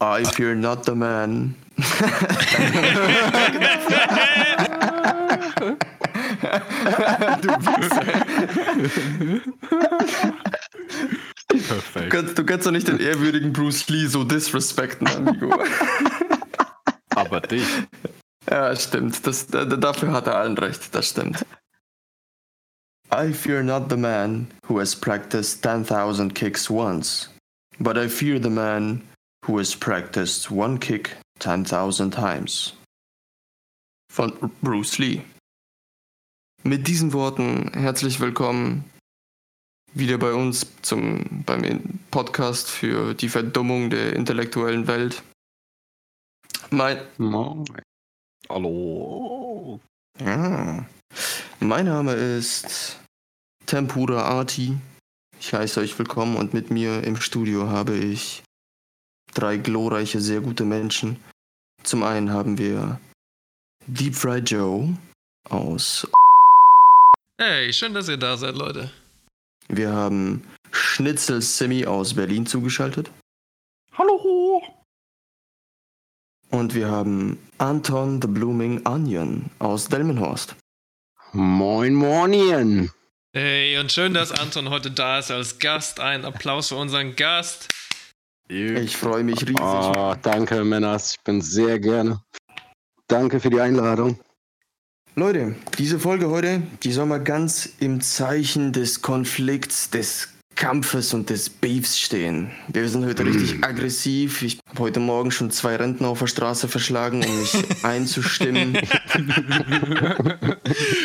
I fear not the man. du Perfekt. Du kannst, du kannst doch nicht den ehrwürdigen Bruce Lee so disrespekten, amigo. Aber dich. Ja, stimmt. Das, dafür hat er allen recht. Das stimmt. I fear not the man who has practiced 10,000 kicks once, but I fear the man who has practiced one kick 10,000 times. Von Bruce Lee. Mit diesen Worten herzlich willkommen wieder bei uns zum, beim Podcast für die Verdummung der intellektuellen Welt. Mein. Moin. Hallo. Ja. Mein Name ist Tempura Arti. Ich heiße euch willkommen und mit mir im Studio habe ich drei glorreiche, sehr gute Menschen. Zum einen haben wir Deep Fried Joe aus. Hey, schön, dass ihr da seid, Leute. Wir haben Schnitzel Simi aus Berlin zugeschaltet. Hallo. Und wir haben Anton the Blooming Onion aus Delmenhorst. Moin, Mornien. Hey, und schön, dass Anton heute da ist als Gast. Ein Applaus für unseren Gast. Ich freue mich riesig. Oh, danke, Männers. Ich bin sehr gerne. Danke für die Einladung. Leute, diese Folge heute, die soll mal ganz im Zeichen des Konflikts, des Kampfes und des Beefs stehen. Wir sind heute richtig aggressiv. Ich habe heute Morgen schon zwei Rentner auf der Straße verschlagen, um mich einzustimmen.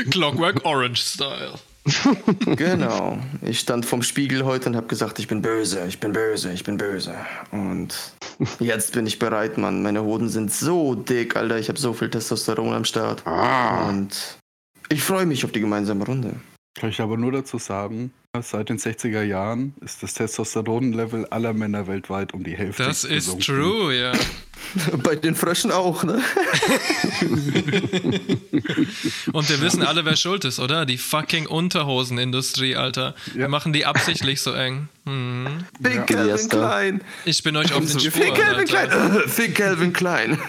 Clockwork Orange Style. genau. Ich stand vorm Spiegel heute und habe gesagt, ich bin böse, ich bin böse, ich bin böse. Und jetzt bin ich bereit, Mann. Meine Hoden sind so dick, Alter. Ich habe so viel Testosteron am Start. Ah. Und ich freue mich auf die gemeinsame Runde. Kann ich aber nur dazu sagen, seit den 60er Jahren ist das Testosteronlevel aller Männer weltweit um die Hälfte. Das ist true, ja. Bei den Fröschen auch, ne? Und wir wissen alle, wer schuld ist, oder? Die fucking Unterhosenindustrie, Alter. Ja. Wir machen die absichtlich so eng. Hm. Fick ja. Calvin Klein. Ich bin euch auf den Spuren, Fick Calvin Klein. Fick Calvin Klein.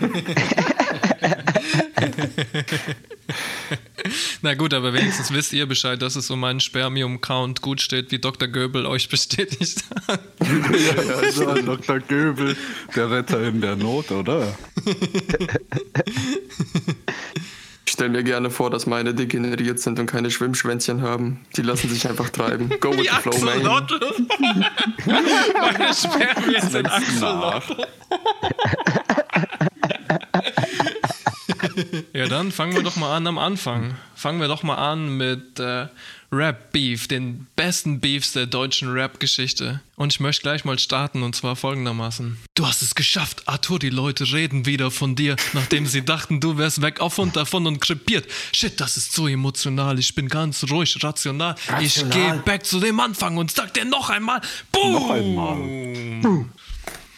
Na gut, aber wenigstens wisst ihr Bescheid, dass es um meinen Spermium-Count gut steht, wie Dr. Göbel euch bestätigt hat. ja, ja, also Dr. Göbel, der Retter in der Not, oder? Ich stelle mir gerne vor, dass meine degeneriert sind und keine Schwimmschwänzchen haben. Die lassen sich einfach treiben. Go with the flow, man. meine Spermien sind Axolotl. ja, dann fangen wir doch mal an am Anfang. Fangen wir doch mal an mit äh, Rap Beef, den besten Beefs der deutschen Rap-Geschichte. Und ich möchte gleich mal starten und zwar folgendermaßen. Du hast es geschafft, Arthur, die Leute reden wieder von dir, nachdem sie dachten, du wärst weg auf und davon und krepiert. Shit, das ist so emotional, ich bin ganz ruhig, rational. rational. Ich gehe back zu dem Anfang und sag dir noch einmal, boom! Noch einmal. Boom.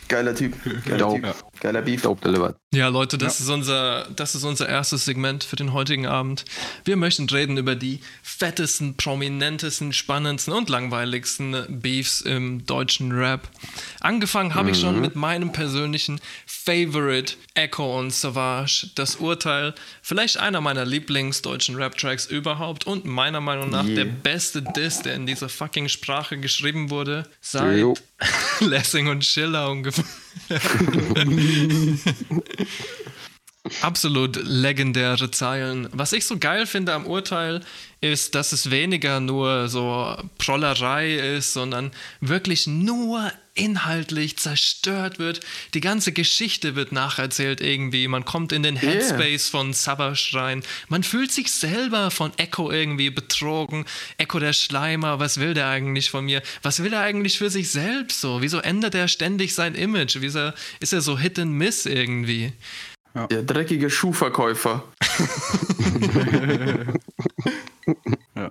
Geiler Typ. Geiler Dope. Typ. Geiler Beef. Dope delivered. Ja, Leute, das, ja. Ist unser, das ist unser erstes Segment für den heutigen Abend. Wir möchten reden über die fettesten, prominentesten, spannendsten und langweiligsten Beefs im deutschen Rap. Angefangen habe mhm. ich schon mhm. mit meinem persönlichen Favorite, Echo und Savage. Das Urteil, vielleicht einer meiner Lieblingsdeutschen Rap-Tracks überhaupt und meiner Meinung nach yeah. der beste Diss, der in dieser fucking Sprache geschrieben wurde, seit Lessing und Schiller ungefähr. Evet. Absolut legendäre Zeilen. Was ich so geil finde am Urteil, ist, dass es weniger nur so Prollerei ist, sondern wirklich nur inhaltlich zerstört wird. Die ganze Geschichte wird nacherzählt irgendwie. Man kommt in den Headspace yeah. von Savage rein. Man fühlt sich selber von Echo irgendwie betrogen. Echo der Schleimer, was will der eigentlich von mir? Was will er eigentlich für sich selbst so? Wieso ändert er ständig sein Image? Wieso ist er so Hit and Miss irgendwie? Ja. Der dreckige Schuhverkäufer. ja.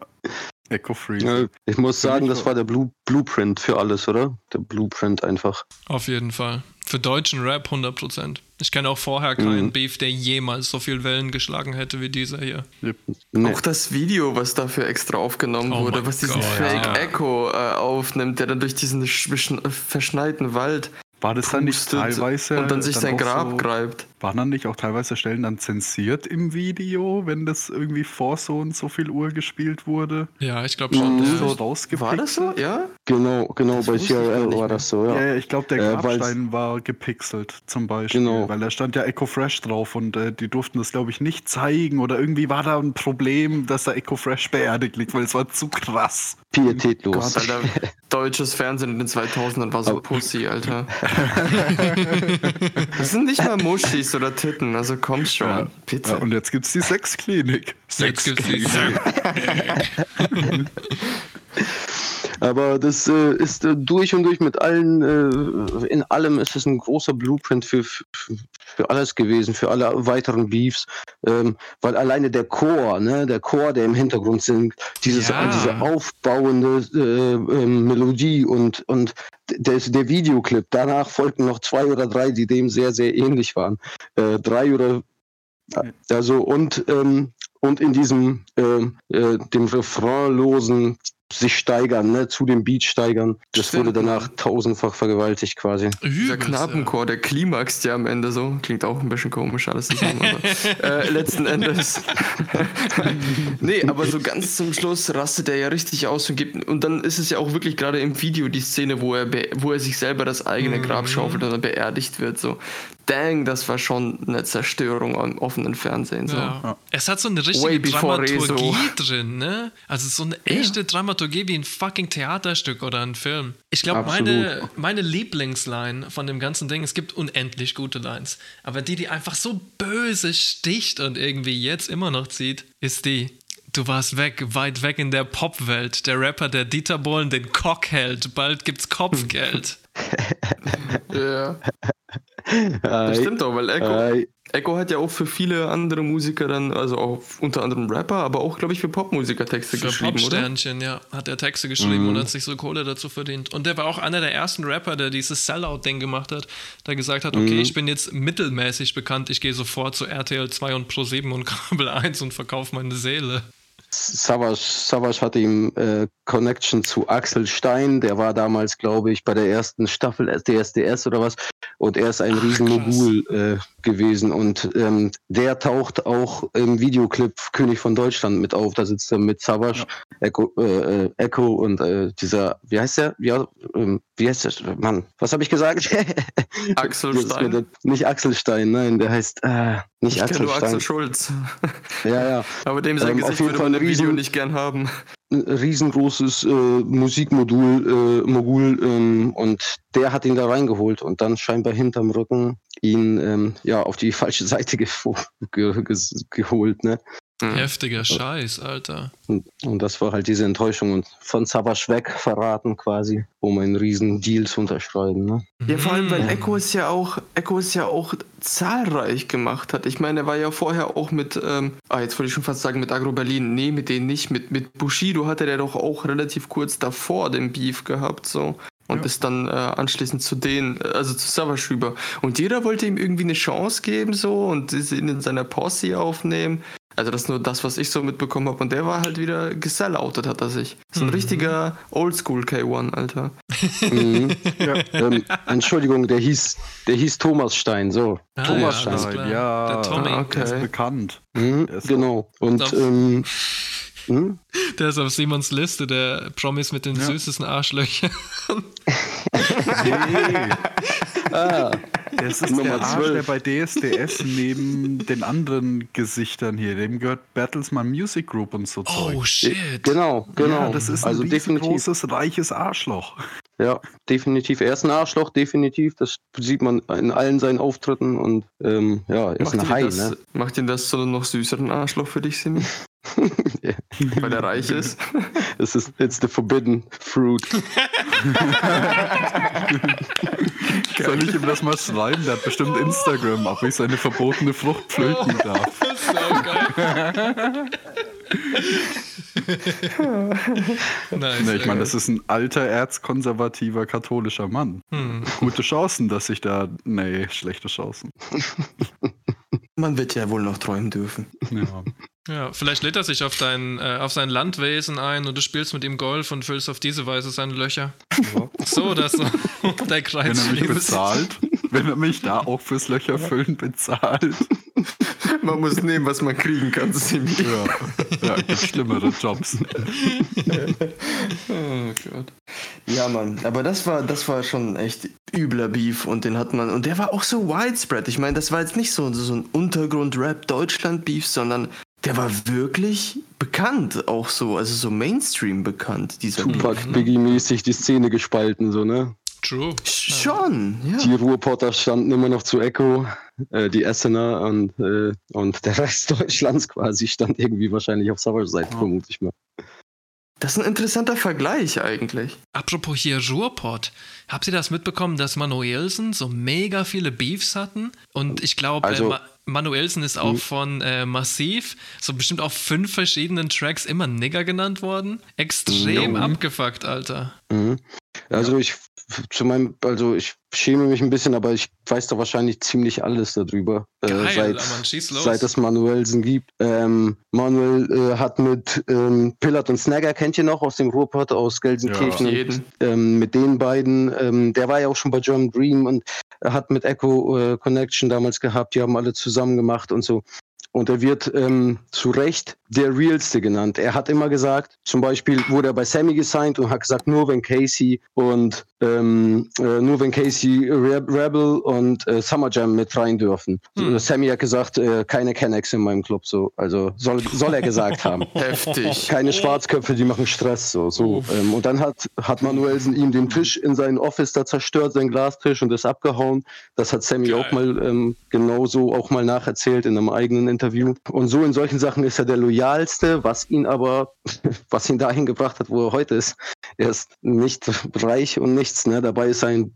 Echo Free. Ja, ich muss sagen, das war der Blue Blueprint für alles, oder? Der Blueprint einfach. Auf jeden Fall. Für deutschen Rap 100%. Ich kenne auch vorher keinen mhm. Beef, der jemals so viel Wellen geschlagen hätte wie dieser hier. Nee. Auch das Video, was dafür extra aufgenommen oh wurde, was diesen Gott, Fake ja. Echo äh, aufnimmt, der dann durch diesen verschneiten Wald War das dann nicht teilweise und dann sich sein Grab so, greift. Waren dann nicht auch teilweise Stellen dann zensiert im Video, wenn das irgendwie vor so und so viel Uhr gespielt wurde? Ja, ich glaube schon. Mhm. Ja. So rausgepixelt? War das so? Ja? Genau, genau, Das bei CRL war das so, Ja, ja. ich glaube, der Äh, Grabstein war gepixelt zum Beispiel, Genau. weil da stand ja Echo Fresh drauf und äh, die durften das, glaube ich, nicht zeigen oder irgendwie war da ein Problem, dass da Echo Fresh beerdigt liegt, weil es war zu krass. Pietätlos. Gott, Alter. Deutsches Fernsehen in den 2000ern war so Pussy, Alter. das sind nicht mal Muschis oder Titten, also komm schon. Ja. Bitte. Ja, und jetzt gibt's die Sexklinik. Die Aber das äh, ist äh, durch und durch mit allen, äh, in allem ist es ein großer Blueprint für, für, für alles gewesen, für alle weiteren Beefs. Ähm, weil alleine der Chor, ne, der Chor, der im Hintergrund singt, dieses, Ja. diese aufbauende äh, ähm, Melodie und, und der, der Videoclip, danach folgten noch zwei oder drei, die dem sehr, sehr ähnlich waren. Äh, drei oder also und ähm, und in diesem ähm, äh, dem Refrainlosen sich steigern, ne, zu dem Beat steigern. Das Stimmt, wurde danach tausendfach vergewaltigt quasi. Dieser Übelst, Knabenchor, der klimaxt ja am Ende so. Klingt auch ein bisschen komisch alles zusammen, aber äh, letzten Endes. nee, aber so ganz zum Schluss rastet er ja richtig aus und gibt. Und dann ist es ja auch wirklich gerade im Video die Szene, wo er, wo er sich selber das eigene Grab schaufelt und dann beerdigt wird. So, dang, das war schon eine Zerstörung am offenen Fernsehen. So. Ja. Es hat so eine richtige Dramaturgie drin, ne? Also so eine echte Dramaturgie wie ein fucking Theaterstück oder ein Film. Ich glaube, meine, meine Lieblingsline von dem ganzen Ding, es gibt unendlich gute Lines, aber die, die einfach so böse sticht und irgendwie jetzt immer noch zieht, ist die. Du warst weg, weit weg in der Popwelt. Der Rapper, der Dieter Bohlen den Cock hält. Bald gibt's Kopfgeld. Ja. Das stimmt auch, weil Echo, Echo hat ja auch für viele andere Musiker dann, also auch unter anderem Rapper, aber auch, glaube ich, für Popmusiker Texte Für geschrieben, oder? Popsternchen, ja, hat er Texte geschrieben und hat sich so Kohle dazu verdient. Und der war auch einer der ersten Rapper, der dieses Sellout-Ding gemacht hat, der gesagt hat, okay, ich bin jetzt mittelmäßig bekannt, ich gehe sofort zu RTL 2 und Pro7 und Kabel 1 und verkaufe meine Seele. Savage, Savage hatte ihm äh, Connection zu Axel Stein, der war damals, glaube ich, bei der ersten Staffel DSDS oder was. Und er ist ein Ach, Riesenmogul äh, gewesen. Und ähm, der taucht auch im Videoclip König von Deutschland mit auf. Da sitzt er mit Savage, Echo, äh, äh, Echo und äh, dieser, wie heißt der? Ja, ähm, wie heißt der? Mann, was habe ich gesagt? Axel Stein. Nicht Axel Stein, nein, der heißt äh, nicht Ich Axel nur Stein. Axel Schulz. Ja, ja. Aber dem sein Ähm, Gesicht würde man im ein Video nicht gern haben. riesengroßes äh, Musikmodul, äh, Mogul, ähm, und der hat ihn da reingeholt und dann scheinbar hinterm Rücken ihn ähm, ja auf die falsche Seite ge ge geholt, ne? Hm. Heftiger Scheiß, Alter. Und, und das war halt diese Enttäuschung und von Savage weg verraten quasi, um einen riesen Deal zu unterschreiben, ne? Ja, vor allem, weil Mhm. Echo es ja auch, Echo es ja auch zahlreich gemacht hat. Ich meine, er war ja vorher auch mit, ähm, ah, jetzt wollte ich schon fast sagen, mit Agro Berlin. Nee, mit denen nicht. Mit, mit Bushido hatte der doch auch relativ kurz davor den Beef gehabt, so. Und ist dann äh, anschließend zu denen, äh, also zu Savage rüber. Und jeder wollte ihm irgendwie eine Chance geben, so, und ihn in seiner Posse aufnehmen. Also das ist nur das, was ich so mitbekommen habe. Und der war halt wieder geselloutet, hat er sich. So ein richtiger Oldschool K1, Alter. Mhm. ähm, Entschuldigung, der hieß, der hieß Thomas Stein, so. Ah, Thomas ja, Stein. Ja, Der Tommy. Ah, okay. der ist bekannt. Mhm, ist genau. Und ähm, hm? Der ist auf Simons Liste, der Promis mit den Ja. süßesten Arschlöchern. Nee. ah, Das ist Nummer der Arsch, 12. der bei DSDS neben den anderen Gesichtern hier, dem gehört Bertelsmann Music Group und so Zeug. Oh shit. genau, genau. Ja, das ist ein also definitiv. riesengroßes, reiches Arschloch. Ja, definitiv. Er ist ein Arschloch, definitiv. Das sieht man in allen seinen Auftritten und ähm, ja, er ist Macht ein ihn, Hai, das, ne? macht ihn das zu einem noch süßeren Arschloch für dich, Simi? Ja. Weil er reich ist? Es ist it's the forbidden fruit. Soll ich ihm das mal schreiben? Der hat bestimmt Instagram, ob ich seine verbotene Frucht pflücken darf. Das ist so geil. nice. Ne, ich meine, das ist ein alter, erzkonservativer, katholischer Mann. Hm. Gute Chancen, dass ich da. Nee, schlechte Chancen. Man wird ja wohl noch träumen dürfen. Ja. Ja, vielleicht lädt er sich auf, dein, äh, auf sein Landwesen ein und du spielst mit ihm Golf und füllst auf diese Weise seine Löcher. So oder so. Der Wenn Kreis er mich schließt. bezahlt, wenn er mich da auch fürs Löcherfüllen bezahlt. Man muss nehmen, was man kriegen kann, Simi. Ja, ja gibt schlimmere Jobs. Oh Gott. Ja, Mann, aber das war, das war schon echt übler Beef und den hat man, und der war auch so widespread. Ich meine, das war jetzt nicht so, so ein Untergrund-Rap-Deutschland-Beef, sondern der war wirklich bekannt, auch so, also so Mainstream bekannt, dieser Beef. Tupac, Biggie-mäßig die Szene gespalten, so, ne? True. Schon, ja. Die Ruhrpotter standen immer noch zu Echo, äh, die Essener und, äh, und der Rest Deutschlands quasi stand irgendwie wahrscheinlich auf Summerside, Ja. vermute ich mal. Das ist ein interessanter Vergleich eigentlich. Apropos hier Ruhrpott. Habt ihr das mitbekommen, dass Manuelsen so mega viele Beefs hatten? Und ich glaube, Also- äh, Ma Manuelsen ist auch von äh, Massiv, so bestimmt auf fünf verschiedenen Tracks immer Nigger genannt worden. Extrem Jo. abgefuckt, Alter. Mhm. Also ich zu meinem, also ich schäme mich ein bisschen, aber ich weiß da wahrscheinlich ziemlich alles darüber. Geil, äh, seit, seit es Manuelsen gibt. Ähm, Manuel äh, hat mit ähm, Pillard und Snagger, kennt ihr noch aus dem Ruhrpott aus Gelsenkirchen? Ja. Ähm, mit den beiden, ähm, der war ja auch schon bei German Dream und hat mit Echo äh, Connection damals gehabt, die haben alle zusammen gemacht und so. Und er wird ähm, zu Recht der Realste genannt. Er hat immer gesagt, zum Beispiel wurde er bei Sammy gesigned und hat gesagt, nur wenn Casey und ähm, äh, nur wenn Casey Re Rebel und äh, Summer Jam mit rein dürfen. Hm. Sammy hat gesagt, äh, keine Kennex in meinem Club, so. Also soll, soll er gesagt haben. Heftig. Keine Schwarzköpfe, die machen Stress. So, so. Ähm, und dann hat, hat Manuelsen ihm den Tisch in seinem Office da zerstört, seinen Glastisch und ist abgehauen. Das hat Sammy Geil. auch mal ähm, genauso auch mal nacherzählt in einem eigenen Interview. Und so in solchen Sachen ist er der loyalste, was ihn aber, was ihn dahin gebracht hat, wo er heute ist. Er ist nicht reich und nichts. Ne? Dabei ist er ein,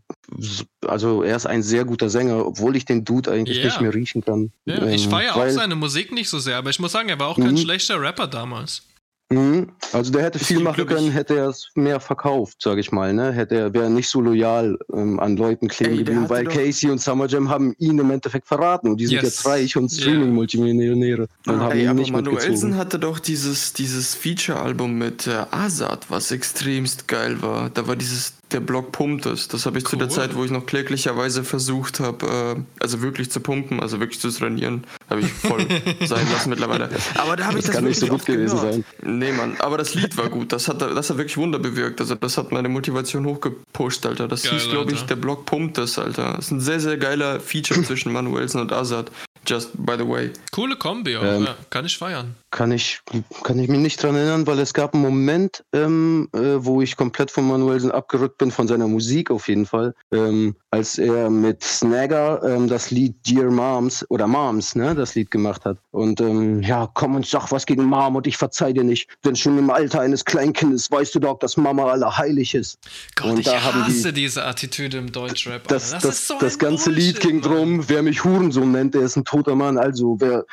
also er ist ein sehr guter Sänger, obwohl ich den Dude eigentlich Ja. nicht mehr riechen kann. Ja, ich Ähm, feiere auch seine Musik nicht so sehr, aber ich muss sagen, er war auch kein Mhm. schlechter Rapper damals. Mhm. Also der hätte Ist viel machen können, hätte er es mehr verkauft, sage ich mal. Ne? Hätte er wäre nicht so loyal ähm, an Leuten kleben Ey, geblieben, weil Casey und Summer Jam haben ihn im Endeffekt verraten und die sind Yes. jetzt reich und Ja. Streaming-Multimillionäre und haben Ey, ihn aber nicht Manuelsen hatte doch dieses, dieses Feature-Album mit äh, Azad, was extremst geil war. Da war dieses, der Block pumpt es. Das habe ich zu der Cool. Zeit, wo ich noch kläglicherweise versucht habe, äh, also wirklich zu pumpen, also wirklich zu trainieren, habe ich voll sein lassen mittlerweile. Aber da habe ich Das das kann nicht so gut oft gewesen gehört. Nee, Mann, aber das Lied war gut. Das hat, das hat wirklich Wunder bewirkt. Also das hat meine Motivation hochgepusht, Alter. Das Geil, hieß, glaube ich, der Block pumpt es, Alter. Das ist ein sehr, sehr geiler Feature zwischen Manuelsen und Azad. Just by the way. Coole Kombi auch, Ähm, ja, kann ich feiern. Kann ich, kann ich mich nicht dran erinnern, weil es gab einen Moment, ähm, äh, wo ich komplett von Manuelsen abgerückt bin, von seiner Musik auf jeden Fall, ähm, als er mit Snagger ähm, das Lied Dear Moms oder Moms, ne, das Lied gemacht hat. Und ähm, ja, komm und sag was gegen Mom und ich verzeih dir nicht, denn schon im Alter eines Kleinkindes weißt du doch, dass Mama allerheilig ist. Gott, und ich da haben die- hasse diese Attitüde im Deutschrap. Das, das, ist so das ganze Lied Bullshit, ging Mann. drum, wer mich Hurensohn nennt, der ist ein toter Mann. Also, wer,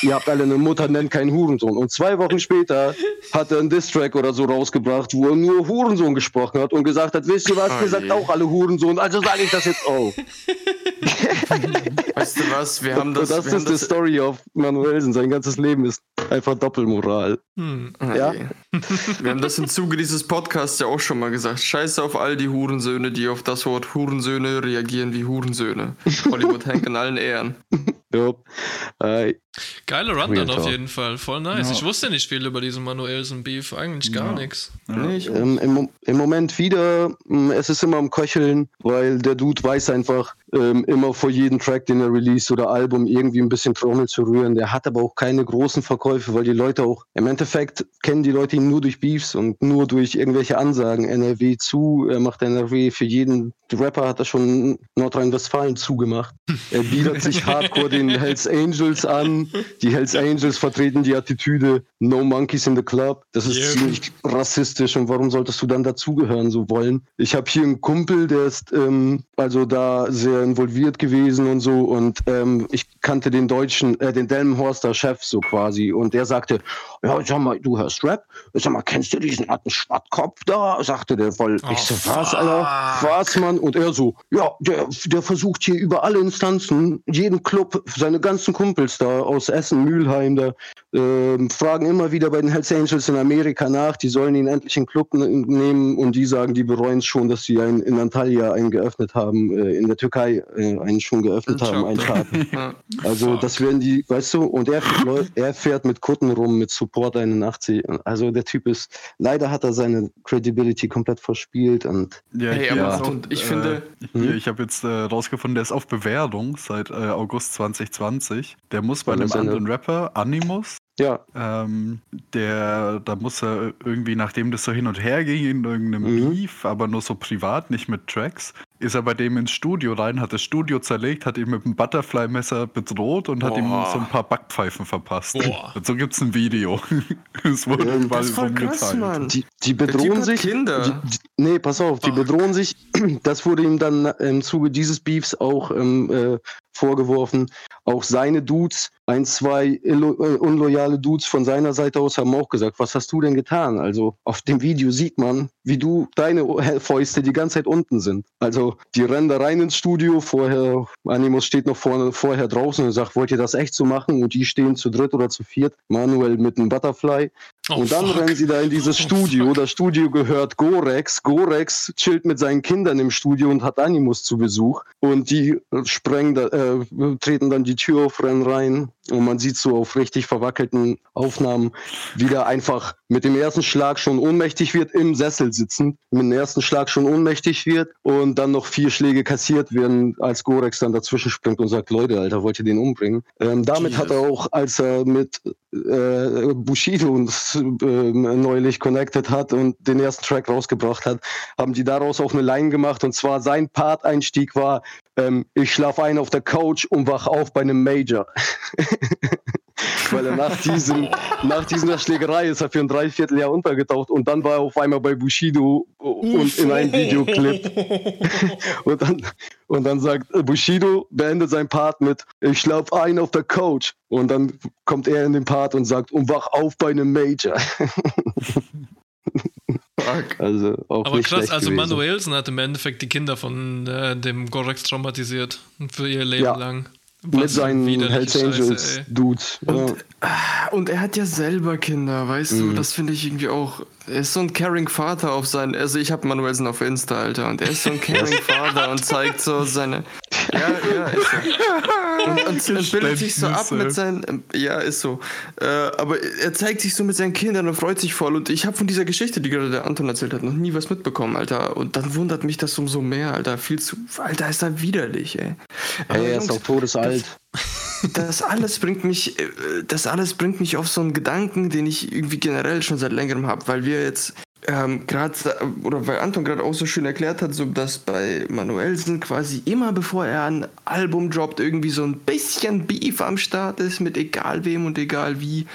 ihr habt alle eine Mutter, nennt keinen Hurensohn. Und zwei Wochen später hat er einen Distrack oder so rausgebracht, wo er nur Hurensohn gesprochen hat und gesagt hat, wisst ihr was, Oh ihr sagt je. auch alle Hurensohn, also sage ich das jetzt auch. Weißt du was? Wir haben das. und das ist die Story auf Manuelsen. Sein ganzes Leben ist einfach Doppelmoral. Hm. Ah, Ja. Wir haben das im Zuge dieses Podcasts ja auch schon mal gesagt. Scheiße auf all die Hurensöhne, die auf das Wort Hurensöhne reagieren wie Hurensöhne. Hollywood Hank in allen Ehren. Ja. Äh, Geile Rundown Real auf jeden Fall. Voll nice. Ja. Ich wusste nicht viel über diesen Manuelsen Beef. Eigentlich gar Ja. nichts. Nee, ich, Ähm, im, Im Moment wieder, mh, es ist immer am Köcheln, weil der Dude weiß einfach ähm, immer vor jedem Track, den er release oder Album irgendwie ein bisschen Trommel zu rühren. Der hat aber auch keine großen Verkäufe, weil die Leute auch, im Endeffekt kennen die Leute ihn nur durch Beefs und nur durch irgendwelche Ansagen. NRW zu, er macht NRW für jeden Rapper hat er schon Nordrhein-Westfalen zugemacht. Er bietet sich hardcore den Hells Angels an. Die Hells Angels vertreten die Attitüde No Monkeys in the Club. Das ist Yeah. ziemlich rassistisch und warum solltest du dann dazugehören so wollen? Ich habe hier einen Kumpel, der ist ähm, also da sehr involviert gewesen und so. Und ähm, ich kannte den deutschen, äh, den Delmenhorster Chef so quasi. Und der sagte, ja, sag mal, du hörst Rap? Sag mal, kennst du diesen alten Schwartkopf da? Sagte der voll. Oh, ich so, was, Alter? Was, Mann? Und er so, ja, der, der versucht hier über alle Instanzen, jeden Club, seine ganzen Kumpels da aus Essen, Mülheim, da ähm, fragen immer wieder bei den Hells Angels in Amerika nach, die sollen ihn endlich in den Club ne- nehmen und die sagen, die bereuen es schon, dass sie einen in Antalya einen geöffnet haben, äh, in der Türkei äh, einen schon geöffnet haben, einen. Tag. Also Fuck. das werden die, weißt du, und er, er fährt mit Kutten rum, mit Support 81. Also der Typ ist, leider hat er seine Credibility komplett verspielt und Ja, Hey, aber auch, und ich äh, finde- hier, ich habe jetzt äh, rausgefunden, der ist auf Bewährung seit äh, August 2020. Der muss bei einem seine- anderen Rapper, Animus, ja, ähm, der, da muss er irgendwie, nachdem das so hin und her ging in irgendeinem Mhm. Beef, aber nur so privat, nicht mit Tracks, ist er bei dem ins Studio rein, hat das Studio zerlegt, hat ihn mit einem Butterfly-Messer bedroht und hat ihm Boah. so ein paar Backpfeifen verpasst. Boah. Und so gibt es ein Video. es wurde Ja, überall Das krass, rumgeteilt. Mann. die, die bedrohen sich. Kinder. Die, die, nee, pass auf, die Fuck. bedrohen sich. Das wurde ihm dann im Zuge dieses Beefs auch ähm, äh, vorgeworfen. Auch seine Dudes, ein, zwei illo- äh, unloyale Dudes von seiner Seite aus haben auch gesagt, was hast du denn getan? Also auf dem Video sieht man, wie du deine Fäuste die ganze Zeit unten sind. Also die rennen da rein ins Studio, vorher, Animus steht noch vorne, vorher draußen und sagt, wollt ihr das echt so machen? Und die stehen zu dritt oder zu viert, Manuel mit einem Butterfly. Oh, und dann fuck. rennen sie da in dieses Oh, Studio. fuck. Das Studio gehört Gorex. Gorex chillt mit seinen Kindern im Studio und hat Animus zu Besuch. Und die sprengen da, äh, treten dann die Tür auf, rennen rein. Und man sieht so auf richtig verwackelten Aufnahmen, wie der einfach mit dem ersten Schlag schon ohnmächtig wird, im Sessel sitzen, mit dem ersten Schlag schon ohnmächtig wird und dann noch vier Schläge kassiert werden, als Gorex dann dazwischen springt und sagt, Leute, Alter, wollt ihr den umbringen? Ähm, damit hat er auch, als er mit äh, Bushido äh, neulich connected hat und den ersten Track rausgebracht hat, haben die daraus auch eine Line gemacht und zwar sein Part-Einstieg war, ähm, ich schlaf ein auf der Couch und wach auf bei einem Major. Weil er nach, diesem, nach dieser Schlägerei ist er für ein Dreivierteljahr untergetaucht und dann war er auf einmal bei Bushido und in einem Videoclip. Und dann, und dann sagt Bushido, beendet sein Part mit, ich schlaf ein auf der Couch. Und dann kommt er in den Part und sagt, und wach auf bei einem Major. Fuck. Also auch Aber nicht krass, schlecht also gewesen. Manuelsen hat im Endeffekt die Kinder von äh, dem Gorex traumatisiert für ihr Leben Ja. lang. Mit Was seinen Hells Scheiße, Angels ey. Dudes. Ja. Und, und er hat ja selber Kinder, weißt du? Mhm. Das finde ich irgendwie auch. Er ist so ein caring Vater auf seinen. Also ich habe Manuelsen auf Insta, Alter, und er ist so ein caring Vater und zeigt so seine. Ja, ja, ist so. Und, und, und bildet sich so ab mit seinen. Ja, ist so. Äh, aber er zeigt sich so mit seinen Kindern und freut sich voll. Und ich habe von dieser Geschichte, die gerade der Anton erzählt hat, noch nie was mitbekommen, Alter. Und dann wundert mich das umso mehr, Alter. Viel zu. Alter, ist er widerlich, ey. Hey, er ist auch todesalt. Das alles bringt mich, äh, das alles bringt mich auf so einen Gedanken, den ich irgendwie generell schon seit längerem habe, weil wir jetzt ähm, gerade oder weil Anton gerade auch so schön erklärt hat, so dass bei Manuelsen quasi immer bevor er ein Album droppt irgendwie so ein bisschen Beef am Start ist mit egal wem und egal wie.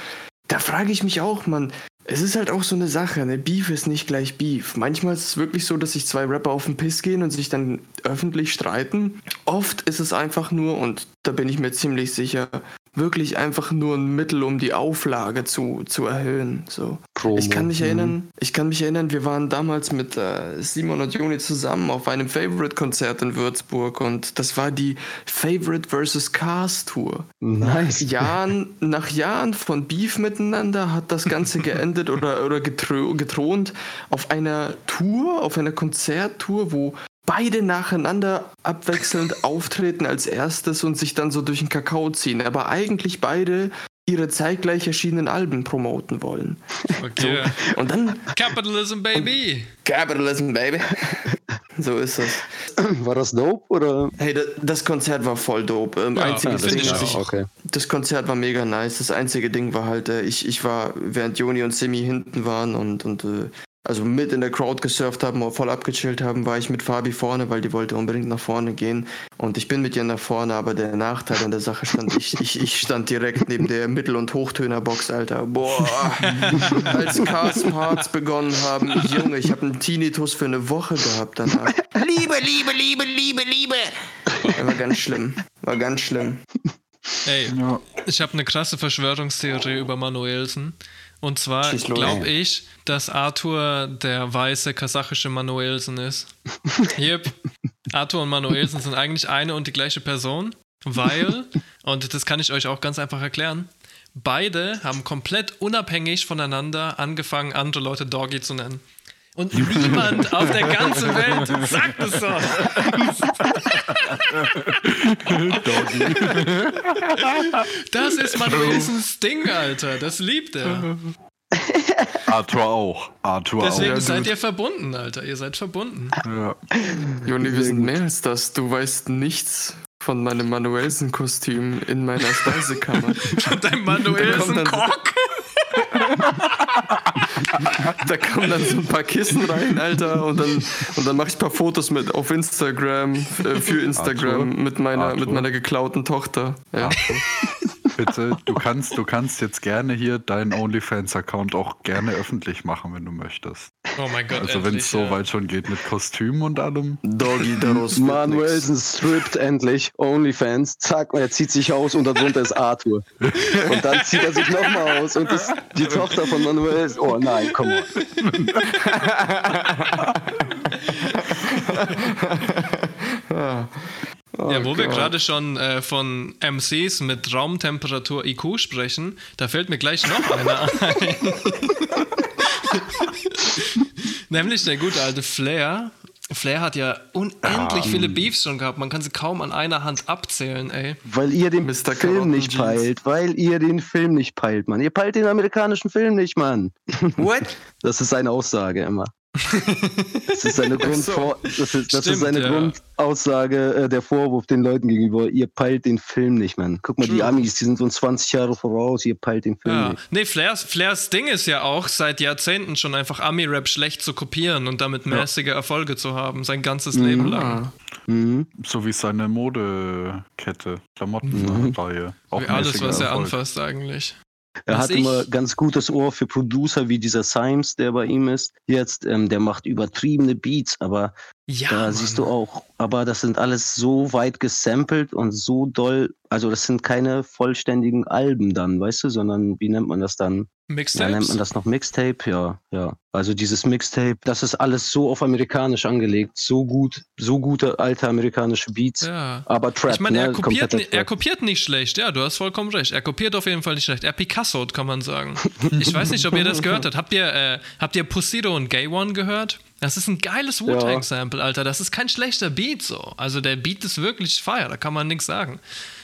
Da frage ich mich auch, man. Es ist halt auch so eine Sache, ne? Beef ist nicht gleich Beef. Manchmal ist es wirklich so, dass sich zwei Rapper auf den Piss gehen und sich dann öffentlich streiten. Oft ist es einfach nur, und da bin ich mir ziemlich sicher, wirklich einfach nur ein Mittel, um die Auflage zu, zu erhöhen. So. Promo. Ich kann mich Mhm. erinnern, ich kann mich erinnern, wir waren damals mit äh, Simon und Joni zusammen auf einem Favorite-Konzert in Würzburg und das war die Favorite vs. Cars Tour. Nice. Jahren, nach Jahren von Beef miteinander hat das Ganze geendet oder, oder getrö- getront auf einer Tour, auf einer Konzerttour, wo beide nacheinander abwechselnd auftreten als erstes und sich dann so durch den Kakao ziehen, aber eigentlich beide ihre zeitgleich erschienenen Alben promoten wollen. Okay. Und dann Capitalism, baby! Capitalism, baby. so ist es. War das dope oder? Hey, da- das Konzert war voll dope. Ähm, Ja, einziges Ding, ich was auch. ich okay. Das Konzert war mega nice. Das einzige Ding war halt, äh, ich, ich war, während Joni und Simi hinten waren und, und äh, also mit in der Crowd gesurft haben, und voll abgechillt haben, war ich mit Fabi vorne, weil die wollte unbedingt nach vorne gehen. Und ich bin mit ihr nach vorne, aber der Nachteil an der Sache stand, ich, ich, ich stand direkt neben der Mittel- und Hochtönerbox, Alter. Boah, als Cars Parts begonnen haben, Junge, ich habe einen Tinnitus für eine Woche gehabt danach. Liebe, Liebe, Liebe, Liebe, Liebe. War ganz schlimm. War ganz schlimm. Ey, Ja. ich habe eine krasse Verschwörungstheorie über Manuelsen. Und zwar glaube ich, dass Arthur der weiße kasachische Manuelsen ist. Yep. Arthur und Manuelsen sind eigentlich eine und die gleiche Person, weil, und das kann ich euch auch ganz einfach erklären, beide haben komplett unabhängig voneinander angefangen, andere Leute Doggy zu nennen. Und niemand auf der ganzen Welt sagt es so. Das ist Manuelsens Ding, Alter. Das liebt er. Arthur auch. Arthur Deswegen ja, seid ihr verbunden, Alter. Ihr seid verbunden. auch. Ja. Joni, wir sind mehr als das. Du weißt nichts von meinem Manuelsen-Kostüm in meiner Speisekammer. Und dein Manuelsen dann- Cock. Da kommen dann so ein paar Kissen rein, Alter, und dann, und dann mache ich ein paar Fotos mit auf Instagram, äh, für Instagram, Arthur? mit meiner, mit Arthur? meiner geklauten Tochter. Ja. Bitte, du kannst, du kannst jetzt gerne hier deinen OnlyFans-Account auch gerne öffentlich machen, wenn du möchtest. Oh mein Gott, Also wenn es so ja. weit schon geht mit Kostüm und allem. Doggy, daraus. Manuelsen strippt endlich, Onlyfans, zack, er zieht sich aus und darunter ist Arthur. Und dann zieht er sich nochmal aus und ist die Tochter von Manuelsen. Oh nein, komm on. Ja, wo wir gerade schon äh, von MCs mit Raumtemperatur IQ sprechen, da fällt mir gleich noch einer ein. Nämlich der gute alte Flair. Flair hat ja unendlich viele Beefs schon gehabt. Man kann sie kaum an einer Hand abzählen, ey. Weil ihr den Mr. Film nicht peilt, weil ihr den Film nicht peilt, Mann. Ihr peilt den amerikanischen Film nicht, Mann. What? Das ist seine Aussage immer. Das ist seine, Grundvor das ist, das ist Stimmt, seine ja. Grundaussage, äh, der Vorwurf den Leuten gegenüber. Ihr peilt den Film nicht, Mann. Guck mal, die True. Amis, die sind uns 20 Jahre voraus, ihr peilt den Film Ja. nicht. Nee, Flairs, Flairs Ding ist ja auch seit Jahrzehnten schon einfach Ami-Rap schlecht zu kopieren und damit mäßige Erfolge zu haben, sein ganzes Leben lang. Mhm. So wie seine Modekette, Klamottenreihe. Auch Wie alles, was er Erfolg. anfasst eigentlich. Er Was hat ich- immer ganz gutes Ohr für Producer wie dieser Symes, der bei ihm ist. Jetzt, ähm, der macht übertriebene Beats, aber Ja, da Mann. siehst du auch, aber das sind alles so weit gesampelt und so doll, also das sind keine vollständigen Alben dann, weißt du, sondern wie nennt man das dann? Ja, nennt Mixtapes? man das noch Mixtape? Ja, ja. Also dieses Mixtape, das ist alles so auf amerikanisch angelegt, so gut, so gute alte amerikanische Beats, Ja. aber Trap, Ich meine, er, ne? kopiert, er kopiert nicht schlecht, ja, du hast vollkommen recht. Er kopiert auf jeden Fall nicht schlecht. Er Picasso, kann man sagen. Ich weiß nicht, ob ihr das gehört habt. Habt ihr, äh, habt ihr Pussido und Gay One gehört? Das ist ein geiles Wu-Tang-Sample, Alter. Das ist kein schlechter Beat so. Also der Beat ist wirklich fire, da kann man nichts sagen.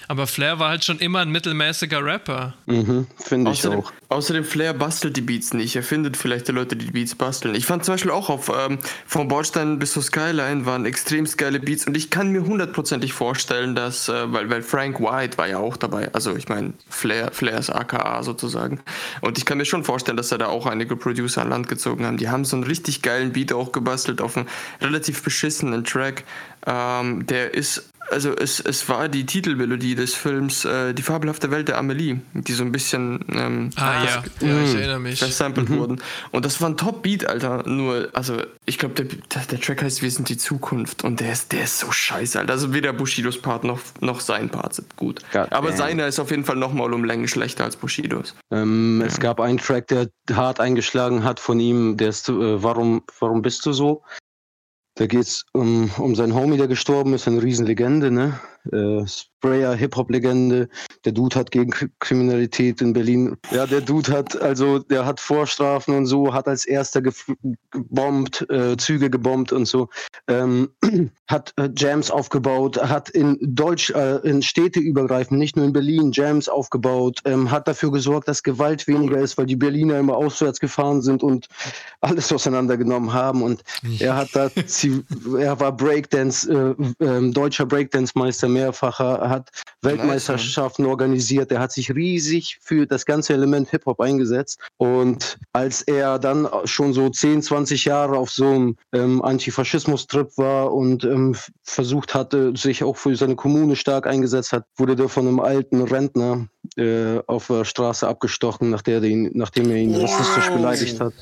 Aber Flair war halt schon immer ein mittelmäßiger Rapper. Mhm, Finde ich Außerdem, auch. außerdem, Flair bastelt die Beats nicht. Er findet vielleicht die Leute, die die Beats basteln. Ich fand zum Beispiel auch auf ähm, vom Bordstein bis zur Skyline waren extrem geile Beats und ich kann mir hundertprozentig vorstellen, dass, äh, weil, weil Frank White war ja auch dabei, also ich meine Flair, Flairs AKA sozusagen. Und ich kann mir schon vorstellen, dass da da auch einige Producer an Land gezogen haben. Die haben so einen richtig geilen Beat auch gebastelt auf einen relativ beschissenen Track. Ähm, der ist also es, es war die Titelmelodie des Films äh, Die fabelhafte Welt der Amelie, die so ein bisschen ähm, Ah ja, ja ich erinnere mich. versampelt wurden. Und das war ein Top-Beat, Alter. Nur, also ich glaube, der, der, der Track heißt Wir sind die Zukunft und der ist, der ist so scheiße, Alter. Also weder Bushidos Part noch, noch sein Part sind gut. God Aber damn. seiner ist auf jeden Fall nochmal um Längen schlechter als Bushidos. Ähm, Es gab einen Track, der hart eingeschlagen hat von ihm, der ist, äh, warum, warum bist du so? Da geht's um, um seinen Homie, der gestorben ist, eine Riesenlegende, ne? Äh, Sprayer, Hip-Hop-Legende. Der Dude hat gegen Kri- Kriminalität in Berlin. Ja, der Dude hat, also, der hat Vorstrafen und so, hat als erster gebombt, äh, Züge gebombt und so. Ähm, hat äh, Jams aufgebaut, hat in Deutsch, äh, in Städte übergreifend, nicht nur in Berlin, Jams aufgebaut, ähm, hat dafür gesorgt, dass Gewalt weniger ist, weil die Berliner immer auswärts gefahren sind und alles auseinandergenommen haben. Und er hat da, er war Breakdance, äh, ähm, deutscher Breakdance-Meister, mehrfacher, hat Weltmeisterschaften organisiert. Er hat sich riesig für das ganze Element Hip-Hop eingesetzt. Und als er dann schon so 10, 20 Jahre auf so einem ähm, Antifaschismus-Trip war und ähm, versucht hatte, sich auch für seine Kommune stark eingesetzt hat, wurde der von einem alten Rentner äh, auf der Straße abgestochen, nachdem er ihn, nachdem er ihn rassistisch beleidigt hat.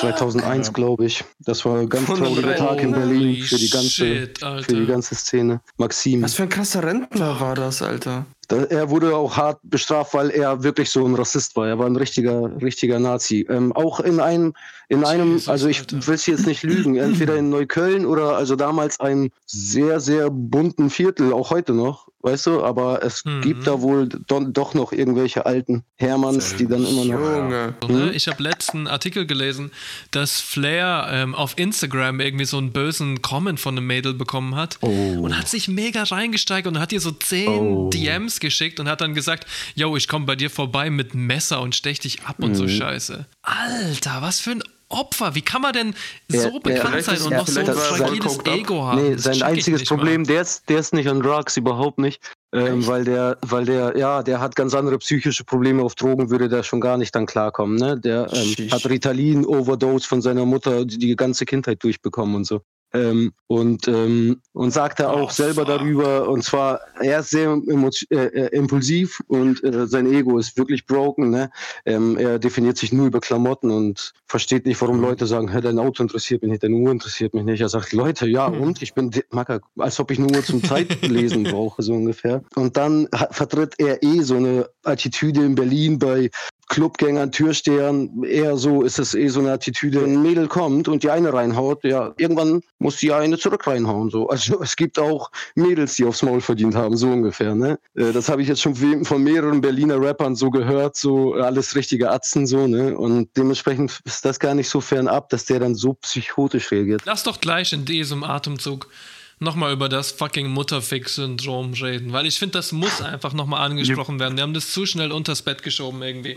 The fuck? 2001, glaube ich. Das war ein ganz trauriger Tag in? Berlin für die ganze, Shit, für die ganze Szene. Maxim. Was für ein krasser Rentner war das, Alter? Da, er wurde auch hart bestraft, weil er wirklich so ein Rassist war. Er war ein richtiger, richtiger Nazi. Ähm, auch in einem, in einem, also ich will es jetzt nicht lügen, entweder in Neukölln oder also damals einem sehr, sehr bunten Viertel, auch heute noch, weißt du, aber es Mhm. gibt da wohl do, doch noch irgendwelche alten Hermanns, die dann immer noch. Junge. Ne? Ich habe letzten Artikel gelesen, dass Flair ähm, auf Instagram irgendwie so einen bösen Comment von einem Mädel bekommen hat und hat sich mega reingesteigert und hat ihr so zehn Oh. DMs geschickt und hat dann gesagt, yo, ich komme bei dir vorbei mit Messer und stech dich ab und so Mhm. Scheiße. Alter, was für ein Opfer. Wie kann man denn Er- so bekannt Vielleicht sein und ja, noch so ein fragiles. Ego haben? Nee, sein einziges mal. Problem, der ist, der ist nicht an Drugs, überhaupt nicht. Ähm, weil der, weil der, ja, der hat ganz andere psychische Probleme. Auf Drogen würde der schon gar nicht dann klarkommen. Ne? Der ähm, hat Ritalin-Overdose von seiner Mutter die, die ganze Kindheit durchbekommen und so. Ähm, und, ähm, und sagt er auch Oh, selber fuck. darüber, und zwar, er ist sehr äh, äh, impulsiv und äh, sein Ego ist wirklich broken. Ne? Ähm, er definiert sich nur über Klamotten und versteht nicht, warum Leute sagen, hey, dein Auto interessiert mich nicht, deine Uhr interessiert mich nicht. Er sagt, Leute, ja, und ich bin, Macker, als ob ich eine Uhr zum Zeitlesen brauche, so ungefähr. Und dann vertritt er eh so eine Attitüde in Berlin bei Clubgängern, Türstehern, eher so ist es eh so eine Attitüde. Ein Mädel kommt und die eine reinhaut, ja, irgendwann muss die eine zurück reinhauen. So. Also es gibt auch Mädels, die aufs Maul verdient haben, so ungefähr. Ne? Äh, Das habe ich jetzt schon von von mehreren Berliner Rappern so gehört, so alles richtige Atzen so, ne? Und dementsprechend ist das gar nicht so fernab, dass der dann so psychotisch reagiert. Lass doch gleich in diesem Atemzug nochmal über das fucking Mutterfix-Syndrom reden, weil ich finde, das muss einfach nochmal angesprochen werden. Wir haben das zu schnell unters Bett geschoben irgendwie.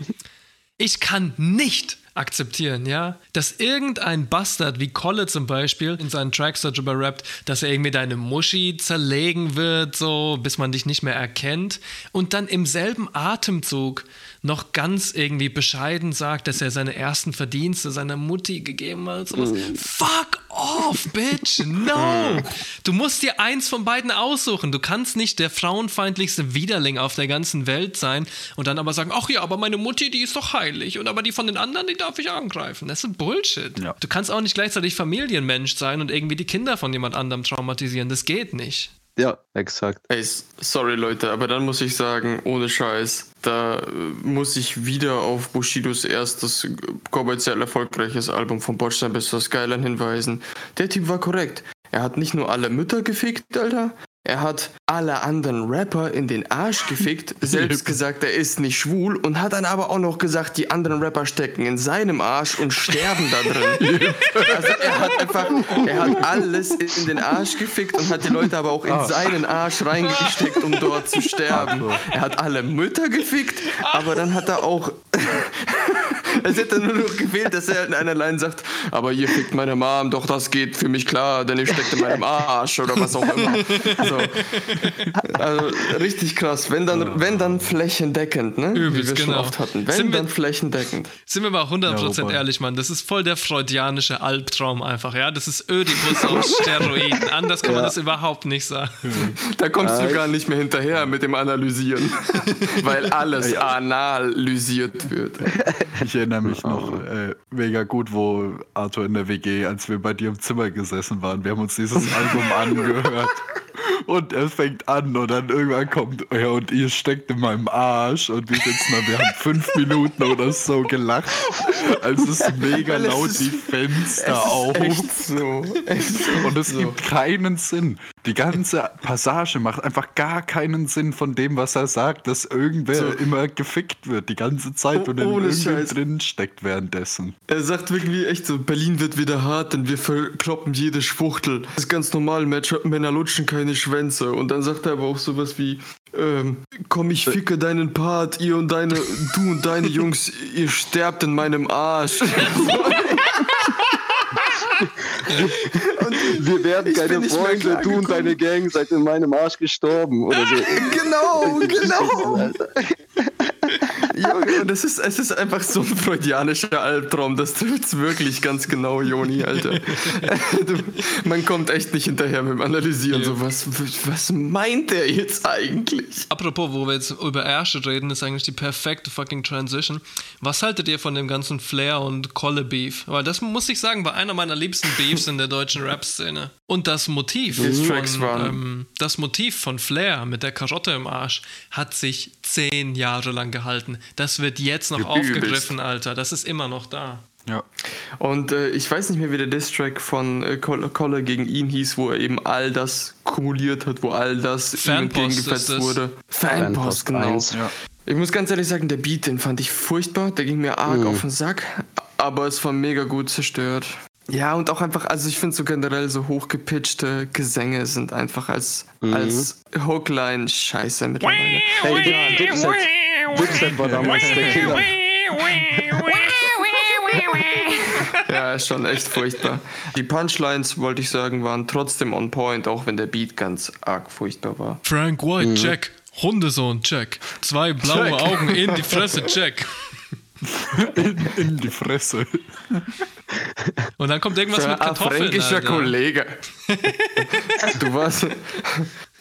Ich kann nicht akzeptieren, ja, dass irgendein Bastard wie Kolle zum Beispiel in seinen Tracks darüber rappt, dass er irgendwie deine Muschi zerlegen wird, so, bis man dich nicht mehr erkennt und dann im selben Atemzug noch ganz irgendwie bescheiden sagt, dass er seine ersten Verdienste seiner Mutti gegeben hat. Sowas. Fuck off, bitch! No! Du musst dir eins von beiden aussuchen. Du kannst nicht der frauenfeindlichste Widerling auf der ganzen Welt sein und dann aber sagen, ach ja, aber meine Mutti, die ist doch heilig und aber die von den anderen, die darf ich angreifen. Das ist Bullshit. Ja. Du kannst auch nicht gleichzeitig Familienmensch sein und irgendwie die Kinder von jemand anderem traumatisieren. Das geht nicht. Ja, exakt. Ey, sorry Leute, aber dann muss ich sagen, ohne Scheiß, da äh, muss ich wieder auf Bushidos erstes kommerziell erfolgreiches Album von Bordstein bis zur Skyline hinweisen. Der Typ war korrekt. Er hat nicht nur alle Mütter gefickt, Alter. Er hat alle anderen Rapper in den Arsch gefickt, selbst gesagt, er ist nicht schwul und hat dann aber auch noch gesagt, die anderen Rapper stecken in seinem Arsch und sterben da drin. Also er hat einfach, er hat alles in den Arsch gefickt und hat die Leute aber auch in seinen Arsch reingesteckt, um dort zu sterben. Er hat alle Mütter gefickt, aber dann hat er auch, es hätte nur noch gefehlt, dass er in einer Line sagt, aber ihr fickt meine Mom, doch das geht für mich klar, denn ihr steckt in meinem Arsch oder was auch immer. So. Also richtig krass, wenn dann, wenn dann flächendeckend, ne? Wie Übelst, wir schon genau. oft hatten. Wenn Sind wir- dann flächendeckend. Sind wir mal 100% Ja, ehrlich, Mann. Das ist voll der freudianische Albtraum einfach, ja. Das ist Ödipus auf Steroiden. Anders kann man Ja. das überhaupt nicht sagen. Da kommst du gar nicht mehr hinterher mit dem Analysieren, weil alles analysiert wird. Ich erinnere mich noch äh, mega gut, wo Arthur in der WG, als wir bei dir im Zimmer gesessen waren, wir haben uns dieses Album angehört. Und er fängt an und dann irgendwann kommt, ja, und ihr steckt in meinem Arsch und wir sitzen da, wir haben fünf Minuten oder so gelacht, als es mega es laut ist- die Fenster Es auf. so. Und es so. gibt keinen Sinn. Die ganze Passage macht einfach gar keinen Sinn von dem, was er sagt, dass irgendwer So. immer gefickt wird die ganze Zeit Oh, und in Scheiß. drin steckt währenddessen. Er sagt wirklich echt so, Berlin wird wieder hart, denn wir verkloppen jede Schwuchtel. Das ist ganz normal, Männer lutschen keine Schwänze. Und dann sagt er aber auch sowas wie, ähm, komm, ich ficke deinen Part, ihr und deine, du und deine Jungs, ihr sterbt in meinem Arsch. Wir werden Ich keine Freunde, du und deine Gang seid in meinem Arsch gestorben oder so. genau, genau. Junge, Und es ist, es ist einfach so ein freudianischer Albtraum. Das trifft wirklich ganz genau, Joni, Alter. Man kommt echt nicht hinterher mit dem Analysieren. Ja. So, was, was meint er jetzt eigentlich? Apropos, wo wir jetzt über Ärsche reden, ist eigentlich die perfekte fucking Transition. Was haltet ihr von dem ganzen Flair und Kolle Beef? Weil das muss ich sagen, war einer meiner liebsten Beefs in der deutschen Rap-Szene. Und das Motiv, von, ähm, das Motiv von Flair mit der Karotte im Arsch hat sich zehn Jahre lang gehalten. Das wird jetzt noch aufgegriffen, Alter. Das ist immer noch da. Ja. Und äh, ich weiß nicht mehr, wie der Distrack von äh, Kolle, Kolle gegen ihn hieß, wo er eben all das kumuliert hat, wo all das ihm Fanpost entgegengefetzt wurde. Fanpost, Fanpost genau. Ja. Ich muss ganz ehrlich sagen, der Beat, den fand ich furchtbar. Der ging mir arg Mhm. auf den Sack. Aber es war mega gut zerstört. Ja, und auch einfach, also ich finde so generell so hochgepitchte Gesänge sind einfach als, Mhm. als Hookline scheiße mittlerweile. Ey, ja, Dipset, Dipset war damals der Killer. Ja, ist schon echt furchtbar. Die Punchlines, wollte ich sagen, waren trotzdem on point, auch wenn der Beat ganz arg furchtbar war. Frank White, check. Hundesohn, check. Zwei blaue Check. Augen in die Fresse, check. In, in die Fresse. Und dann kommt irgendwas mit ein Kartoffeln. fränkischer Alter. Kollege. Du warst,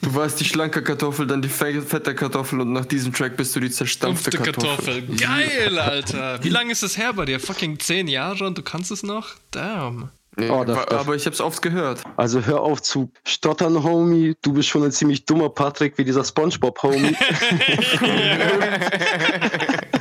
du warst die schlanke Kartoffel, dann die fe- fette Kartoffel und nach diesem Track bist du die zerstampfte Kartoffel. Kartoffel. Geil, Alter. Wie lange ist das her bei dir? Fucking zehn Jahre und du kannst es noch? Damn. Nee, Oh, das- das- aber ich hab's oft gehört. Also hör auf zu stottern, Homie. Du bist schon ein ziemlich dummer Patrick wie dieser Spongebob-Homie. Das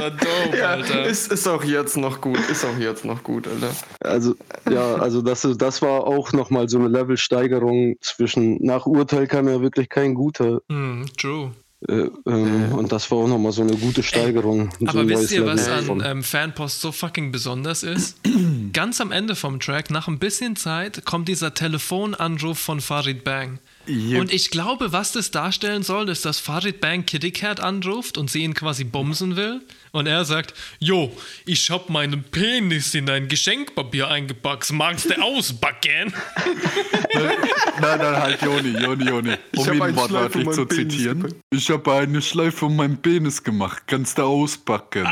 war dope, Ja, Alter. ist, ist auch jetzt noch gut, ist auch jetzt noch gut, Alter. Also, ja, also das, ist- das war auch nochmal so eine Levelsteigerung zwischen, nach Urteil kam ja wirklich kein guter. Hm, true. Äh, ähm, und das war auch nochmal so eine gute Steigerung. so Aber ein wisst ihr, was an ähm, Fanpost so fucking besonders ist? Ganz am Ende vom Track, nach ein bisschen Zeit, kommt dieser Telefonanruf von Farid Bang. Yep. Und ich glaube, was das darstellen soll, ist, dass Farid Bang Kitty Cat anruft und sie ihn quasi bumsen will. Und er sagt, Jo, ich hab meinen Penis in ein Geschenkpapier eingepackt. Magst du ausbacken? Nein, nein, halt, Joni, Joni, Joni. Um hab ihn wortwörtlich zu Penis zitieren. gepackt. Ich habe eine Schleife um meinen Penis gemacht. Kannst du auspacken?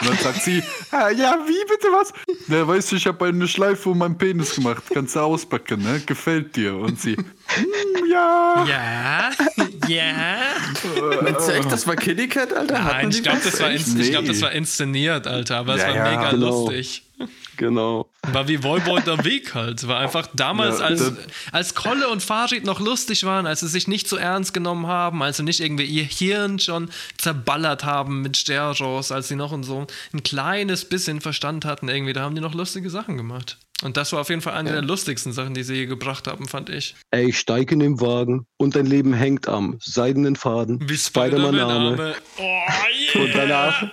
Und dann sagt sie, ah, ja, wie bitte was? Ja, weißt du, ich habe eine Schleife um meinen Penis gemacht. Kannst du auspacken, ne? Gefällt dir? Und sie, ja. Ja, ja. Meinst du echt, das war Kitty Cat, Alter? Nein, ich glaube, das, ich glaub, Nee. das war inszeniert, Alter. Aber es Ja, war ja, mega genau. lustig. Genau. War wie Vollboy der Weg halt. War einfach damals, Ja, als, als Kolle und Farid noch lustig waren, als sie sich nicht so ernst genommen haben, als sie nicht irgendwie ihr Hirn schon zerballert haben mit Steros, als sie noch ein so ein kleines bisschen Verstand hatten irgendwie, da haben die noch lustige Sachen gemacht. Und das war auf jeden Fall eine der lustigsten Sachen, die sie je gebracht haben, fand ich. Ey, ich steig in den Wagen und dein Leben hängt am seidenen Faden. Wie Spider-Man-Name. Spider-Man-Name. Oh, yeah. Und danach,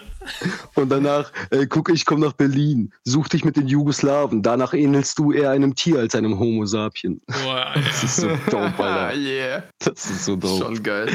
und danach, äh, guck, ich komm nach Berlin. Such dich mit den Jugoslawen. Danach ähnelst du eher einem Tier als einem Homo sapien. Boah, Das ist so dope, Alter. yeah. Das ist so dope. Schon geil.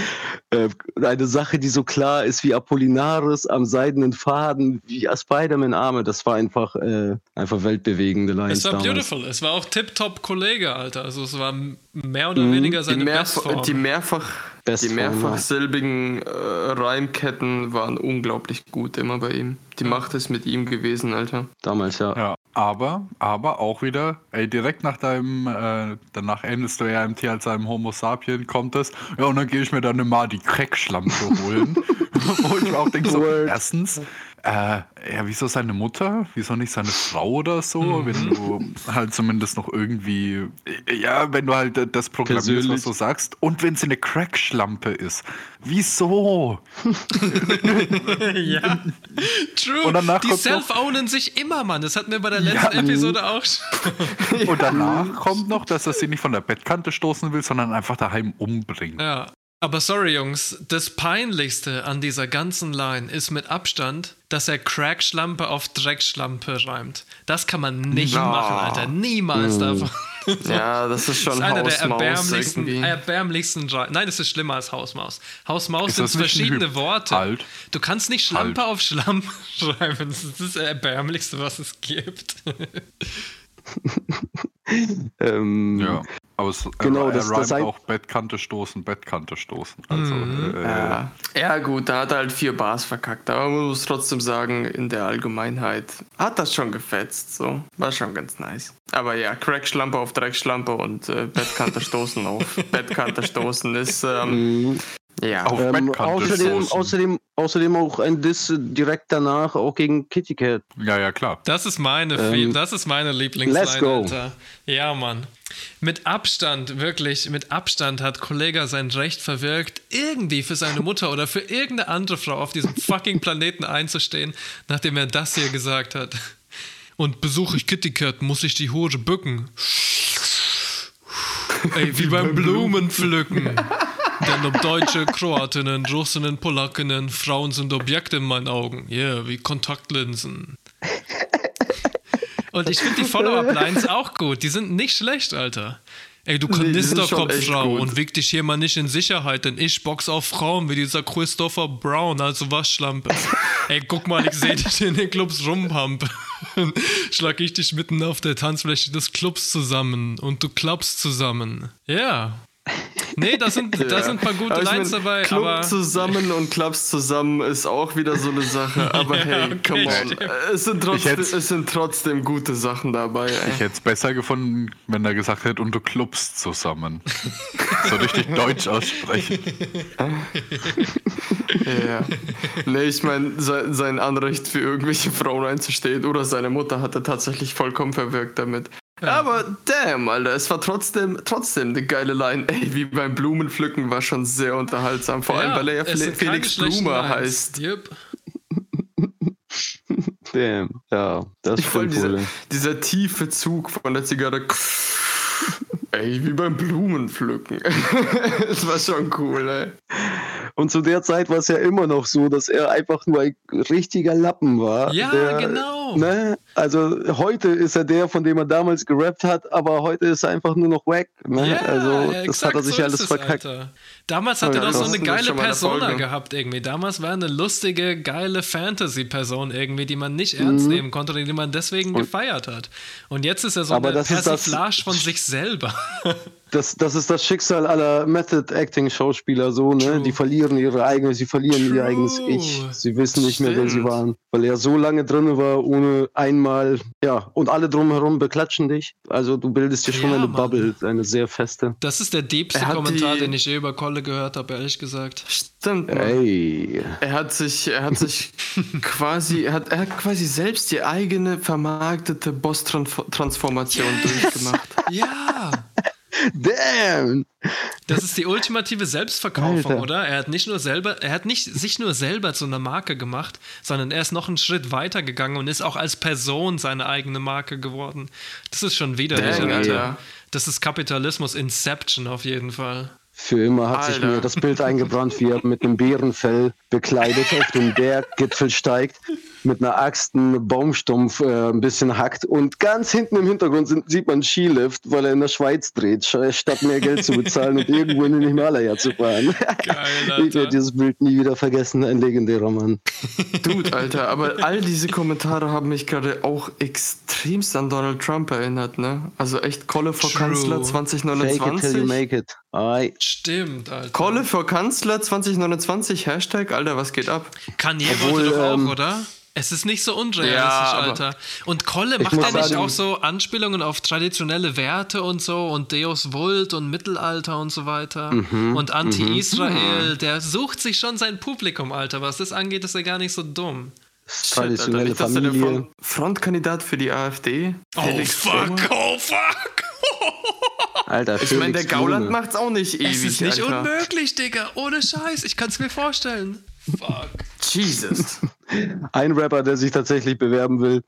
Äh, eine Sache, die so klar ist wie Apollinaris am seidenen Faden, wie Spider-Man-Arme. Das war einfach, äh, einfach weltbewegende Lines es war damals. beautiful. Es war auch tipptopp Kollege, Alter. Also es war mehr oder Mhm. weniger Die, seine mehrf Bestform. die mehrfach, die Bestform, mehrfach ja. silbigen äh, Reimketten waren unglaublich gut immer bei ihm. Die Macht ist mit ihm gewesen, Alter. Damals, ja. Ja, aber, aber auch wieder, ey, direkt nach deinem, äh, danach endest du ja im Tier als einem Homo sapien, kommt es. Ja, und dann gehe ich mir dann immer die Crackschlampe holen. Wo ich mir auch denke, so, erstens, äh, ja, wieso seine Mutter? Wieso nicht seine Frau oder so? Wenn du halt zumindest noch irgendwie, ja, wenn du halt das programmierst, was du sagst. Und wenn sie eine Crackschlampe ist. Wieso? ja. True. Und danach die kommt self-ownen sich immer, Mann. Das hatten wir bei der letzten Ja. Episode auch schon. Und danach kommt noch, dass er sie nicht von der Bettkante stoßen will, sondern einfach daheim umbringen. Ja. Aber sorry, Jungs, das Peinlichste an dieser ganzen Line ist mit Abstand, dass er Crackschlampe auf Dreckschlampe reimt. Das kann man nicht Ja. machen, Alter. Niemals davon. Ja, das ist Das schon ist einer der erbärmlichsten, irgendwie. erbärmlichsten Nein, das ist schlimmer als Hausmaus. Hausmaus Ist sind das verschiedene Worte. Halt. Du kannst nicht Schlampe Halt. auf Schlamm schreiben. Das ist das Erbärmlichste, was es gibt. ähm, Ja. Aber es, Genau, er, das- er das auch Bettkante stoßen, Bettkante stoßen. Also, Mhm. äh, Ja. ja, gut, da hat er halt vier Bars verkackt. Aber man muss trotzdem sagen, in der Allgemeinheit hat das schon gefetzt. So. War schon ganz nice. Aber ja, Crackschlampe auf Dreckschlampe und äh, Bettkante stoßen auf Bettkante stoßen ist. Ähm, mhm. ja. Auf ähm, Bettkante außerdem, stoßen. außerdem, außerdem auch ein Diss direkt danach auch gegen Kitty Cat. ja, ja, klar. Das ist meine, Ähm, das ist meine Lieblingsline, let's go. Alter. Ja, Mann. Mit Abstand, wirklich, mit Abstand hat Kollega sein Recht verwirkt, irgendwie für seine Mutter oder für irgendeine andere Frau auf diesem fucking Planeten einzustehen, nachdem er das hier gesagt hat. Und besuche ich Kitty Cat, muss ich die Hure bücken. Ey, wie beim Blumenpflücken. Denn ob Deutsche, Kroatinnen, Russinnen, Polakinnen, Frauen sind Objekte in meinen Augen. Yeah, wie Kontaktlinsen. Und ich finde die Follow-up-Lines auch gut. Die sind nicht schlecht, Alter. Ey, du Kanisterkopffrau gut. und wieg dich hier mal nicht in Sicherheit, denn ich box auf Frauen wie dieser Christopher Brown, also Waschlampe. Ey, guck mal, ich seh dich in den Clubs rumpampen. Schlag ich dich mitten auf der Tanzfläche des Clubs zusammen und du klappst zusammen. Ja. Nee, da sind, da sind ein paar gute Aber Lines dabei, Club aber. zusammen und Klaps zusammen ist auch wieder so eine Sache. Aber Ja, hey, okay, come on. Es sind, trotzdem, es sind trotzdem gute Sachen dabei. Ey. Ich hätte es besser gefunden, wenn er gesagt hätte, und du clubst zusammen. so richtig Deutsch aussprechen. Ja. Nee, ich meine, sein, sein Anrecht für irgendwelche Frauen einzustehen oder seine Mutter hat er tatsächlich vollkommen verwirkt damit. Aber damn, Alter, es war trotzdem, trotzdem eine geile Line. Ey, wie beim Blumenpflücken war schon sehr unterhaltsam. Vor allem, weil er ja Felix schlechten Blume Lines. heißt. Yep. Damn. Ja, das Vor allem stimmt dieser, dieser tiefe Zug von der Zigarre. Ey, wie beim Blumenpflücken. das war schon cool, ey. Und zu der Zeit war es ja immer noch so, dass er einfach nur ein richtiger Lappen war. Ja, der, genau. Ne? Also heute ist er der, von dem er damals gerappt hat, aber heute ist er einfach nur noch wack. Ne? Ja, also das exakt hat er sich so alles verkackt. Alter. Damals hat Ja, er doch so eine geile Persona gehabt irgendwie. Damals war er eine lustige, geile Fantasy-Person irgendwie, die man nicht ernst nehmen konnte, die man deswegen gefeiert hat. Und jetzt ist er so Mhm. Eine Persiflage von sich selber. Das, das ist das Schicksal aller Method-Acting-Schauspieler so, ne? True. Die verlieren ihre eigene, sie verlieren True. ihr eigenes Ich. Sie wissen nicht mehr, wer sie Stimmt. waren. Weil er so lange drin war, ohne einmal, ja, und alle drumherum beklatschen dich. Also du bildest dir schon Ja, eine Mann. Bubble, eine sehr feste. Das ist der diebste Kommentar, die- den ich je über Kolle gehört habe, ehrlich gesagt. Stimmt. Ey. Er hat sich, er hat sich quasi, er hat, er hat quasi selbst die eigene vermarktete Boss-Transformation durchgemacht. Ja! Damn! Das ist die ultimative Selbstverkaufung, Alter. oder? Er hat nicht nur selber, er hat nicht sich nur selber zu einer Marke gemacht, sondern er ist noch einen Schritt weiter gegangen und ist auch als Person seine eigene Marke geworden. Das ist schon widerlich, Dang, Alter. Alter. Das ist Kapitalismus Inception auf jeden Fall. Für immer hat sich Alter. mir das Bild eingebrannt, wie er mit einem Bärenfell bekleidet auf den Berggipfel steigt, mit einer Axt einen Baumstumpf äh, ein bisschen hackt und ganz hinten im Hintergrund sind, sieht man einen Skilift, weil er in der Schweiz dreht, statt mehr Geld zu bezahlen und irgendwo in den Himalaya zu fahren. Geil, Ich werde dieses Bild nie wieder vergessen, ein legendärer Mann. Dude, Alter, aber all diese Kommentare haben mich gerade auch extremst an Donald Trump erinnert, ne? Also echt Kolle vor True. Kanzler Fake it till you 2029. make it. Ei. Stimmt, Alter. Kolle vor Kanzler 2029, Hashtag, Alter, was geht ab? Kanye Obwohl, wollte doch auch, ähm, oder? Es ist nicht so unrealistisch, Ja, Alter. Und Kolle, macht er nicht auch so Anspielungen auf traditionelle Werte und so und Deus Vult und Mittelalter und so weiter Mhm, und Anti-Israel? Der sucht sich schon sein Publikum, Alter. Was das angeht, ist er gar nicht so dumm. Shit, Alter, Traditionelle nicht, dass er der Familie. Front Frontkandidat für die AfD? Felix Blume? oh fuck. Alter, Ich meine, der Gauland Blume. macht's auch nicht ewig, Es ist nicht Alter. unmöglich, Digga. Ohne Scheiß. Ich kann's mir vorstellen. Fuck. Jesus. Ein Rapper, der sich tatsächlich bewerben will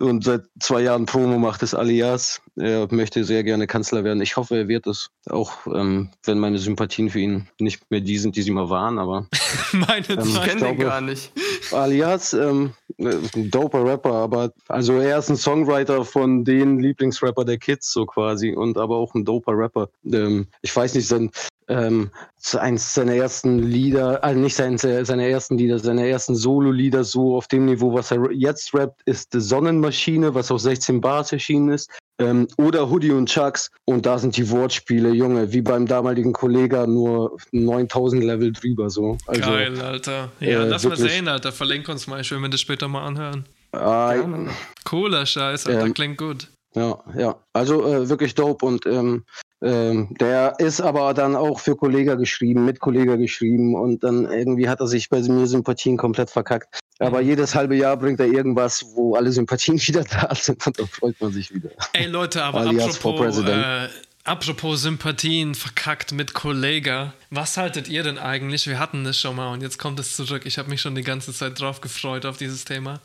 und seit zwei Jahren Promo macht, ist Alias. Er möchte sehr gerne Kanzler werden. Ich hoffe, er wird es. Auch ähm, wenn meine Sympathien für ihn nicht mehr die sind, die sie mal waren. Aber Meine Ähm, Ich kenne den gar nicht. Alias, ähm, äh, ein doper Rapper, aber also er ist ein Songwriter von den Lieblingsrapper der Kids so quasi und aber auch ein doper Rapper. Ähm, ich weiß nicht, sein, ähm, eins seiner ersten Lieder, also nicht sein, seine ersten Lieder, seine ersten Solo-Lieder so auf dem Niveau, was er jetzt rappt, ist die Sonnenmaschine, was auf 16 Bars erschienen ist. Ähm, oder Hoodie und Chucks. Und da sind die Wortspiele, Junge, wie beim damaligen Kollegen, nur 9000 Level drüber. So. Also, Geil, Alter. Ja, äh, lass mal sehen, Alter. Verlink uns mal, ich will mir das später mal anhören. Äh, Cooler Scheiß, Alter. Ähm, Klingt gut. Ja, ja. Also äh, wirklich dope. Und ähm, ähm, der ist aber dann auch für Kollega geschrieben, mit Kollega geschrieben und dann irgendwie hat er sich bei mir Sympathien komplett verkackt. Aber mhm. jedes halbe Jahr bringt er irgendwas, wo alle Sympathien wieder da sind und dann freut man sich wieder. Ey Leute, aber apropos, äh, apropos Sympathien verkackt mit Kollega, was haltet ihr denn eigentlich? Wir hatten das schon mal und jetzt kommt es zurück. Ich habe mich schon die ganze Zeit drauf gefreut auf dieses Thema.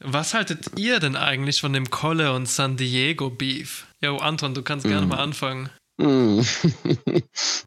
Was haltet ihr denn eigentlich von dem Kolle und San Diego Beef? Jo, Anton, du kannst gerne mhm. mal anfangen. Hm.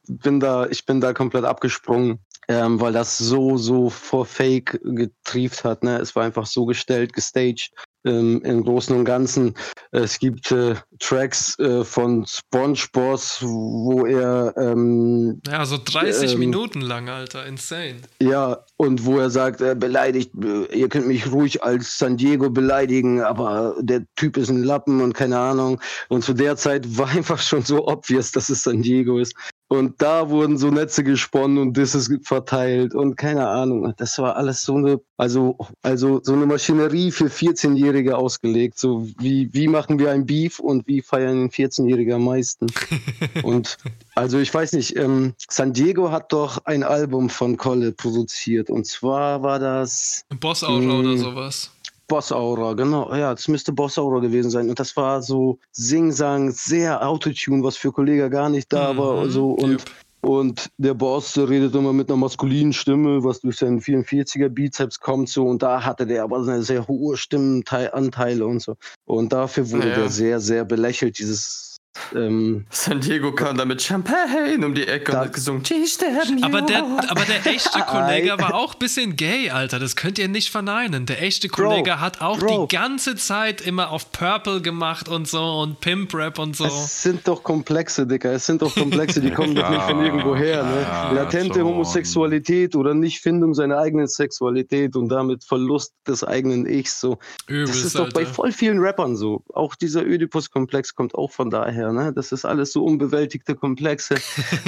bin da, ich bin da komplett abgesprungen, ähm, weil das so, so vor Fake getrieft hat. Ne? Es war einfach so gestellt, gestaged ähm, im Großen und Ganzen. Es gibt äh, Tracks äh, von SpongeBob, wo er. Ähm, ja, so 30 ähm, Minuten lang, Alter, insane. Ja, und wo er sagt, äh, beleidigt, äh, ihr könnt mich ruhig als San Diego beleidigen, aber der Typ ist ein Lappen und keine Ahnung. Und zu der Zeit war einfach schon so obvious, dass es San Diego ist. Und da wurden so Netze gesponnen und Disses verteilt und keine Ahnung. Das war alles so eine, also, also so eine Maschinerie für 14-Jährige ausgelegt. So wie, wie machen wir ein Beef und wie feiern ein 14-Jähriger am meisten? und also ich weiß nicht, ähm, San Diego hat doch ein Album von Colle produziert. Und zwar war das. Boss Aura oder sowas. Boss Aura, genau. Ja, das müsste Boss Aura gewesen sein. Und das war so Sing-Sang, sehr Autotune, was für Kollegen gar nicht da mhm, war. So. Und, yep. und der Boss redet immer mit einer maskulinen Stimme, was durch seinen 44er Bizeps kommt. So. Und da hatte der aber eine sehr hohe Stimmenanteile und so. Und dafür wurde ja. der sehr, sehr belächelt, dieses ähm, San Diego kam da mit Champagne um die Ecke und hat gesungen, die sterben aber der, aber der echte Kollege war auch ein bisschen gay, Alter. Das könnt ihr nicht verneinen. Der echte Kollege hat auch Bro. die ganze Zeit immer auf Purple gemacht und so und Pimp Rap und so. Es sind doch Komplexe, Dicker. Es sind doch Komplexe, die kommen doch nicht von irgendwo her. Ne? Ja, Latente. Homosexualität oder Nichtfindung seiner eigenen Sexualität und damit Verlust des eigenen Ichs. So. Übelst, das ist doch Alter. bei voll vielen Rappern so. Auch dieser Oedipus-Komplex kommt auch von daher her. Ne? Das ist alles so unbewältigte Komplexe.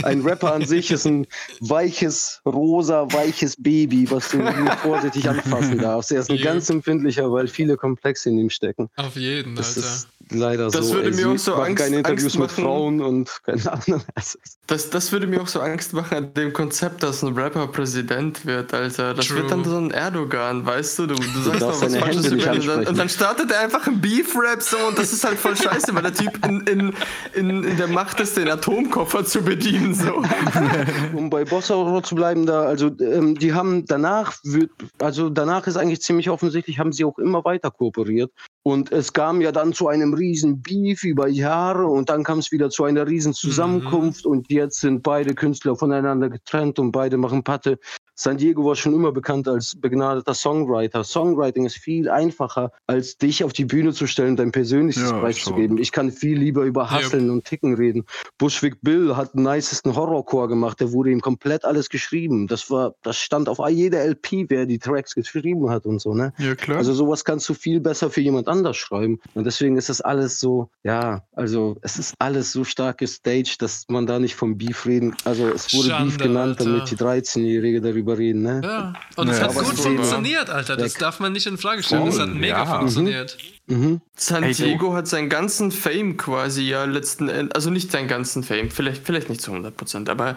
Ein Rapper an sich ist ein weiches, rosa, weiches Baby, was du nur vorsichtig anfassen darfst. Er ist ein ganz empfindlicher, weil viele Komplexe in ihm stecken. Auf jeden, das Alter. Ist leider das so. Würde mir auch so Angst, keine Interviews Angst mit Frauen und keine Ahnung. Das, das würde mir auch so Angst machen an dem Konzept, dass ein Rapper Präsident wird, Alter. Das True. wird dann so ein Erdogan, weißt du? Du, du sagst doch was Falsches über ihn. Und dann startet er einfach ein Beef-Rap so und das ist halt voll scheiße, weil der Typ in, in, in, in der Macht ist, den Atomkoffer zu bedienen. So. um bei Bossa zu bleiben, da, also ähm, die haben danach, also danach ist eigentlich ziemlich offensichtlich, haben sie auch immer weiter kooperiert. Und es kam ja dann zu einem riesen Beef über Jahre und dann kam es wieder zu einer riesen Zusammenkunft mhm. und jetzt sind beide Künstler voneinander getrennt und beide machen Patte. San Diego war schon immer bekannt als begnadeter Songwriter. Songwriting ist viel einfacher, als dich auf die Bühne zu stellen, dein persönliches ja, preiszugeben. Ich kann viel lieber über Hasseln ja. und Ticken reden. Bushwick Bill hat den nicesten Horrorcore gemacht. Der wurde ihm komplett alles geschrieben. Das war, das stand auf jeder LP, wer die Tracks geschrieben hat und so, ne? Ja, klar. Also sowas kannst du viel besser für jemand anders schreiben. Und deswegen ist das alles so, ja, also es ist alles so stark gestaged, dass man da nicht vom Beef reden. Also es wurde Schande, Beef genannt, Alter. damit die 13-Jährige darüber drüber reden, ne? Ja, und es ja, hat gut funktioniert, Alter. Das darf man nicht in Frage stellen. Es hat mega ja. funktioniert. Mhm. Mhm. Santiago hat seinen ganzen Fame quasi ja letzten Endes, also nicht seinen ganzen Fame, vielleicht, vielleicht nicht zu 100 Prozent, aber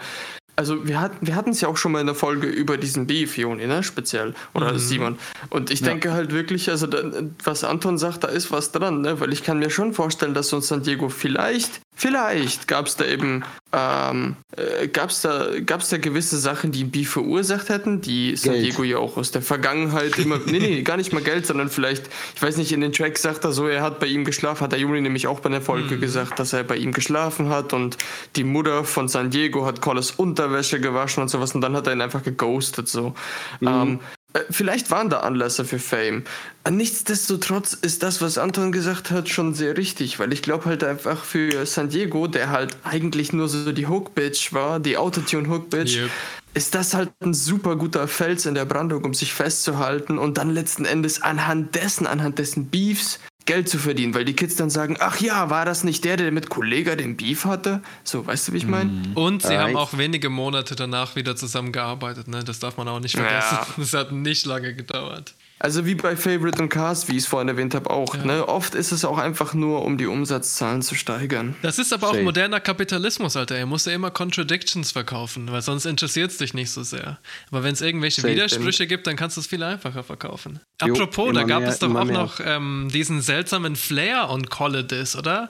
also wir hatten wir hatten es ja auch schon mal in der Folge über diesen Beef, Joni, ne, speziell oder mhm. Simon. Und ich ja. denke halt wirklich, also da, was Anton sagt, da ist was dran, ne, weil ich kann mir schon vorstellen, dass uns San Diego vielleicht Vielleicht gab es da eben, ähm, äh, gab es da, gab's da gewisse Sachen, die ein Beef verursacht hätten, die San Diego ja auch aus der Vergangenheit immer, nee, nee, gar nicht mal Geld, sondern vielleicht, ich weiß nicht, in den Tracks sagt er so, er hat bei ihm geschlafen, hat der Juni nämlich auch bei der Folge mhm. gesagt, dass er bei ihm geschlafen hat und die Mutter von San Diego hat Colles Unterwäsche gewaschen und sowas und dann hat er ihn einfach geghostet, so. Mhm. Ähm, Äh, Vielleicht waren da Anlässe für Fame. Äh, Nichtsdestotrotz ist das, was Anton gesagt hat, schon sehr richtig, weil ich glaube halt einfach für San Diego, der halt eigentlich nur so die Hook-Bitch war, die Autotune-Hook-Bitch, Yep. ist das halt ein super guter Fels in der Brandung, um sich festzuhalten und dann letzten Endes anhand dessen, anhand dessen Beefs Geld zu verdienen, weil die Kids dann sagen, ach ja, war das nicht der, der mit Kollega den Beef hatte? So, weißt du, wie ich meine? Und sie haben auch wenige Monate danach wieder zusammengearbeitet, ne? Das darf man auch nicht vergessen. Ja. Das hat nicht lange gedauert. Also wie bei Favorite und Cast, wie ich es vorhin erwähnt habe, auch. Ne? Oft ist es auch einfach nur, um die Umsatzzahlen zu steigern. Das ist aber auch Safe. moderner Kapitalismus, Alter. Er muss ja immer Contradictions verkaufen, weil sonst interessiert es dich nicht so sehr. Aber wenn es irgendwelche Safe. Widersprüche gibt, dann kannst du es viel einfacher verkaufen. Jo, Apropos, da gab mehr, es doch auch mehr. noch ähm, diesen seltsamen Flair on Colledis, oder?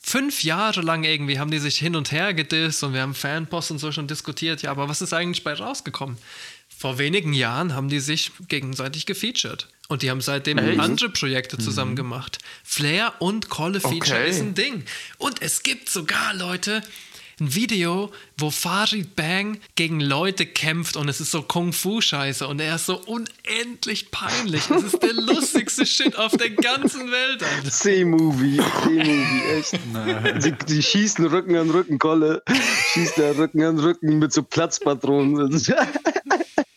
Fünf Jahre lang irgendwie haben die sich hin und her gedisst und wir haben Fanpost und so schon diskutiert. Ja, aber was ist eigentlich bei rausgekommen? Vor wenigen Jahren haben die sich gegenseitig gefeatured. Und die haben seitdem Echt? andere Projekte zusammen gemacht. Flair und Kolle Feature Okay. ist ein Ding. Und es gibt sogar Leute, ein Video, wo Farid Bang gegen Leute kämpft und es ist so Kung-Fu-Scheiße und er ist so unendlich peinlich. Es ist der lustigste Shit auf der ganzen Welt, Alter. C-Movie, C-Movie, echt. Die, die schießen Rücken an Rücken, Kolle. Schießt der Rücken an Rücken mit so Platzpatronen.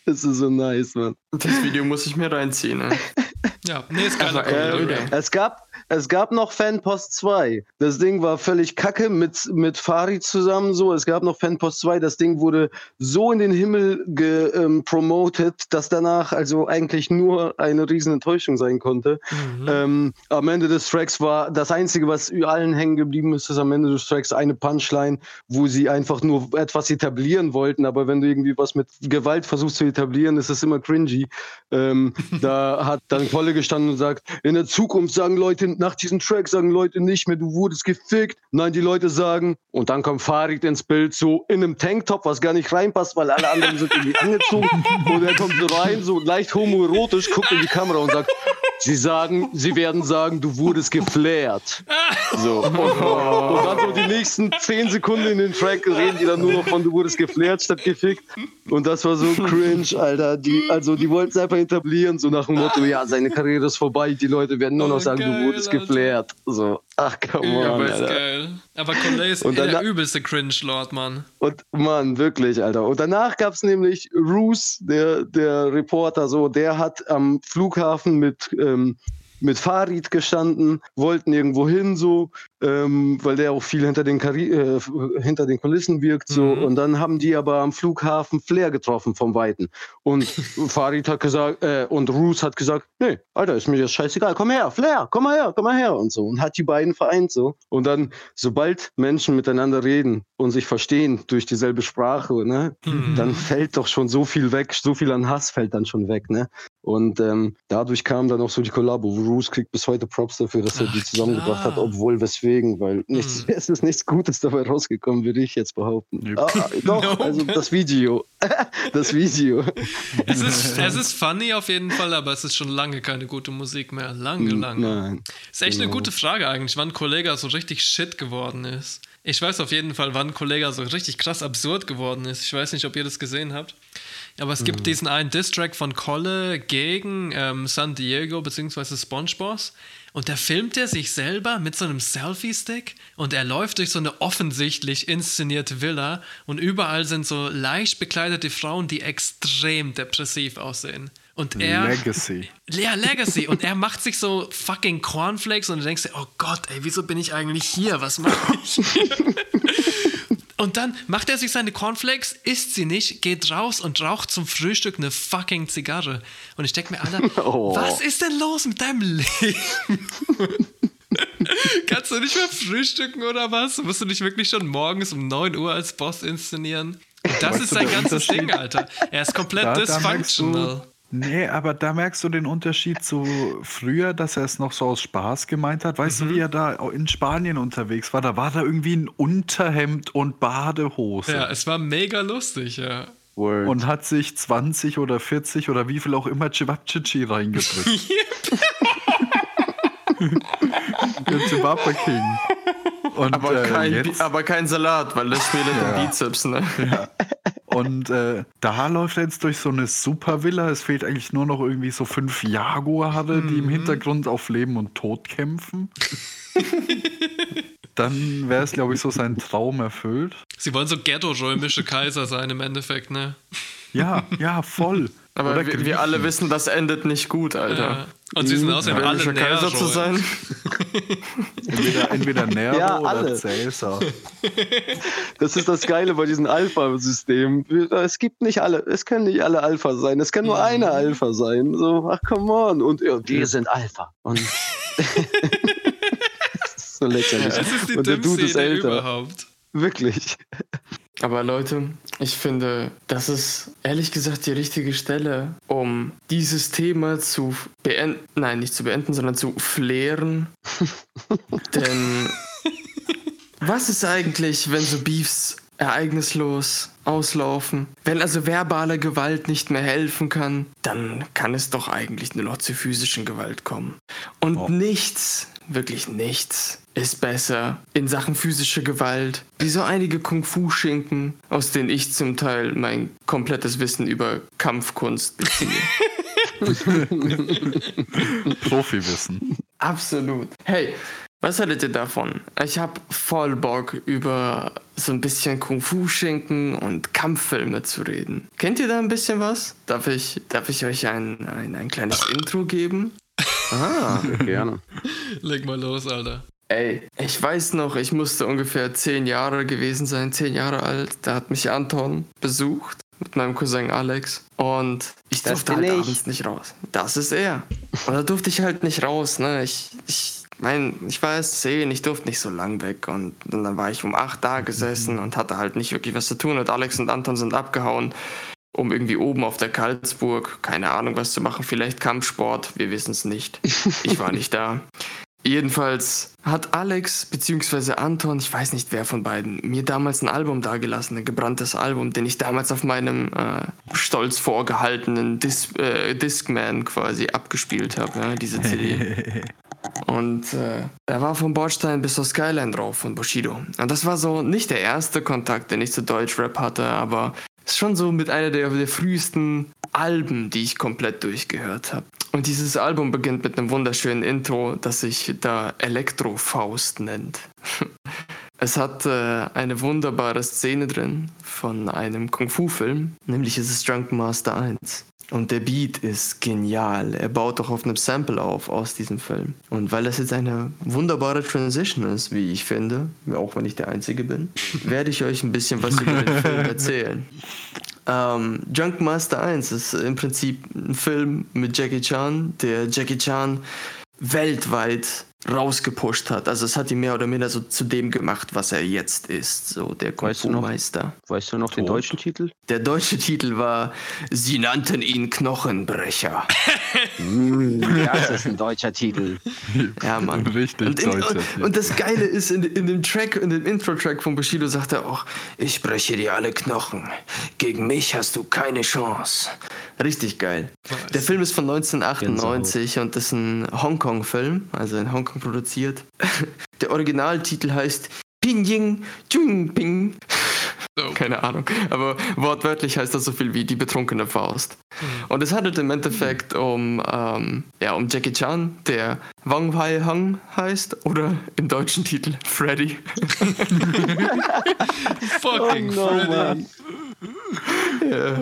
Das ist- so nice, Mann. Das Video muss ich mir reinziehen. Ne? Ja, nee, ist geiler Aber, äh. Es gab, es gab noch Fanpost 2. Das Ding war völlig kacke mit, mit Farid zusammen so. Es gab noch Fanpost 2. Das Ding wurde so in den Himmel ge, ähm, dass danach also eigentlich nur eine riesen Enttäuschung sein konnte. Ähm, am Ende des Tracks war das Einzige, was allen hängen geblieben ist, ist am Ende des Tracks eine Punchline, wo sie einfach nur etwas etablieren wollten. Aber wenn du irgendwie was mit Gewalt versuchst zu etablieren, ist es immer cringy. Ähm, da hat dann Kolle gestanden und sagt, in der Zukunft sagen Leute, nach diesem Track sagen Leute nicht mehr, du wurdest gefickt. Nein, die Leute sagen, und dann kommt Farid ins Bild, so in einem Tanktop, was gar nicht reinpasst, weil alle anderen sind irgendwie angezogen. Und er kommt so rein, so leicht homoerotisch, guckt in die Kamera und sagt, sie sagen, sie werden sagen, du wurdest geflärt. So. Und, und dann so die nächsten zehn Sekunden in den Track reden die dann nur noch von, du wurdest geflärt statt gefickt. Und das war so cringe, Alter. Die, also die wollten es einfach etablieren, so nach dem Motto, ja, seine Karriere ist vorbei, die Leute werden nur noch Oh, sagen, du wurdest geflärt. So, ach, come on, aber ist Alter. geil. Aber Conley ist Und eh der übelste Cringe-Lord, Mann. Und Mann, wirklich, Alter. Und danach gab es nämlich Roos, der, der Reporter, so, der hat am Flughafen mit, ähm, mit Farid gestanden, wollten irgendwo hin, so, ähm, weil der auch viel hinter den, Karri äh, hinter den Kulissen wirkt, so. Mhm. Und dann haben die aber am Flughafen Flair getroffen vom Weiten. Und Farid hat gesagt, äh, und Roos hat gesagt, nee, Alter, ist mir das scheißegal, komm her, Flair, komm mal her, komm mal her und so. Und hat die beiden vereint, so. Und dann, sobald Menschen miteinander reden und sich verstehen durch dieselbe Sprache, ne, Mhm. dann fällt doch schon so viel weg, so viel an Hass fällt dann schon weg, ne? Und ähm, dadurch kam dann auch so die Kollabo. Roos kriegt bis heute Props dafür, dass er die Ach, zusammengebracht hat, klar. obwohl weswegen, weil nichts, Mhm. es ist nichts Gutes dabei rausgekommen, würde ich jetzt behaupten. Yep. Ah, ah, doch, Nope. also das Video. das Video. Es ist, es ist funny auf jeden Fall, aber es ist schon lange keine gute Musik mehr. Lange, lange. Nein. Ist echt eine Genau. gute Frage eigentlich, wann Kollega so richtig shit geworden ist. Ich weiß auf jeden Fall, wann Kollega so richtig krass absurd geworden ist. Ich weiß nicht, ob ihr das gesehen habt. Aber es gibt diesen einen Diss-Track von Kolle gegen ähm, San Diego bzw. SpongeBoss. Und da filmt er sich selber mit so einem Selfie-Stick und er läuft durch so eine offensichtlich inszenierte Villa und überall sind so leicht bekleidete Frauen, die extrem depressiv aussehen. Und er. Legacy. Ja, Legacy. Und er macht sich so fucking Cornflakes und du denkst dir, oh Gott, ey, wieso bin ich eigentlich hier? Was mache ich? Und dann macht er sich seine Cornflakes, isst sie nicht, geht raus und raucht zum Frühstück eine fucking Zigarre. Und ich denke mir, Alter, Oh. was ist denn los mit deinem Leben? Kannst du nicht mehr frühstücken oder was? Musst du dich wirklich schon morgens um 9 Uhr als Boss inszenieren? Das Weißt ist sein ganzes Ding, Alter. Er ist komplett Da, da dysfunctional. du, nee, aber da merkst du den Unterschied zu früher, dass er es noch so aus Spaß gemeint hat. Weißt Mhm. du, wie er da in Spanien unterwegs war? Da war da irgendwie ein Unterhemd und Badehose. Ja, es war mega lustig, ja. Word. Und hat sich 20 oder 40 oder wie viel auch immer Chivapchichi reingedrückt. Der Chihuahua King. Und, Aber, äh, kein, aber kein Salat, weil das schmälert Ja. den Bizeps, ne? Und äh, da läuft er jetzt durch so eine Supervilla. Es fehlt eigentlich nur noch irgendwie so fünf Jaguare, die im Mhm. Hintergrund auf Leben und Tod kämpfen. Dann wäre es, glaube ich, so sein Traum erfüllt. Sie wollen so ghetto-römische Kaiser sein im Endeffekt, ne? Ja, ja, voll. Aber wir, wir alle wissen, das endet nicht gut, Alter. Und sie sind außerdem alle Römischer Kaiser zu Nährrollen. sein. Entweder, entweder Nero Ja, oder. Cäsar. Das ist das Geile bei diesem Alpha-System. Es gibt nicht alle, es können nicht alle Alpha sein. Es kann nur Mhm. eine Alpha sein. So, ach come on. Und ja, wir sind Alpha. Und das ist so lächerlich. Es ist die Und der Dude ist älter. überhaupt. Wirklich. Aber Leute, ich finde, das ist ehrlich gesagt die richtige Stelle, um dieses Thema zu beenden, nein, nicht zu beenden, sondern zu flären. Denn was ist eigentlich, wenn so Beefs ereignislos auslaufen? Wenn also verbale Gewalt nicht mehr helfen kann, dann kann es doch eigentlich nur noch zu physischen Gewalt kommen. Und Oh. nichts, wirklich nichts, ist besser in Sachen physische Gewalt, wie so einige Kung-Fu-Schinken, aus denen ich zum Teil mein komplettes Wissen über Kampfkunst beziehe. Profiwissen. Absolut. Hey, was haltet ihr davon? Ich habe voll Bock, über so ein bisschen Kung-Fu-Schinken und Kampffilme zu reden. Kennt ihr da ein bisschen was? Darf ich, darf ich euch ein, ein, ein kleines Intro geben? Ah. Gerne. Leg mal los, Alter. Ey, ich weiß noch, ich musste ungefähr zehn Jahre gewesen sein, zehn Jahre alt. Da hat mich Anton besucht mit meinem Cousin Alex. Und ich Das durfte halt ich. abends nicht raus. Das ist er. Und da durfte ich halt nicht raus, ne? Ich, ich mein, ich war erst zehn, ich durfte nicht so lang weg. Und, und dann war ich um acht da gesessen und hatte halt nicht wirklich was zu tun. Und Alex und Anton sind abgehauen, um irgendwie oben auf der Karlsburg, keine Ahnung, was zu machen. Vielleicht Kampfsport, wir wissen es nicht. Ich war nicht da. Jedenfalls hat Alex bzw. Anton, ich weiß nicht wer von beiden, mir damals ein Album dagelassen, ein gebranntes Album, den ich damals auf meinem äh, stolz vorgehaltenen Dis äh, Discman quasi abgespielt habe, ja, diese CD. Und äh, da war von Bordstein bis zur Skyline drauf von Bushido. Und das war so nicht der erste Kontakt, den ich zu Deutschrap hatte, aber ist schon so mit einer der, der frühesten Alben, die ich komplett durchgehört habe. Und dieses Album beginnt mit einem wunderschönen Intro, das sich da Elektrofaust nennt. Es hat äh, eine wunderbare Szene drin von einem Kung-Fu-Film, nämlich ist es Drunken Master 1. Und der Beat ist genial. Er baut doch auf einem Sample auf aus diesem Film. Und weil das jetzt eine wunderbare Transition ist, wie ich finde, auch wenn ich der Einzige bin, werde ich euch ein bisschen was über den Film erzählen. Ähm, Junk Master 1 ist im Prinzip ein Film mit Jackie Chan, der Jackie Chan weltweit rausgepusht hat. Also es hat ihn mehr oder minder so zu dem gemacht, was er jetzt ist, so der Kung Weißt du Fu noch? Meister. Weißt du noch den Tot. deutschen Titel? Der deutsche Titel war Sie nannten ihn Knochenbrecher. Hm, das ist ein deutscher Titel. Ja, Mann. Richtig und, in, deutscher und, und das Geile ist, in, in dem Track, in dem Intro-Track von Bushido sagt er auch, ich breche dir alle Knochen. Gegen mich hast du keine Chance. Richtig geil. Der Film ist von 1998 und ist ein Hongkong-Film, also in Hongkong produziert. Der Originaltitel heißt Pinyin Jung Ping. So. Keine Ahnung. Aber wortwörtlich heißt das so viel wie die betrunkene Faust. Und es handelt im Endeffekt um, ähm, ja, um Jackie Chan, der Wang Wei Hang heißt, oder im deutschen Titel Freddy. Fucking Oh, Freddy. Mann. ja.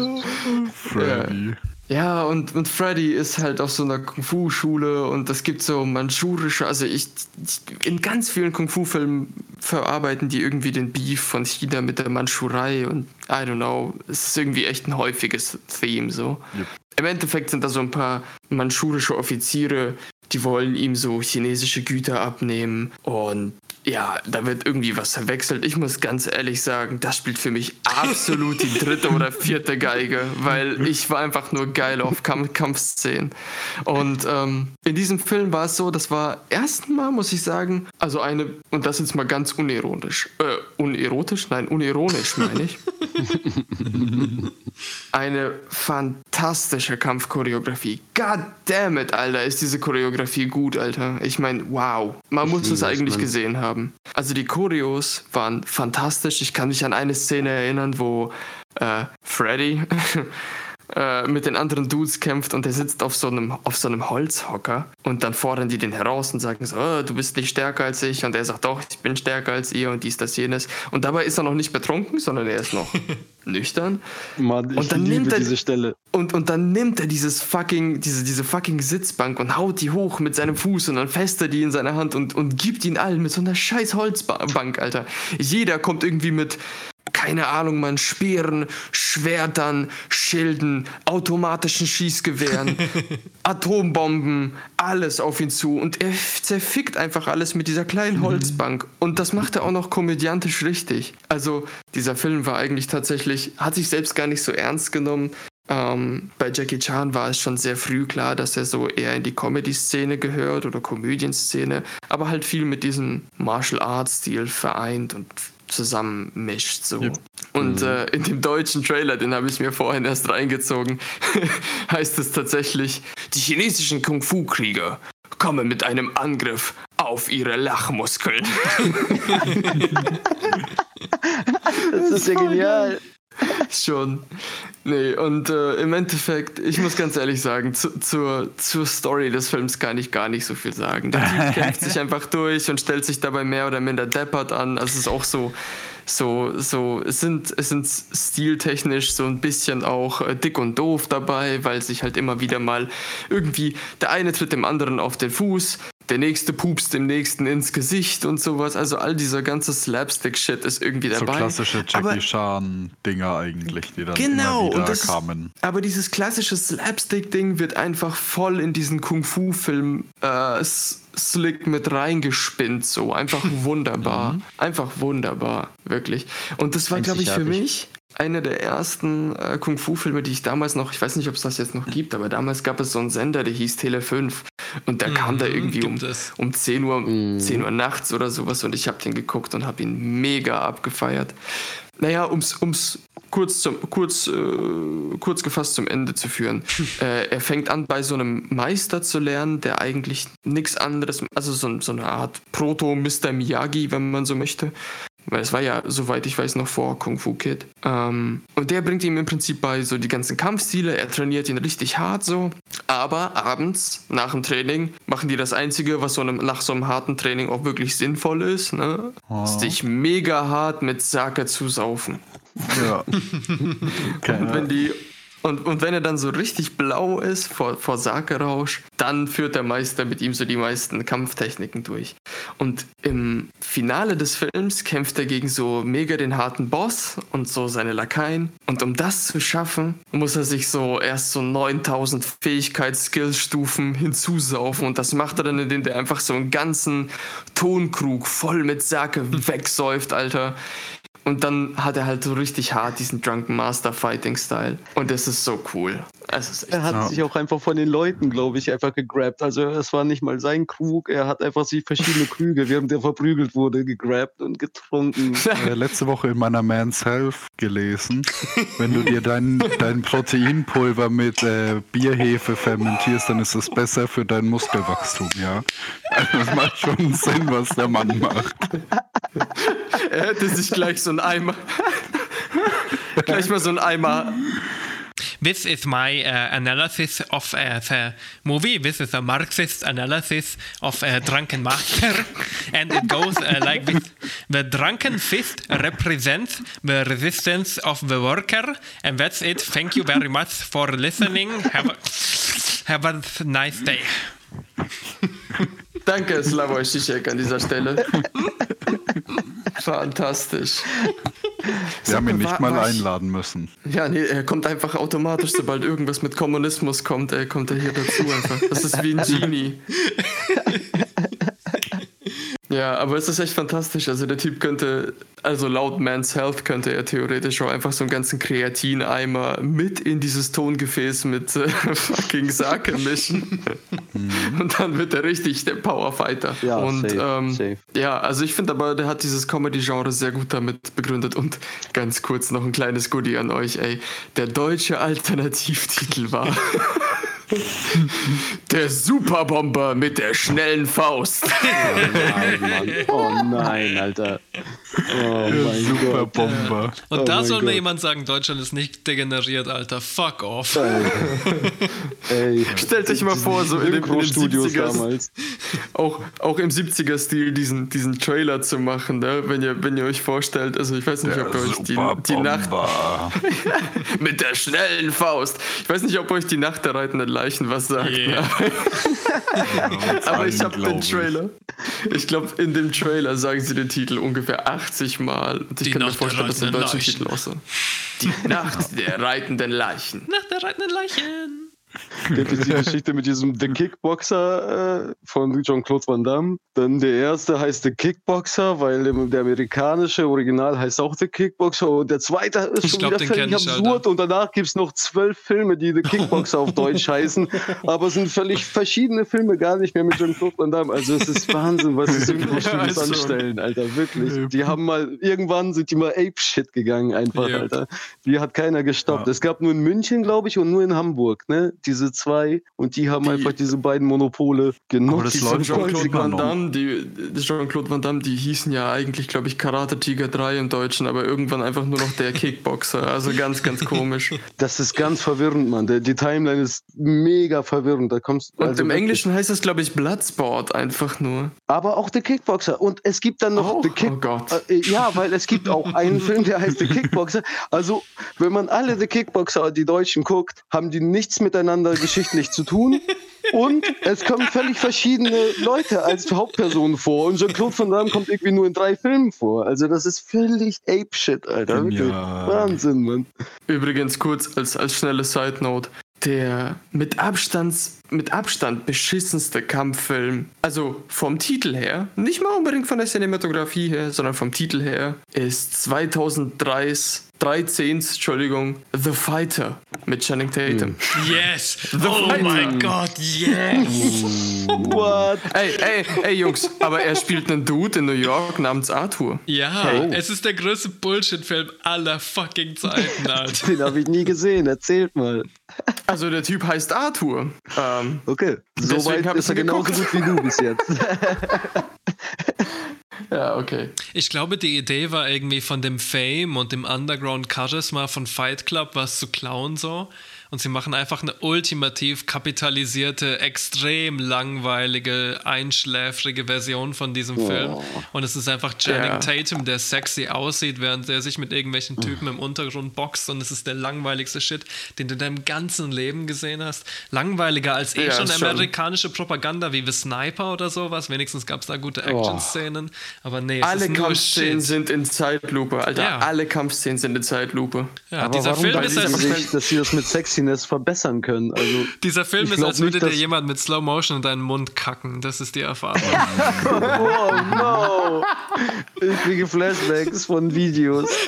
Freddy. Ja, und, und Freddy ist halt auf so einer Kung-Fu-Schule und es gibt so manchurische, also ich, ich in ganz vielen Kung-Fu-Filmen verarbeiten die irgendwie den Beef von China mit der Mandschurei und I don't know, es ist irgendwie echt ein häufiges Theme so. Yep. Im Endeffekt sind da so ein paar manchurische Offiziere, die wollen ihm so chinesische Güter abnehmen und ja, da wird irgendwie was verwechselt. Ich muss ganz ehrlich sagen, das spielt für mich absolut die dritte oder vierte Geige, weil ich war einfach nur geil auf Kamp Kampfszenen. Und ähm, in diesem Film war es so, das war erstmal, muss ich sagen, also eine, und das jetzt mal ganz unironisch, äh, unerotisch? Nein, unironisch meine ich. Eine fantastische Kampfchoreografie. God damn it, Alter, ist diese Choreografie gut, Alter. Ich meine, wow. Man muss es eigentlich gesehen haben. Also die Choreos waren fantastisch. Ich kann mich an eine Szene erinnern, wo äh, Freddy äh, mit den anderen Dudes kämpft und der sitzt auf so einem auf so einem Holzhocker und dann fordern die den heraus und sagen so, oh, du bist nicht stärker als ich und er sagt doch, ich bin stärker als ihr und dies, das, jenes und dabei ist er noch nicht betrunken, sondern er ist noch nüchtern. Mann, ich Und dann liebe nimmt er- diese Stelle. Und, und dann nimmt er dieses fucking, diese, diese fucking Sitzbank und haut die hoch mit seinem Fuß und dann fässt er die in seiner Hand und, und gibt ihn allen mit so einer scheiß Holzbank, Alter. Jeder kommt irgendwie mit, keine Ahnung, man, Speeren, Schwertern, Schilden, automatischen Schießgewehren, Atombomben, alles auf ihn zu. Und er zerfickt einfach alles mit dieser kleinen Holzbank. Und das macht er auch noch komödiantisch richtig. Also, dieser Film war eigentlich tatsächlich, hat sich selbst gar nicht so ernst genommen. Ähm, bei Jackie Chan war es schon sehr früh klar, dass er so eher in die Comedy-Szene gehört oder Komödienszene, aber halt viel mit diesem Martial Arts-Stil vereint und zusammenmischt so. Yep. Und äh, in dem deutschen Trailer, den habe ich mir vorhin erst reingezogen, heißt es tatsächlich, die chinesischen Kung-Fu-Krieger kommen mit einem Angriff auf ihre Lachmuskeln. Das ist ja genial. Schon. Nee, und äh, im Endeffekt, ich muss ganz ehrlich sagen, zu, zur, zur Story des Films kann ich gar nicht so viel sagen. Der Typ kämpft sich einfach durch und stellt sich dabei mehr oder minder deppert an. Also es ist auch so, so, so, es sind, es sind stiltechnisch so ein bisschen auch äh, dick und doof dabei, weil sich halt immer wieder mal irgendwie, der eine tritt dem anderen auf den Fuß, der nächste pupst dem nächsten ins Gesicht und sowas. Also all dieser ganze Slapstick-Shit ist irgendwie So dabei. klassische Aber- Jackie Chan-Dinger eigentlich, die dann Genau, immer wieder und das, kamen. aber dieses klassische Slapstick-Ding wird einfach voll in diesen Kung-Fu-Film äh, slick mit reingespinnt, so. Einfach wunderbar. Einfach wunderbar, wirklich. Und das war, glaube ich, für mich einer der ersten äh, Kung-Fu-Filme, die ich damals noch, ich weiß nicht, ob es das jetzt noch gibt, aber damals gab es so einen Sender, der hieß Tele 5. Und der kam da Mhm, irgendwie um, es. um 10 Uhr, Mhm. 10 Uhr nachts oder sowas und ich habe den geguckt und habe ihn mega abgefeiert. Naja, ums, ums kurz, zum, kurz, äh, kurz gefasst zum Ende zu führen. äh, er fängt an, bei so einem Meister zu lernen, der eigentlich nichts anderes, also so, so eine Art Proto-Mr. Miyagi, wenn man so möchte. Weil es war ja, soweit ich weiß, noch vor Kung Fu Kid. Ähm, und der bringt ihm im Prinzip bei so die ganzen Kampfstile. Er trainiert ihn richtig hart so. Aber abends, nach dem Training, machen die das Einzige, was so einem, nach so einem harten Training auch wirklich sinnvoll ist. Ne? Sich mega hart mit Sake zu saufen. Ja. Und wenn die und, und wenn er dann so richtig blau ist vor, vor Sake-Rausch, dann führt der Meister mit ihm so die meisten Kampftechniken durch. Und im Finale des Films kämpft er gegen so mega den harten Boss und so seine Lakaien. Und um das zu schaffen, muss er sich so erst so 9000 Fähigkeits-Skills-Stufen hinzusaufen. Und das macht er dann, indem der einfach so einen ganzen Tonkrug voll mit Sake wegsäuft, Alter. Und dann hat er halt so richtig hart diesen Drunken Master Fighting Style. Und das ist so cool. Es ist echt Er hat Ja. sich auch einfach von den Leuten, glaube ich, einfach gegrabt. Also es war nicht mal sein Krug, er hat einfach sich verschiedene Krüge, während er verprügelt wurde, gegrabt und getrunken. äh, letzte Woche in meiner Man's Health gelesen. Wenn du dir dein, dein Proteinpulver mit äh, Bierhefe fermentierst, dann ist das besser für dein Muskelwachstum, ja. Also das macht schon Sinn, was der Mann macht. Er hätte sich gleich so einen Eimer. gleich mal so einen Eimer. This is my uh, analysis of uh, the movie. This is a Marxist analysis of uh, Drunken Master. And it goes uh, like this The drunken fist represents the resistance of the worker. And that's it. Thank you very much for listening. Have a, have a nice day. Danke, Slavoj Žižek an dieser Stelle. Fantastisch. Wir haben ihn nicht mal war ich- einladen müssen. Ja, nee, er kommt einfach automatisch, sobald irgendwas mit Kommunismus kommt, er kommt er hier dazu einfach. Das ist wie ein Genie. Ja, aber es ist echt fantastisch. Also der Typ könnte, also laut Man's Health könnte er theoretisch auch einfach so einen ganzen Kreatineimer mit in dieses Tongefäß mit äh, fucking Sake mischen. Und dann wird er richtig der Powerfighter. Ja, Und safe, ähm, safe. ja, also ich finde aber, der hat dieses Comedy-Genre sehr gut damit begründet. Und ganz kurz noch ein kleines Goodie an euch, ey. Der deutsche Alternativtitel war Der Superbomber mit der schnellen Faust. Oh nein, Mann. Oh nein, Alter. Oh Der mein Super Gott. Bomber. Und Oh da soll mir jemand sagen, Deutschland ist nicht degeneriert, Alter. Fuck off. Ey, Stellt euch mal vor, so in den, in den Synchro-Studios 70er, damals. auch, auch im 70er-Stil diesen, diesen Trailer zu machen, ne? wenn, ihr, wenn ihr euch vorstellt, also ich weiß nicht, ob ihr euch die, die Nacht mit der schnellen Faust, ich weiß nicht, ob euch die Nacht der reitenden Leichen was sagt, Yeah. ne? aber ich habe den. Trailer, ich glaube, in dem Trailer sagen sie den Titel ungefähr 80 Mal und ich Die kann mir Nacht vorstellen, dass der reitenden deutsche Leichen. Titel auch so. Die Nacht der reitenden Leichen. Nach der reitenden Leichen. Gibt es die Geschichte mit diesem The Kickboxer äh, von Jean-Claude Van Damme? Dann der erste heißt The Kickboxer, weil der amerikanische Original heißt auch The Kickboxer und der zweite ist Ich schon glaub, wieder völlig absurd Alter. und danach gibt es noch zwölf Filme, die The Kickboxer auf Deutsch heißen, aber es sind völlig verschiedene Filme, gar nicht mehr mit Jean-Claude Van Damme. Also es ist Wahnsinn, was die Synchro-Studios Ja, ist so. anstellen, Alter, wirklich. Die haben mal, irgendwann sind die mal Ape-Shit gegangen einfach, Yep. Alter. Die hat keiner gestoppt. Ja. Es gab nur in München, glaube ich, und nur in Hamburg, ne? Diese zwei. Und die haben Die- einfach diese beiden Monopole genutzt. das Die läuft Jean-Claude Van. Damme, die, Jean-Claude Van Damme, die hießen ja eigentlich, glaube ich, Karate Tiger 3 im Deutschen, aber irgendwann einfach nur noch der Kickboxer. Also ganz, ganz komisch. Das ist ganz verwirrend, Mann. Der, die Timeline ist mega verwirrend. Da kommst, Und also im wirklich. Englischen heißt das, glaube ich, Bloodsport einfach nur. Aber auch The Kickboxer. Und es gibt dann noch Auch? The Kick. Oh Gott. Äh, ja, weil es gibt auch einen Film, der heißt The Kickboxer. Also, wenn man alle The Kickboxer, die Deutschen guckt, haben die nichts miteinander geschichtlich zu tun. Und es kommen völlig verschiedene Leute als Hauptpersonen vor. Und Jean-Claude Van Damme kommt irgendwie nur in drei Filmen vor. Also, das ist völlig Ape-Shit, Alter. Wirklich. Wahnsinn, Mann. Übrigens kurz als, als schnelle Side Note. Der mit, Abstands, mit Abstand beschissenste Kampffilm, also vom Titel her, nicht mal unbedingt von der Cinematografie her, sondern vom Titel her, ist 2003's 13. Entschuldigung, The Fighter mit Channing Tatum. Yes. oh Fighter. mein Gott, yes. What? Ey, ey, ey, Jungs, aber er spielt einen Dude in New York namens Arthur. Ja, Oh. es ist der größte Bullshit-Film aller fucking Zeiten, Alter. Den habe ich nie gesehen. Erzählt mal. Also der Typ heißt Arthur. Ähm, Okay. Deswegen Soweit hab ist er genauso gut wie du bis jetzt. ja, okay. Ich glaube, die Idee war irgendwie von dem Fame und dem Underground Charisma von Fight Club was zu klauen so. Und sie machen einfach eine ultimativ kapitalisierte, extrem langweilige, einschläfrige Version von diesem Film. Und es ist einfach Channing Ja. Tatum, der sexy aussieht, während er sich mit irgendwelchen Typen im Untergrund boxt. Und es ist der langweiligste Shit, den du in deinem ganzen Leben gesehen hast. Langweiliger als eh Ja, schon schon. amerikanische Propaganda wie The Sniper oder sowas. Wenigstens gab es da gute Action-Szenen. Aber nee, es Alle ist nur Kampfszenen Shit. sind in Zeitlupe, Alter. Ja. Alle Kampfszenen sind in Zeitlupe. Ja, Aber dieser warum Film ist sie als, sich, dass sie das mit Sexiness verbessern können? Also, dieser Film ist, als würde dir jemand mit Slow Motion in deinen Mund kacken. Das ist die Erfahrung. oh no! Ich kriege Flashbacks von Videos.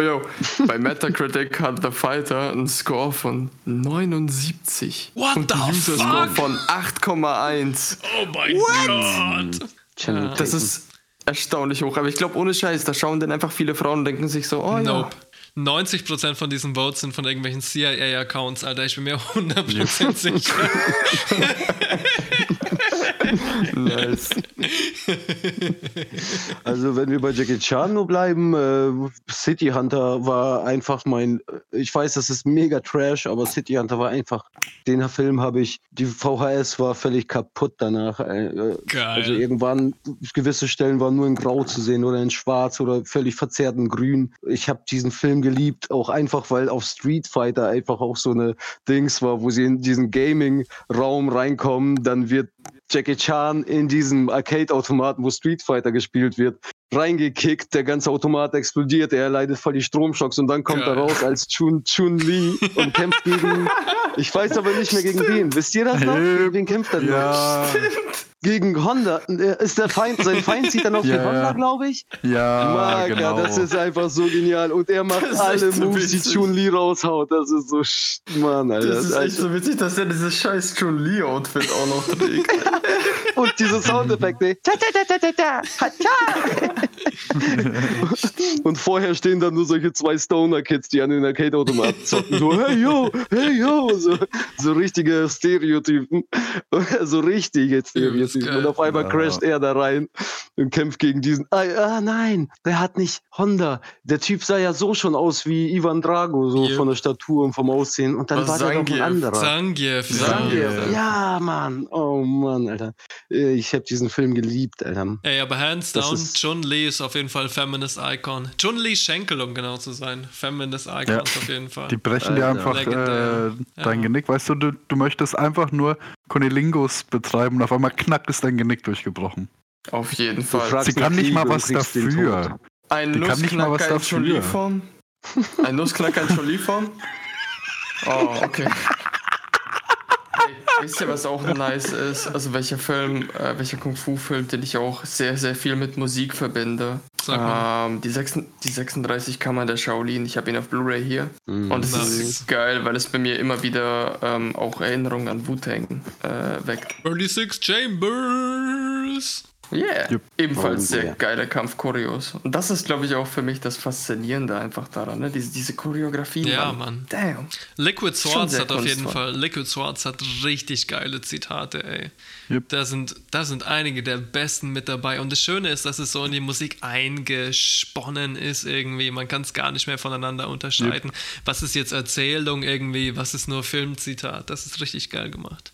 Yo, bei Metacritic hat The Fighter einen Score von 79. What und the User-Score fuck? von 8,1. oh mein Gott. Das ist erstaunlich hoch. Aber ich glaube, ohne Scheiß, da schauen dann einfach viele Frauen und denken sich so, oh Nope. 90% von diesen Votes sind von irgendwelchen CIA-Accounts, Alter. Ich bin mir 100% sicher. nice. Also wenn wir bei Jackie Chan nur bleiben, äh, City Hunter war einfach mein, ich weiß, das ist mega Trash, aber City Hunter war einfach, den Film habe ich, die VHS war völlig kaputt danach. Äh, Geil. Also irgendwann, gewisse Stellen waren nur in Grau zu sehen oder in Schwarz oder völlig verzerrten Grün. Ich habe diesen Film geliebt, auch einfach, weil auf Street Fighter einfach auch so eine Dings war, wo sie in diesen Gaming-Raum reinkommen, dann wird Jackie Chan in diesem Arcade-Automaten, wo Street Fighter gespielt wird, reingekickt, der ganze Automat explodiert, er leidet voll die Stromschocks und dann kommt Geil. er raus als Chun, Chun Li und kämpft gegen, ich weiß aber nicht mehr gegen wen. Wisst ihr das noch? Gegen wen kämpft er? Ja, Gegen Honda. Ist der Feind, sein Feind sieht dann auf Ja, die Honda, ja. glaube ich. ja, Maga, genau. das ist einfach so genial. Und er macht alle so Moves, die witzig. Chun Li raushaut. Das ist so, Mann, Alter. Das ist echt so witzig, dass er dieses scheiß Chun-Li-Outfit auch noch trägt. Und diese Soundeffekte. Ta, ta, ta. Und vorher stehen dann nur solche zwei Stoner-Kids, die an den Arcade-Automaten zocken. So, hey yo, hey yo. So, so richtige Stereotypen. so richtige Stereotypen. Und auf einmal crasht er da rein und kämpft gegen diesen. Ah, ah nein, der hat nicht Honda. Der Typ sah ja so schon aus wie Ivan Drago, so Yep. von der Statur und vom Aussehen. Und dann Was war der doch ein anderer. Zangief. Zangief. Zangief. Ja, Mann. Oh Mann, Alter. Äh, Ich habe diesen Film geliebt, Alter. Ey, aber hands down, Chun Li ist auf jeden Fall Feminist Icon. Chun Li Schenkel, um genau zu sein. Feminist Icon Ja. auf jeden Fall. Die brechen dir einfach äh, dein Ja. Genick. Weißt du, du, du möchtest einfach nur Kunilingus betreiben und auf einmal knack ist dein Genick durchgebrochen. Auf jeden Fall. Sie kann nicht mal was dafür. Ein Die kann nicht mal was dafür. Ein Nussknacker in Jolie-Form? Oh, okay. Wisst ihr, was auch nice ist? Also welcher Film, äh, welcher Kung-Fu-Film, den ich auch sehr, sehr viel mit Musik verbinde? Sag mal. Ähm, die, 6, die 36 Kammer der Shaolin. Ich habe ihn auf Blu-ray hier. Mhm. Und es Nice. ist geil, weil es bei mir immer wieder ähm, auch Erinnerungen an Wu-Tang äh, weckt. 36 Chambers. Yeah. Jupp. Ebenfalls sehr ja. geile Kampfchoreos. Und das ist, glaube ich, auch für mich das Faszinierende einfach daran, ne? Diese, diese Choreografie. Ja, Mann. Damn. Liquid Swords hat auf jeden. Fall, Liquid Swords hat richtig geile Zitate, ey. Yep. Da sind, da sind einige der besten mit dabei. Und das Schöne ist, dass es so in die Musik eingesponnen ist irgendwie. Man kann es gar nicht mehr voneinander unterscheiden. Was ist jetzt Erzählung irgendwie, was ist nur Filmzitat. Das ist richtig geil gemacht.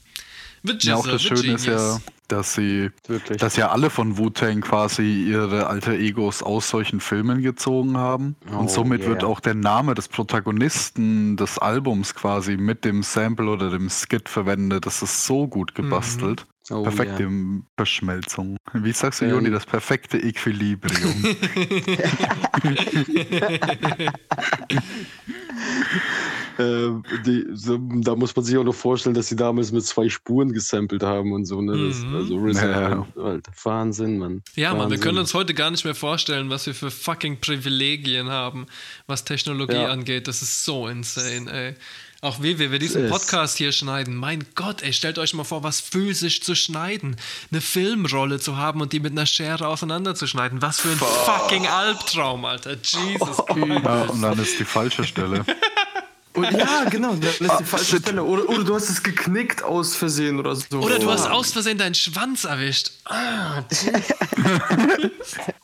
The Ja, auch das Schöne ist ja, dass sie, Wirklich. dass ja alle von Wu-Tang quasi ihre alter Egos aus solchen Filmen gezogen haben. Oh, und somit yeah. wird auch der Name des Protagonisten des Albums quasi mit dem Sample oder dem Skit verwendet. Das ist so gut gebastelt. Oh, Perfekte yeah. Verschmelzung. Wie sagst du, Ähm. Joni, das perfekte Equilibrium. Äh, die, so, da muss man sich auch noch vorstellen, dass sie damals mit zwei Spuren gesampelt haben und so. Ne? Das, Mhm. also RZA, Ja. Alter, Wahnsinn, Mann. Ja, Mann, wir Wahnsinn. können uns heute gar nicht mehr vorstellen, was wir für fucking Privilegien haben, was Technologie Ja. angeht. Das ist so insane, ey. Auch wie wir, wir diesen Podcast hier schneiden. Mein Gott, ey, stellt euch mal vor, was physisch zu schneiden. Eine Filmrolle zu haben und die mit einer Schere auseinanderzuschneiden. Was für ein fucking Albtraum, Alter. Jesus Christ. ja, und dann ist die falsche Stelle. Und ja, genau, das ist Ah, die falsche Stelle. Oder, oder du hast es geknickt aus Versehen oder so. Oder du hast aus Versehen deinen Schwanz erwischt. Ah,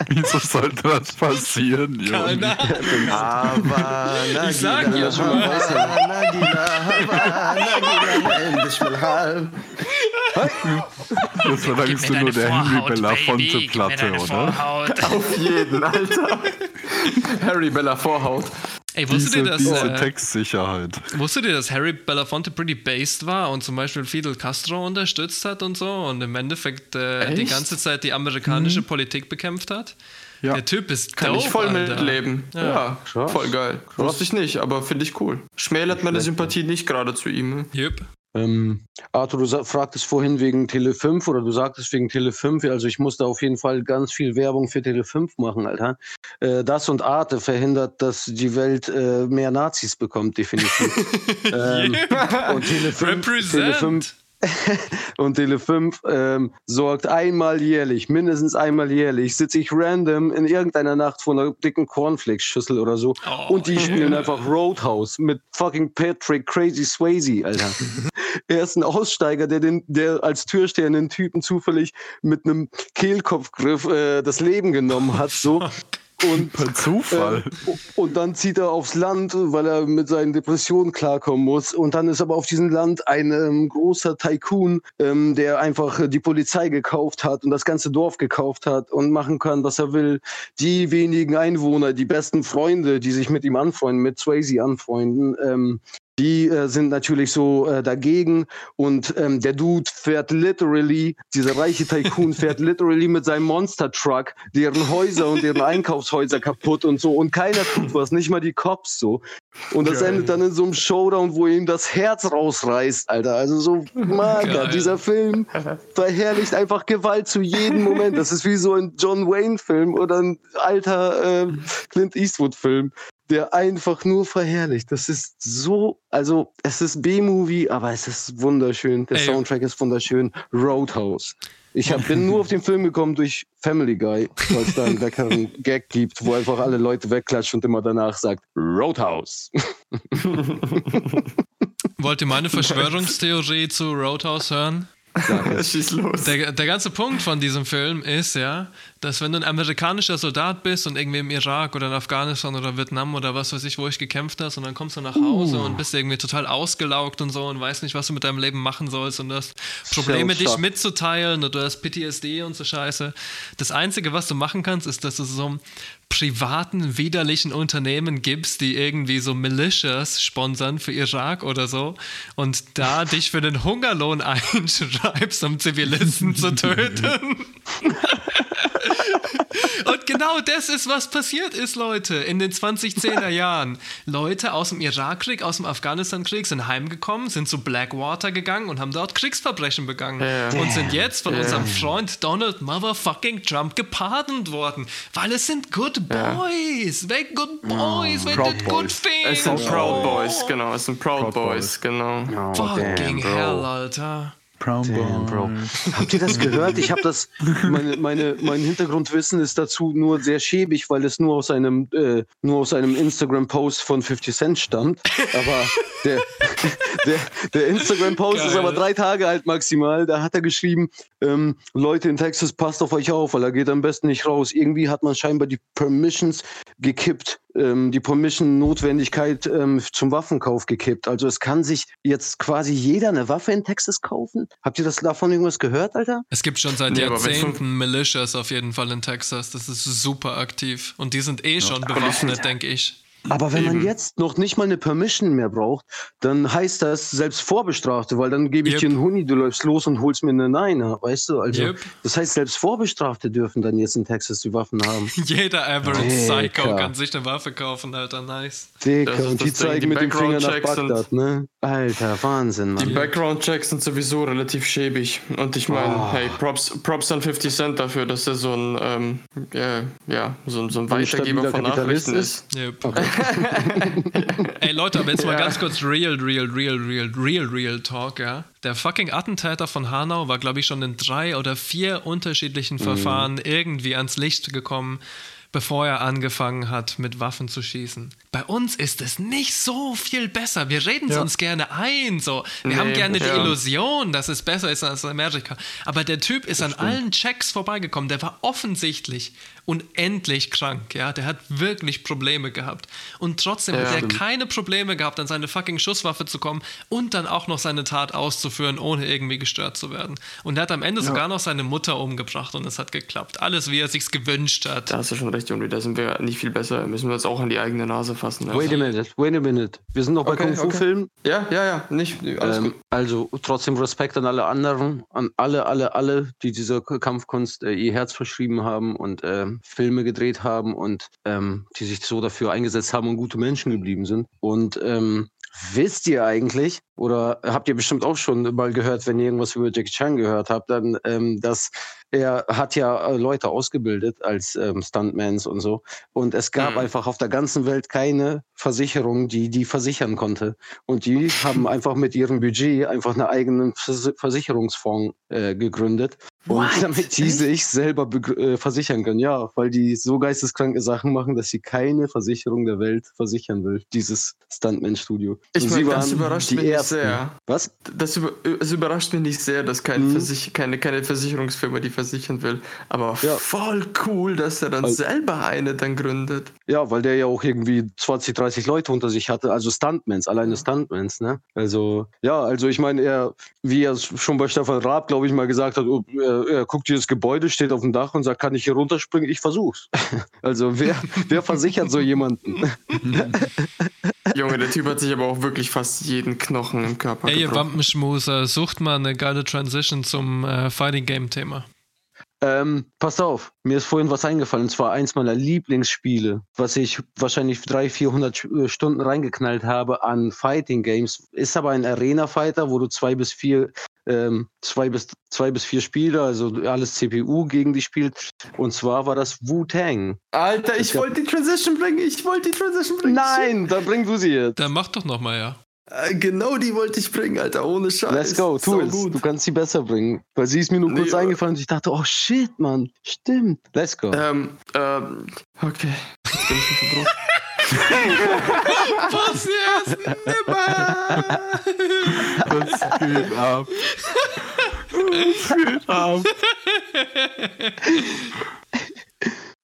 Wieso sollte das passieren, Ahnung. Aber Ich sag ja schon mal. Das verlangst du nur der Henry Belafonte-Platte, oder? Auf jeden, Alter. Harry Bella Vorhaut. Ey, wusstet ihr, Diese, dass, diese äh, Textsicherheit. wusstet ihr, dass Harry Belafonte pretty based war und zum Beispiel Fidel Castro unterstützt hat und so und im Endeffekt äh, die ganze Zeit die amerikanische Politik bekämpft hat? Ja. Der Typ ist Kann dope, ich voll Alter. mitleben. Ja. Ja, Krass. voll geil. Wusste ich nicht, aber finde ich cool. Schmälert meine Sympathie nicht gerade zu ihm. Yep. Ähm, Arthur, du fragtest vorhin wegen Tele 5 oder du sagtest wegen Tele 5. Also ich musste auf jeden Fall ganz viel Werbung für Tele 5 machen, Alter. Äh, das und Arte verhindert, dass die Welt äh, mehr Nazis bekommt, definitiv. ähm, und Tele 5, Tele 5 Represent. und Tele 5 ähm, sorgt einmal jährlich, mindestens einmal jährlich, sitze ich random in irgendeiner Nacht vor einer dicken Cornflakes-Schüssel oder so Oh, und die spielen einfach Roadhouse mit fucking Patrick Crazy Swayze, Alter. er ist ein Aussteiger, der, den, der als Türsteher einen Typen zufällig mit einem Kehlkopfgriff äh, das Leben genommen hat, so. Und Per Zufall. äh, und dann zieht er aufs Land, weil er mit seinen Depressionen klarkommen muss. Und dann ist aber auf diesem Land ein ähm, großer Tycoon, ähm, der einfach äh, die Polizei gekauft hat und das ganze Dorf gekauft hat und machen kann, was er will. Die wenigen Einwohner, die besten Freunde, die sich mit ihm anfreunden, mit Swayze anfreunden, ähm, die äh, sind natürlich so äh, dagegen und ähm, der Dude fährt literally, dieser reiche Tycoon fährt literally mit seinem Monster Truck deren Häuser und deren Einkaufshäuser kaputt und so und keiner tut was, nicht mal die Cops so. Und das Geil. endet dann in so einem Showdown, wo ihm das Herz rausreißt, Alter. Also so mager. Dieser Film verherrlicht einfach Gewalt zu jedem Moment. Das ist wie so ein John Wayne-Film oder ein alter äh, Clint Eastwood-Film der einfach nur verherrlicht. Das ist so, also es ist B-Movie, aber es ist wunderschön. Der Ey. Soundtrack ist wunderschön. Roadhouse. Ich hab, bin nur auf den Film gekommen durch Family Guy, weil es da einen leckeren Gag gibt, wo einfach alle Leute wegklatschen und immer danach sagt Roadhouse. Wollt ihr meine Verschwörungstheorie zu Roadhouse hören? Schieß los. Der, der ganze Punkt von diesem Film ist ja, dass wenn du ein amerikanischer Soldat bist und irgendwie im Irak oder in Afghanistan oder Vietnam oder was weiß ich, wo ich gekämpft hast und dann kommst du nach Hause und bist irgendwie total ausgelaugt und so und weißt nicht, was du mit deinem Leben machen sollst und du hast Probleme, dich mitzuteilen und du hast PTSD und so Scheiße. Das Einzige, was du machen kannst, ist, dass du so einem privaten, widerlichen Unternehmen gibst, die irgendwie so Militias sponsern für Irak oder so und da dich für den Hungerlohn einschreibst, um Zivilisten zu töten. Und genau das ist, was passiert ist, Leute, in den 2010er Jahren. Leute aus dem Irakkrieg, aus dem Afghanistan-Krieg sind heimgekommen, sind zu Blackwater gegangen und haben dort Kriegsverbrechen begangen. Ja. Und sind jetzt von unserem Freund Donald Motherfucking Trump gepardont worden. Weil es sind Good Boys. They good boys. They Proud did good things. Es sind Proud. Boys, genau. Es sind Proud, Proud Boys, Boys. genau. Oh, Fucking damn, hell, Alter. Brown Damn, Bro. Habt ihr das gehört? Ich habe das, meine, meine, mein Hintergrundwissen ist dazu nur sehr schäbig, weil es nur aus einem, äh, nur aus einem Instagram-Post von 50 Cent stammt. Aber der, der, der Instagram-Post ist aber drei Tage alt maximal. Da hat er geschrieben, ähm, Leute in Texas, passt auf euch auf, weil er geht am besten nicht raus. Irgendwie hat man scheinbar die Permissions gekippt, die Permission-Notwendigkeit ähm, zum Waffenkauf gekippt. Also es kann sich jetzt quasi jeder eine Waffe in Texas kaufen. Habt ihr das davon irgendwas gehört, Alter? Es gibt schon seit Nee, Jahrzehnten Militias auf jeden Fall in Texas. Das ist super aktiv. Und die sind eh schon bewaffnet, denke ich. Aber wenn man Eben. jetzt noch nicht mal eine Permission mehr braucht, dann heißt das selbst Vorbestrafte, weil dann gebe ich Yep. dir einen Huni, du läufst los und holst mir eine Niner, weißt du? Also Yep. das heißt, selbst Vorbestrafte dürfen dann jetzt in Texas die Waffen haben. Jeder Average Dicker. Psycho kann sich eine Waffe kaufen, Alter. Nice. Dicker, ist und die Ding, zeigen die mit dem Finger nach Bagdad, ne? Alter, Wahnsinn, Die Mann. Background-Checks sind sowieso relativ schäbig. Und ich meine, Oh. hey, Props, Props an 50 Cent dafür, dass er so ein, ähm, ja, ja, so, ein- so ein Weitergeber von Nachrichten ist. Yep. Ey Leute, aber jetzt mal Ja. ganz kurz real, real, real, real, real, real Talk, ja. Der fucking Attentäter von Hanau war, glaube ich, schon in drei oder vier unterschiedlichen Verfahren irgendwie ans Licht gekommen, bevor er angefangen hat, mit Waffen zu schießen. Bei uns ist es nicht so viel besser. Wir reden es Ja. uns gerne ein, so. Wir Nee, haben gerne die ja. Illusion, dass es besser ist als Amerika. Aber der Typ ist an allen Checks vorbeigekommen. Der war offensichtlich unendlich krank, ja. Der hat wirklich Probleme gehabt. Und trotzdem Ja. hat er keine Probleme gehabt, an seine fucking Schusswaffe zu kommen und dann auch noch seine Tat auszuführen, ohne irgendwie gestört zu werden. Und er hat am Ende sogar noch seine Mutter umgebracht und es hat geklappt. Alles, wie er sich's gewünscht hat. Da hast du schon recht, Juli, da sind wir nicht viel besser. Müssen wir uns auch an die eigene Nase fassen. Also. Wait a minute, wait a minute. Wir sind noch bei Okay, Kung Fu okay. Filmen. Ja, ja, ja, nicht, alles Ähm, gut. also trotzdem Respekt an alle anderen, an alle, alle, alle, die dieser Kampfkunst äh, ihr Herz verschrieben haben und ähm, Filme gedreht haben und ähm, die sich so dafür eingesetzt haben und gute Menschen geblieben sind. Und ähm, wisst ihr eigentlich, oder habt ihr bestimmt auch schon mal gehört, wenn ihr irgendwas über Jackie Chan gehört habt, dann, ähm, dass er hat ja äh, Leute ausgebildet als ähm, Stuntmans und so. Und es gab Mhm. einfach auf der ganzen Welt keine Versicherung, die die versichern konnte. Und die haben einfach mit ihrem Budget einfach einen eigenen Vers Versicherungsfonds äh, gegründet. Und damit die sich selber äh, versichern können. Ja, weil die so geisteskranke Sachen machen, dass sie keine Versicherung der Welt versichern will. Dieses Stuntman-Studio. Ich meine, das überrascht mich nicht Ersten. sehr. Was? Das über, es überrascht mich nicht sehr, dass kein Mhm. Versich keine, keine Versicherungsfirma die versichern will. Aber Ja. voll cool, dass er dann Also- selber eine dann gründet. Ja, weil der ja auch irgendwie 20, 30 Leute unter sich hatte, also Stuntmans, alleine Stuntmans, ne? Also, ja, also ich meine, er, wie er schon bei Stefan Raab, glaube ich, mal gesagt hat, oh, er, er guckt dieses Gebäude, steht auf dem Dach und sagt, kann ich hier runterspringen? Ich versuch's. Also, wer, wer versichert so jemanden? Junge, der Typ hat sich aber auch wirklich fast jeden Knochen im Körper Ey, ihr gebrochen. Wampenschmuser, sucht mal eine geile Transition zum äh, Fighting Game Thema. Ähm, passt auf, mir ist vorhin was eingefallen, und zwar eins meiner Lieblingsspiele, was ich wahrscheinlich 300, 400 Sch- äh, Stunden reingeknallt habe an Fighting Games, ist aber ein Arena-Fighter, wo du zwei bis vier, ähm, zwei bis, zwei bis vier Spieler, also alles CPU gegen die spielt. Und zwar war das Wu-Tang. Alter, ich wollte die Transition bringen. Ich wollte die Transition bringen. Nein, dann bring du sie jetzt. Dann mach doch nochmal, ja. Äh, Genau die wollte ich bringen, Alter, ohne Scheiß. Let's go, tu So es. gut. Du kannst sie besser bringen. Weil sie ist mir nur kurz Nee, eingefallen und ich dachte, oh shit, Mann. Stimmt. Let's go. Ähm, ähm, okay. Jetzt bin ich schon verbrochen. Was jetzt? Nimmer! Was geht ab? Was geht ab?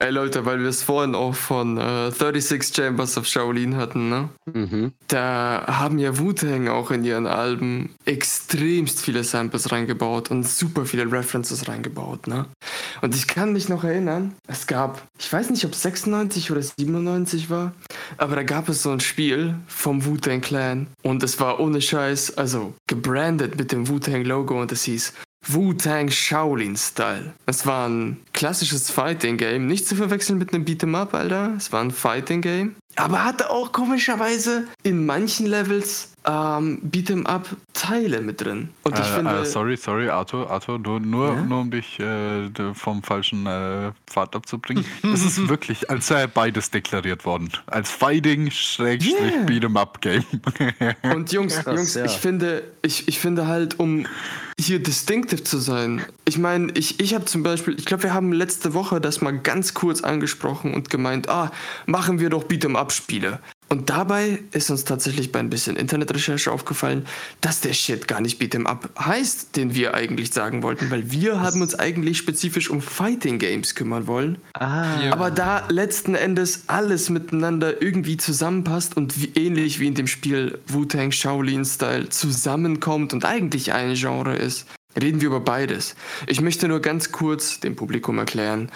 Ey Leute, weil wir es vorhin auch von äh, 36 Chambers of Shaolin hatten, ne? Mhm. Da haben ja Wu-Tang auch in ihren Alben extremst viele Samples reingebaut und super viele References reingebaut, ne? Und ich kann mich noch erinnern, es gab, ich weiß nicht, ob es 96 oder 97 war, aber da gab es so ein Spiel vom Wu-Tang Clan und es war ohne Scheiß, also gebrandet mit dem Wu-Tang Logo und es hieß Wu-Tang Shaolin Style. Es war ein klassisches Fighting Game, nicht zu verwechseln mit einem Beat'em Up, Alter. Es war ein Fighting Game, aber hatte auch komischerweise in manchen Levels ähm, Beat'em Up Teile mit drin. Und ich Äh, finde, äh, sorry, sorry, Arthur, Arthur, nur, nur, Ja? nur um dich äh, vom falschen äh, Pfad abzubringen. Es ist wirklich, als sei beides deklariert worden. Als Fighting Schrägstrich Yeah. Beat'em Up Game. Und Jungs, Krass, Jungs, ja. ich finde, ich, ich finde halt, um hier distinctive zu sein. Ich meine, ich, ich habe zum Beispiel, ich glaube, wir haben letzte Woche das mal ganz kurz angesprochen und gemeint, ah, machen wir doch Beat'em-up-Spiele. Und dabei ist uns tatsächlich bei ein bisschen Internetrecherche aufgefallen, dass der Shit gar nicht Beat'em Up heißt, den wir eigentlich sagen wollten, weil wir haben uns eigentlich spezifisch um Fighting Games kümmern wollen. Ah. Ja. Aber da letzten Endes alles miteinander irgendwie zusammenpasst und wie, ähnlich wie in dem Spiel Wu-Tang Shaolin Style zusammenkommt und eigentlich ein Genre ist, reden wir über beides. Ich möchte nur ganz kurz dem Publikum erklären,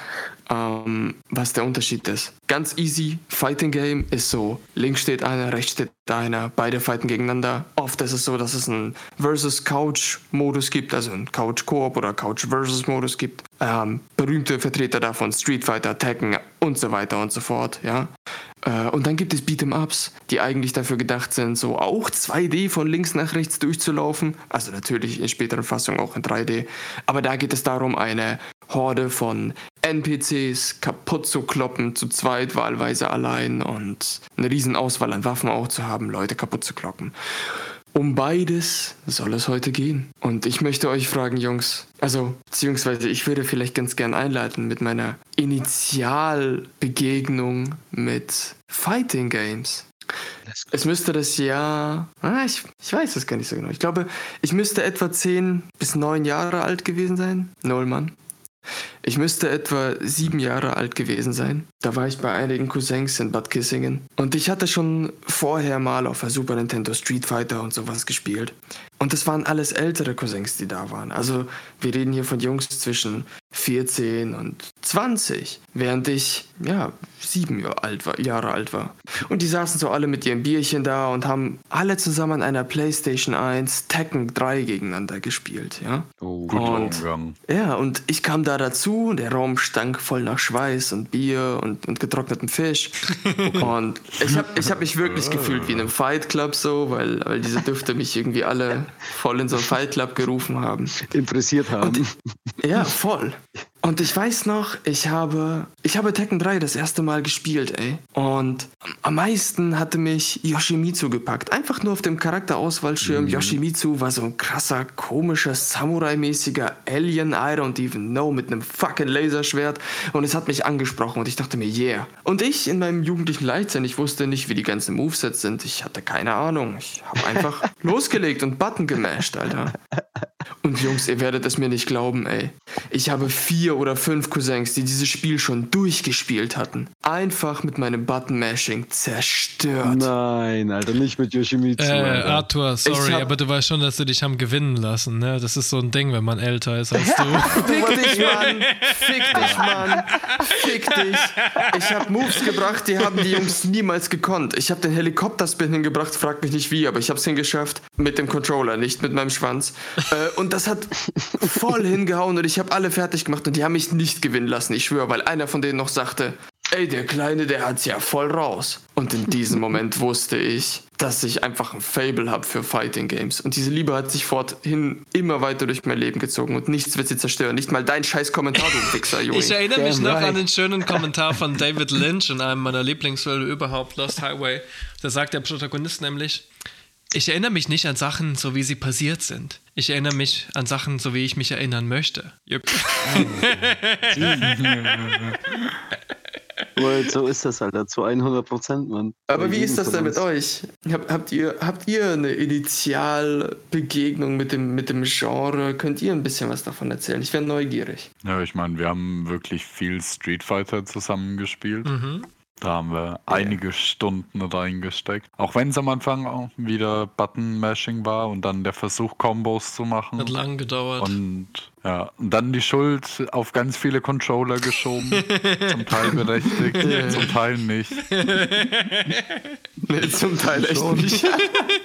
ähm, was der Unterschied ist. Ganz easy, Fighting Game ist so, links steht einer, rechts steht einer, beide fighten gegeneinander. Oft ist es so, dass es einen Versus-Couch-Modus gibt, also einen Couch-Koop oder Couch-Versus-Modus gibt. Ähm, berühmte Vertreter davon, Street Fighter, Tekken und so weiter und so fort, ja. Äh, und dann gibt es Beat'em-Ups, die eigentlich dafür gedacht sind, so auch 2D von links nach rechts durchzulaufen. Also natürlich in späteren Fassungen auch in 3D. Aber da geht es darum, eine Horde von NPCs kaputt zu kloppen, zu zweit, wahlweise allein und eine riesen Auswahl an Waffen auch zu haben, Leute kaputt zu kloppen. Um beides soll es heute gehen. Und ich möchte euch fragen, Jungs, also beziehungsweise ich würde vielleicht ganz gern einleiten mit meiner Initialbegegnung mit Fighting Games. Es müsste das Jahr, ah, ich, ich weiß es gar nicht so genau. Ich glaube, ich müsste etwa 10 bis 9 Jahre alt gewesen sein. Null, Mann. Ich müsste etwa sieben Jahre alt gewesen sein. Da war ich bei einigen Cousins in Bad Kissingen. Und ich hatte schon vorher mal auf der Super Nintendo Street Fighter und sowas gespielt. Und es waren alles ältere Cousins, die da waren. Also wir reden hier von Jungs zwischen 14 und 20, während ich, ja, sieben Jahre alt war, Jahre alt war. Und die saßen so alle mit ihrem Bierchen da und haben alle zusammen an einer Playstation 1 Tekken 3 gegeneinander gespielt, ja. Oh. Guter Und- Umgang. Ja, und ich kam da dazu, und der Raum stank voll nach Schweiß und Bier und, und getrocknetem Fisch. und ich habe ich hab mich wirklich gefühlt wie in einem Fight Club so, weil, weil diese Düfte mich irgendwie alle voll in so einen Fight Club gerufen haben. Interessiert haben. Ja, voll. Und ich weiß noch, ich habe, ich habe Tekken 3 das erste Mal gespielt, ey. Und am meisten hatte mich Yoshimitsu gepackt. Einfach nur auf dem Charakterauswahlschirm. Yoshimitsu war so ein krasser, komischer, Samurai-mäßiger Alien, I don't even know, mit einem fucking Laserschwert. Und es hat mich angesprochen und ich dachte mir, yeah. Und ich in meinem jugendlichen Leichtsinn, ich wusste nicht, wie die ganzen Movesets sind. Ich hatte keine Ahnung. Ich habe einfach losgelegt und Button gemasht, Alter. Und Jungs, ihr werdet es mir nicht glauben, ey. Ich habe vier oder fünf Cousins, die dieses Spiel schon durchgespielt hatten. Einfach mit meinem Button-Mashing zerstört. Nein, Alter, nicht mit Yoshimitsu. Äh, Alter. Arthur, sorry, hab- aber du weißt schon, dass du dich haben gewinnen lassen, ne? Das ist so ein Ding, wenn man älter ist als du. Fick dich, Mann! Fick dich, Mann! Fick dich! Ich habe Moves gebracht, die haben die Jungs niemals gekonnt. Ich habe den Helikopterspin hingebracht, frag mich nicht wie, aber ich habe es hingeschafft. Mit dem Controller, nicht mit meinem Schwanz. Äh, und das hat voll hingehauen und ich habe alle fertig gemacht und die haben mich nicht gewinnen lassen, ich schwöre, weil einer von denen noch sagte, ey, der Kleine, der hat's ja voll raus. Und in diesem Moment wusste ich, dass ich einfach ein Fable habe für Fighting Games. Und diese Liebe hat sich forthin immer weiter durch mein Leben gezogen und nichts wird sie zerstören. Nicht mal dein scheiß Kommentar, du Wichser, Junge. Ich erinnere mich Damn noch right. an den schönen Kommentar von David Lynch in einem meiner Lieblingsfilme überhaupt, Lost Highway. Da sagt der Protagonist nämlich, Ich erinnere mich nicht an Sachen, so wie sie passiert sind. Ich erinnere mich an Sachen, so wie ich mich erinnern möchte. Weil so ist das, Alter, zu 100 Prozent, Mann. Aber wie ist das denn mit euch? Hab, habt, ihr, habt ihr eine Initialbegegnung mit dem, mit dem Genre? Könnt ihr ein bisschen was davon erzählen? Ich wäre neugierig. Ja, ich meine, wir haben wirklich viel Street Fighter zusammengespielt. Mhm. Da haben wir einige Stunden reingesteckt. Auch wenn es am Anfang auch wieder Button-Mashing war und dann der Versuch, Combos zu machen. Hat lang gedauert. Und ja, und dann die Schuld auf ganz viele Controller geschoben. zum Teil berechtigt, zum Teil nicht. Nee, zum Teil echt nicht.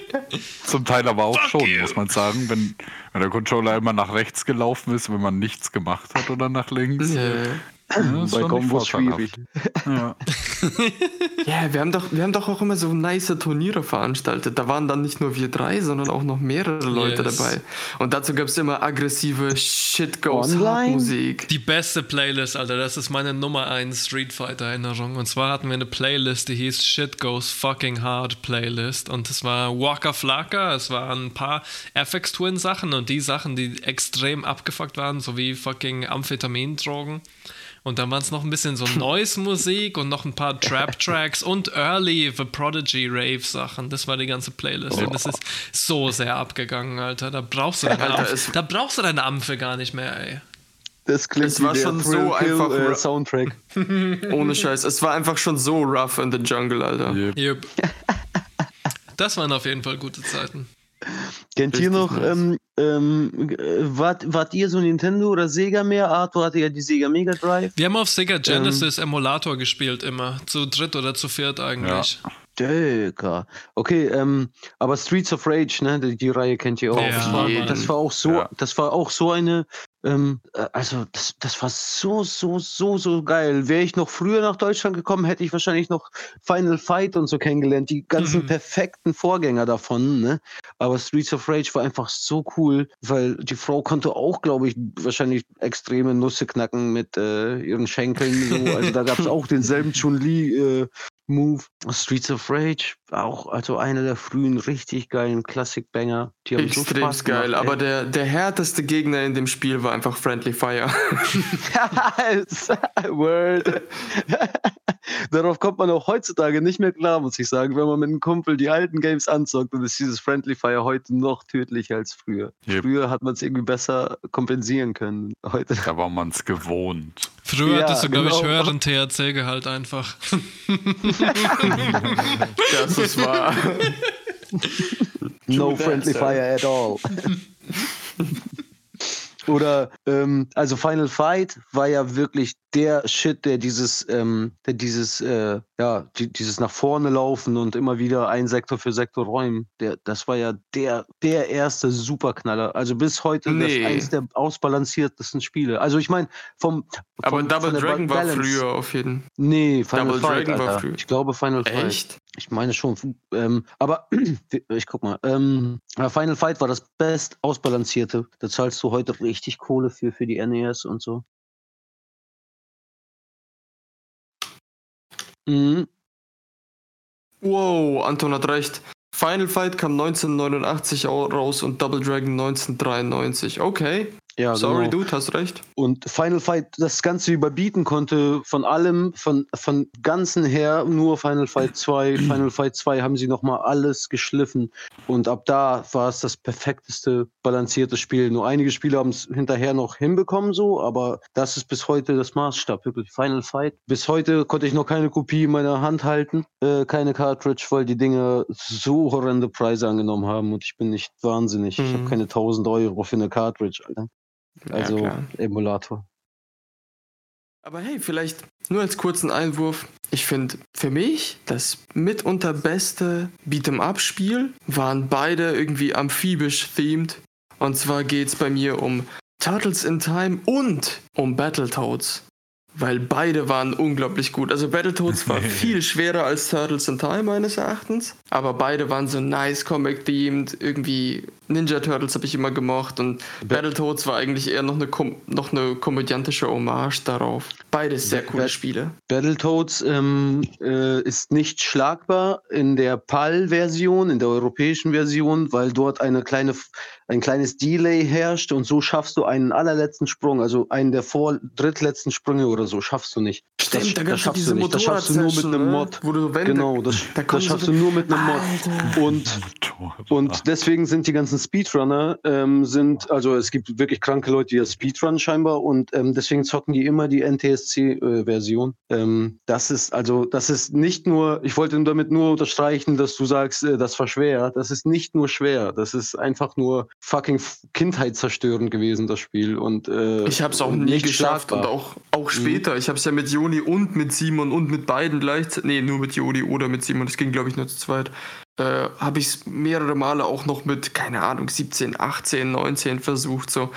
Zum Teil aber auch Fuck schon, you. muss man sagen. Wenn, wenn der Controller immer nach rechts gelaufen ist, wenn man nichts gemacht hat oder nach links. Ja. Ja, ist Bei vorteilhaft. schwierig. Ja. Ja, wir haben doch, wir haben doch auch immer so nice Turniere veranstaltet. Da waren dann nicht nur wir drei, sondern auch noch mehrere Leute Yes. dabei. Und dazu gab es immer aggressive Shit Goes Musik. Die beste Playlist, Alter, das ist meine Nummer 1 Street Fighter Erinnerung. Und zwar hatten wir eine Playlist, die hieß Shit Goes Fucking Hard Playlist. Und es war Waka Flocka, es waren ein paar FX Twin Sachen und die Sachen, die extrem abgefuckt waren, sowie fucking Amphetamindrogen. Und dann waren es noch ein bisschen so Noise-Musik und noch ein paar Trap-Tracks und Early The Prodigy Rave-Sachen. Das war die ganze Playlist. Und das ist so sehr abgegangen, Alter. Da brauchst du deine, Alter, Ampf da brauchst du deine Ampfe gar nicht mehr, ey. Das klingt Es war schon so einfach äh, ra- Soundtrack. Ohne Scheiß. Es war einfach schon so rough in the jungle, Alter. Yep. Jupp. Das waren auf jeden Fall gute Zeiten. Kennt ihr Richtig noch, nice. ähm, ähm, äh, wart, wart ihr so Nintendo oder Sega mehr? Arthur hatte ja die Sega Mega Drive. Wir haben auf Sega Genesis Emulator gespielt immer. Zu dritt oder zu viert eigentlich. Döker. Okay, ähm, aber Streets of Rage, ne, die, die Reihe kennt ihr auch. Ja, das, war, das war auch so, Ja. das war auch so eine, ähm, äh, also das, das war so, so, so, so geil. Wäre ich noch früher nach Deutschland gekommen, hätte ich wahrscheinlich noch Final Fight und so kennengelernt, die ganzen Mhm. perfekten Vorgänger davon, ne? Aber Streets of Rage war einfach so cool, weil die Frau konnte auch, glaube ich, wahrscheinlich extreme Nüsse knacken mit äh, ihren Schenkeln. So. Also da gab es auch denselben Chun-Li äh, Move. Streets of Rage, auch also einer der frühen richtig geilen Classic-Banger. Die haben so Extrem Spaß geil. gemacht, Aber ey. der, der härteste Gegner in dem Spiel war einfach Friendly Fire. Word. Darauf kommt man auch heutzutage nicht mehr klar, muss ich sagen, wenn man mit einem Kumpel die alten Games anzockt und ist dieses Friendly Fire heute noch tödlicher als früher. Yep. Früher hat man es irgendwie besser kompensieren können. Heute. Da war man es gewohnt. Früher Ja, hattest du, glaube ich, genau. höheren THC-Gehalt einfach. das ist wahr. No that, friendly sir. fire at all. Oder, ähm, also Final Fight war ja wirklich der Shit, der dieses, ähm, der dieses, äh, ja, die, dieses nach vorne laufen und immer wieder ein Sektor für Sektor räumen. Der, das war ja der, der erste Superknaller. Also bis heute Nee. das eins der ausbalanciertesten Spiele. Also ich meine, vom, Aber vom Double von der Dragon war Balance- früher auf jeden Nee, Final Double Fight. Dragon war Alter. früher. Ich glaube Final Fight. Echt? Ich meine schon. Ähm, aber ich guck mal. Ähm, Final Fight war das best ausbalancierte. Da zahlst du heute richtig Kohle für, für die NES und so. Mhm. Wow, Anton hat recht. Final Fight kam 1989 au- raus und Double Dragon 1993. Okay, Ja, sorry, genau. Dude, hast recht. Und Final Fight das Ganze überbieten konnte von allem, von, von ganzen her, nur Final Fight 2. Final Fight 2 haben sie nochmal alles geschliffen. Und ab da war es das perfekteste, balancierte Spiel. Nur einige Spiele haben es hinterher noch hinbekommen, so, aber das ist bis heute das Maßstab, wirklich. Final Fight. Bis heute konnte ich noch keine Kopie in meiner Hand halten, äh, keine Cartridge, weil die Dinge so horrende Preise angenommen haben und ich bin nicht wahnsinnig. Ich habe Mhm. keine 1000 Euro für eine Cartridge, Alter. Also ja. Emulator. Aber hey, vielleicht nur als kurzen Einwurf. Ich finde, für mich das mitunter beste Beat'em-up-Spiel waren beide irgendwie amphibisch themed. Und zwar geht es bei mir um Turtles in Time und um Battletoads. Weil beide waren unglaublich gut. Also Battletoads war viel schwerer als Turtles in Time meines Erachtens. Aber beide waren so nice Comic-themed, irgendwie Ninja Turtles habe ich immer gemocht und Battletoads war eigentlich eher noch eine, kom noch eine komödiantische Hommage darauf. Beides sehr coole Bat- Spiele. Battletoads ähm, äh, ist nicht schlagbar in der PAL-Version, in der europäischen Version, weil dort eine kleine, ein kleines Delay herrscht und so schaffst du einen allerletzten Sprung, also einen der vor drittletzten Sprünge oder so, schaffst du nicht. Stimmt, das, da das schaffst diese du nicht. Das schaffst du nur mit einem ne? Mod. Wo du Wände- Genau, das, da das so schaffst du nur mit einem Mod. Und und deswegen sind die ganzen Speedrunner, ähm, sind, also es gibt wirklich kranke Leute, die das Speedrun scheinbar und ähm, deswegen zocken die immer die NTSC-Version. ähm, das ist, also, das ist nicht nur, ich wollte damit nur unterstreichen, dass du sagst, äh, das war schwer. Das ist nicht nur schwer, das ist einfach nur fucking f- kindheitszerstörend gewesen, das Spiel. Und, äh, Ich habe es auch nie nicht geschafft schlagbar. und auch, auch später. Ich habe es ja mit Joni und mit Simon und mit beiden gleichzeitig. Nee, nur mit Joni oder mit Simon. Das ging, glaube ich, nur zu zweit. Äh, habe ich es mehrere Male auch noch mit, keine Ahnung, 17, 18, 19 versucht. So.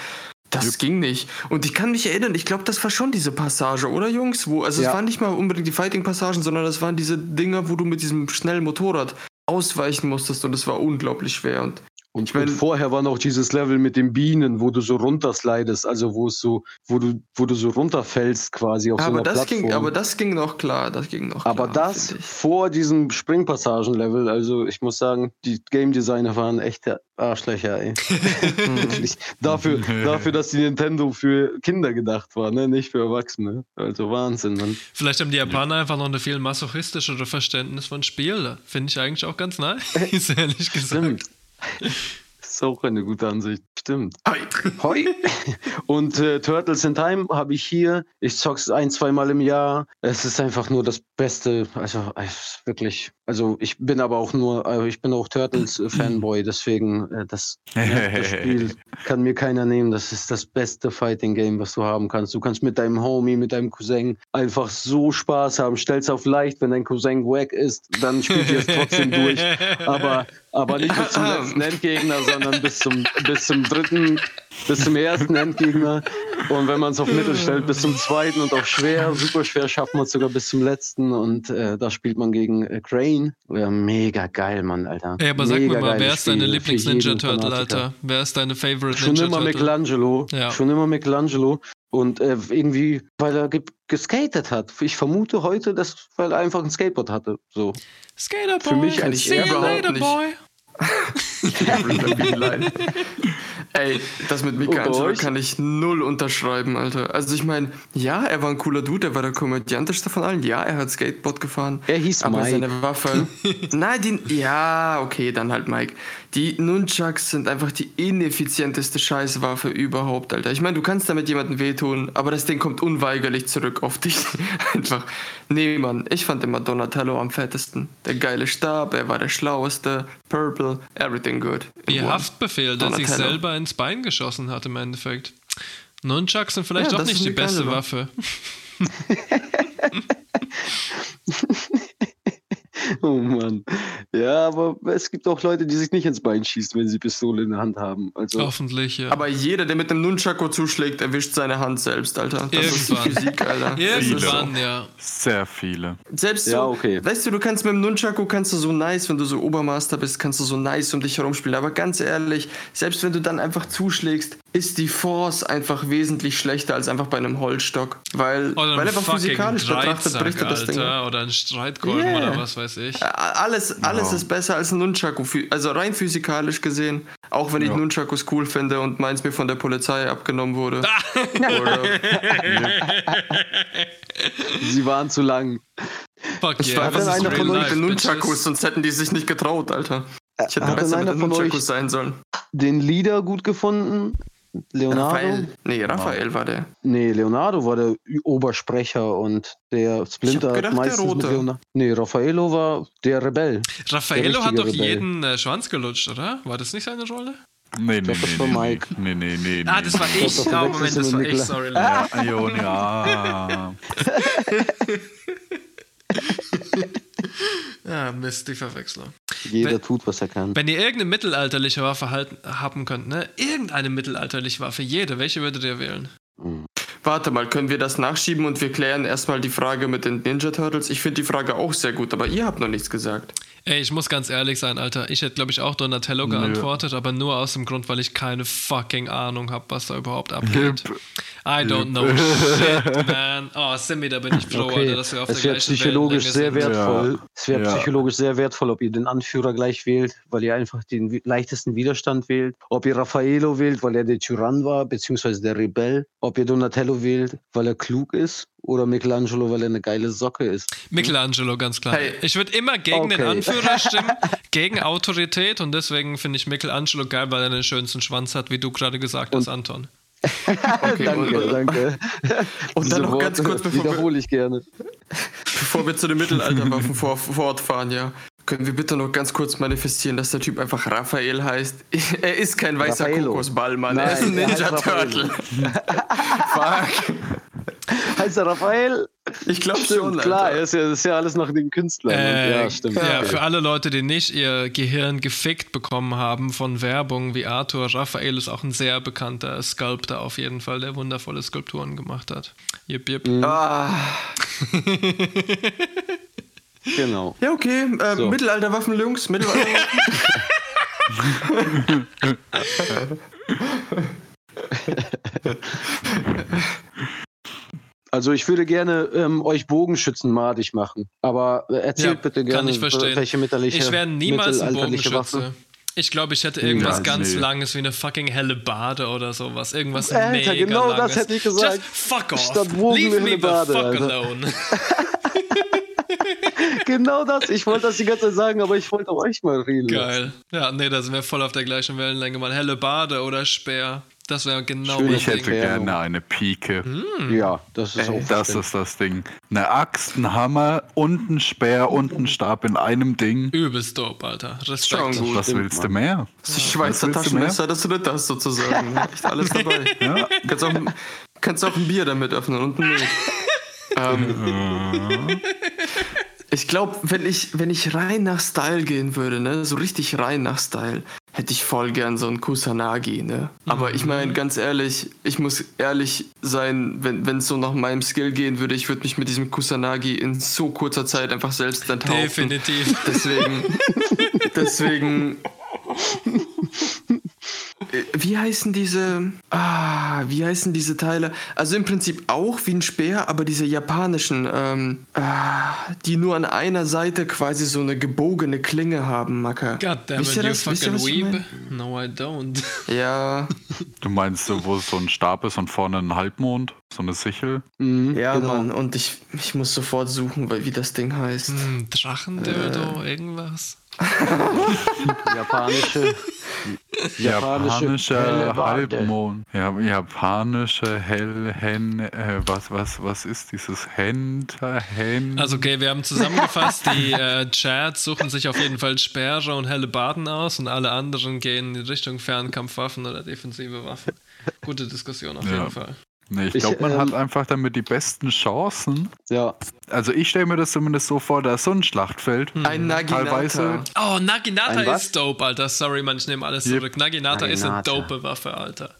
Das ging nicht. Und ich kann mich erinnern, ich glaube, das war schon diese Passage, oder Jungs? Wo, also Ja. es waren nicht mal unbedingt die Fighting-Passagen, sondern das waren diese Dinger, wo du mit diesem schnellen Motorrad ausweichen musstest und es war unglaublich schwer. Und Und, Ich mein- und vorher war noch dieses Level mit den Bienen, wo du so runterslidest, also wo es so, wo du, wo du so runterfällst quasi auf so aber, einer das Plattform. ging, aber das ging noch klar. Das ging noch Aber klar, das vor diesem Springpassagen-Level, also ich muss sagen, die Game Designer waren echte Arschlöcher, ey. Dafür, dafür, dass die Nintendo für Kinder gedacht war, ne? nicht für Erwachsene. Also Wahnsinn, Mann. Vielleicht haben die Japaner einfach noch eine viel masochistischere Verständnis von Spiel. Finde ich eigentlich auch ganz nice, ehrlich gesagt. Stimmt. ist auch eine gute Ansicht. Stimmt. Hi. Hoi. Und äh, Turtles in Time habe ich hier. Ich zock's ein, zweimal im Jahr. Es ist einfach nur das Beste. Also es ist wirklich. Also ich bin aber auch nur, äh, ich bin auch Turtles äh, Fanboy. Deswegen äh, das, das Spiel kann mir keiner nehmen. Das ist das beste Fighting Game, was du haben kannst. Du kannst mit deinem Homie, mit deinem Cousin einfach so Spaß haben. Stell's auf leicht, wenn dein Cousin wack ist, dann spielt ihr es trotzdem durch. Aber aber nicht bis zum letzten Endgegner, sondern bis zum, bis zum dritten, bis zum ersten Endgegner. Und wenn man es auf Mittel stellt, bis zum zweiten und auf schwer, super schwer schafft man es sogar bis zum letzten. Und äh, da spielt man gegen äh, Crane. Ja, mega geil, Mann, Alter. Ey, aber sag mir Mega mal, wer ist deine Spiel für Lieblings-Ninja jeden Turtle, Fanatiker. Alter? Wer ist deine Favorite Schon Ninja immer? Michelangelo. Ja. Schon immer Michelangelo. Und äh, irgendwie, weil er ge geskatet hat. Ich vermute heute, dass, weil er einfach ein Skateboard hatte. So. Skaterboy, Für mich als see you überhaupt nicht. boy. Ey, das mit Michelangelo euch? kann ich null unterschreiben, Alter. Also ich meine, ja, er war ein cooler Dude, er war der komödiantischste von allen. Ja, er hat Skateboard gefahren. Er hieß aber Mike. seine Waffe. Nein, die. Ja, okay, dann halt Mike. Die Nunchucks sind einfach die ineffizienteste Scheißwaffe überhaupt, Alter. Ich meine, du kannst damit jemandem wehtun, aber das Ding kommt unweigerlich zurück auf dich. einfach. Nee, Mann, ich fand immer Donatello am fettesten. Der geile Stab, er war der schlaueste. Purple, everything good. Ihr one. Haftbefehl, der sich selber ins Bein geschossen hat im Endeffekt. Nunchucks sind vielleicht Ja, doch nicht die beste. Waffe. Oh Mann. Ja, aber es gibt auch Leute, die sich nicht ins Bein schießen, wenn sie Pistole in der Hand haben. Also, Hoffentlich, ja. Aber jeder, der mit einem Nunchaku zuschlägt, erwischt seine Hand selbst, Alter. Das Irgendwann. ist Physik, Alter. Das ist Irgendwann, ja. Sehr viele. Selbst so, Ja, okay. weißt du, du kannst mit dem Nunchaku kannst du so nice, wenn du so Obermaster bist, kannst du so nice um dich herum spielen. Aber ganz ehrlich, selbst wenn du dann einfach zuschlägst, ist die Force einfach wesentlich schlechter als einfach bei einem Holzstock. Weil, Oder weil ein einfach physikalisch betrachtet bricht das Ding. Alter. Oder ein Streitkolben Yeah. oder was weiß ich. Alles, alles ist besser als ein Nunchaku. Also rein physikalisch gesehen. Auch wenn ich Ja. Nunchakus cool finde und meins mir von der Polizei abgenommen wurde. Oder sie waren zu lang. Fuck Ich yeah, war ist einer von euch Nunchakus, sonst hätten die sich nicht getraut, Alter. Ich hätte Hat besser mit einer den von Nunchakus euch sein sollen. den Leader gut gefunden? Leonardo? Raphael. Nee, Raphael war der. Nee, Leonardo war der Obersprecher und der Splinter Ich hab gedacht, hat der meistens mit Rote. Leonardo. Nee, Raffaello war der Rebell. Raffaello hat doch Rebell. jeden äh, Schwanz gelutscht, oder? War das nicht seine Rolle? Nee, nee, glaub, das nee, war nee, Mike. nee, nee, nee, nee. Ah, das war ich. das Oh, Moment, das mit war ich. Sorry, Leute. Ja, Ion, ja. Ja, Mist, die Verwechslung. Jeder Wenn- tut, was er kann. Wenn ihr irgendeine mittelalterliche Waffe halten, haben könnt, ne? Irgendeine mittelalterliche Waffe, jede, welche würdet ihr wählen? Mhm. warte mal, können wir das nachschieben und wir klären erstmal die Frage mit den Ninja Turtles? Ich finde die Frage auch sehr gut, aber ihr habt noch nichts gesagt. Ey, ich muss ganz ehrlich sein, Alter. Ich hätte, glaube ich, auch Donatello Nö. geantwortet, aber nur aus dem Grund, weil ich keine fucking Ahnung habe, was da überhaupt abgeht. I don't know shit, man. Oh, Sammy, da bin ich froh, Alter, dass wir auf es der wäre gleichen psychologisch sehr Wellenlänge sind. wertvoll. Es wäre Ja. psychologisch sehr wertvoll, ob ihr den Anführer gleich wählt, weil ihr einfach den leichtesten Widerstand wählt. Ob ihr Raffaello wählt, weil er der Tyrann war, beziehungsweise der Rebell. Ob ihr Donatello wählt, weil er klug ist. Oder Michelangelo, weil er eine geile Socke ist. Michelangelo, ganz klar. Hey. Ich würde immer gegen den Okay. Anführer stimmen, gegen Autorität und deswegen finde ich Michelangelo geil, weil er den schönsten Schwanz hat, wie du gerade gesagt hast, Anton. Okay, danke, und, danke. und Diese dann noch ganz Worte kurz, bevor wir, wiederhole ich gerne. bevor wir zu den Mittelalterwaffen vor, fortfahren, ja. Können wir bitte noch ganz kurz manifestieren, dass der Typ einfach Raphael heißt? Er ist kein weißer Raffaello. Kokosball, Mann. Nein, er ist ein Ninja Turtle. Fuck. Heißt er Raphael? Ich glaube schon. klar, Alter. er ist ja, das ist ja alles nach den Künstlern. Äh, ja, stimmt. Ja, okay. für alle Leute, die nicht ihr Gehirn gefickt bekommen haben von Werbung wie Arthur, Raphael ist auch ein sehr bekannter Sculptor auf jeden Fall, der wundervolle Skulpturen gemacht hat. Jip, jip. Ah, Genau. ja, okay. Äh, So. Mittelalterwaffen, Jungs. Mittelalterwaffen. Also ich würde gerne ähm, euch Bogenschützen madig machen. Aber äh, erzählt Ja, bitte gerne, kann ich verstehen. welche mittelalterliche, Ich wäre niemals ein Bogenschütze. Ich glaube, ich hätte irgendwas Ja, ganz nee. Langes wie eine fucking helle Bade oder sowas. Irgendwas Alter, mega genau das Langes. hätte ich gesagt. Just fuck off. Statt Bogen Leave me the Bade, fuck Alter. alone. Genau das. Ich wollte das die ganze Zeit sagen, aber ich wollte euch mal reden. Geil. Ja, nee, da sind wir voll auf der gleichen Wellenlänge. Mal helle Bade oder Speer. Das wäre genau Schön, Ich hätte Ding. Gerne eine Pike. Ja, das ist auch Das ist das Ding. Eine Axt, ein Hammer und ein Speer und ein Stab in einem Ding. Übelst dope, Alter. Schon Respekt. gut. Was stimmt, willst du Mann. mehr? Das ist Schweizer willst du Taschenmesser, das oder das sozusagen. Echt alles dabei. Ja. Kannst, auch, kannst auch ein Bier damit öffnen und ein Milch. ähm, ich glaube, wenn ich, wenn ich rein nach Style gehen würde, ne, so richtig rein nach Style, hätte ich voll gern so einen Kusanagi, ne? Aber ich meine, ganz ehrlich, ich muss ehrlich sein, wenn es so nach meinem Skill gehen würde, ich würde mich mit diesem Kusanagi in so kurzer Zeit einfach selbst enttaufen. Definitiv. Deswegen, deswegen. Äh, Wie heißen diese. Ah, wie heißen diese Teile? Also im Prinzip auch wie ein Speer, aber diese japanischen, ähm, ah, die nur an einer Seite quasi so eine gebogene Klinge haben, Macker. Goddammit, Wisst ihr you das? Wisst ihr, fucking was ich weeb. No, I don't. Ja, Du meinst so, wo so ein Stab ist und vorne ein Halbmond? So eine Sichel? Mhm, ja, genau. Mann. Und ich, ich muss sofort suchen, weil, wie das Ding heißt. Hm, Drachendödo, irgendwas? Japanische. Japanischer helle Bade. Halbmond. Ja, japanische Hell, Hen, äh, was, was, was ist dieses Henter, Hen? Also okay, wir haben zusammengefasst, die äh, Chats suchen sich auf jeden Fall Sperre und helle Baden aus und alle anderen gehen in Richtung Fernkampfwaffen oder defensive Waffen. Gute Diskussion auf Ja. jeden Fall. Nee, ich glaube, man ähm, hat einfach damit die besten Chancen. Ja, Also ich stelle mir das zumindest so vor, da ist so ein Schlachtfeld. Ein Naginata. Teilweise- Oh, Naginata Ein ist dope, Alter. Sorry, man, ich nehme alles Yep. zurück. Naginata, ist eine Naginata. dope Waffe, Alter.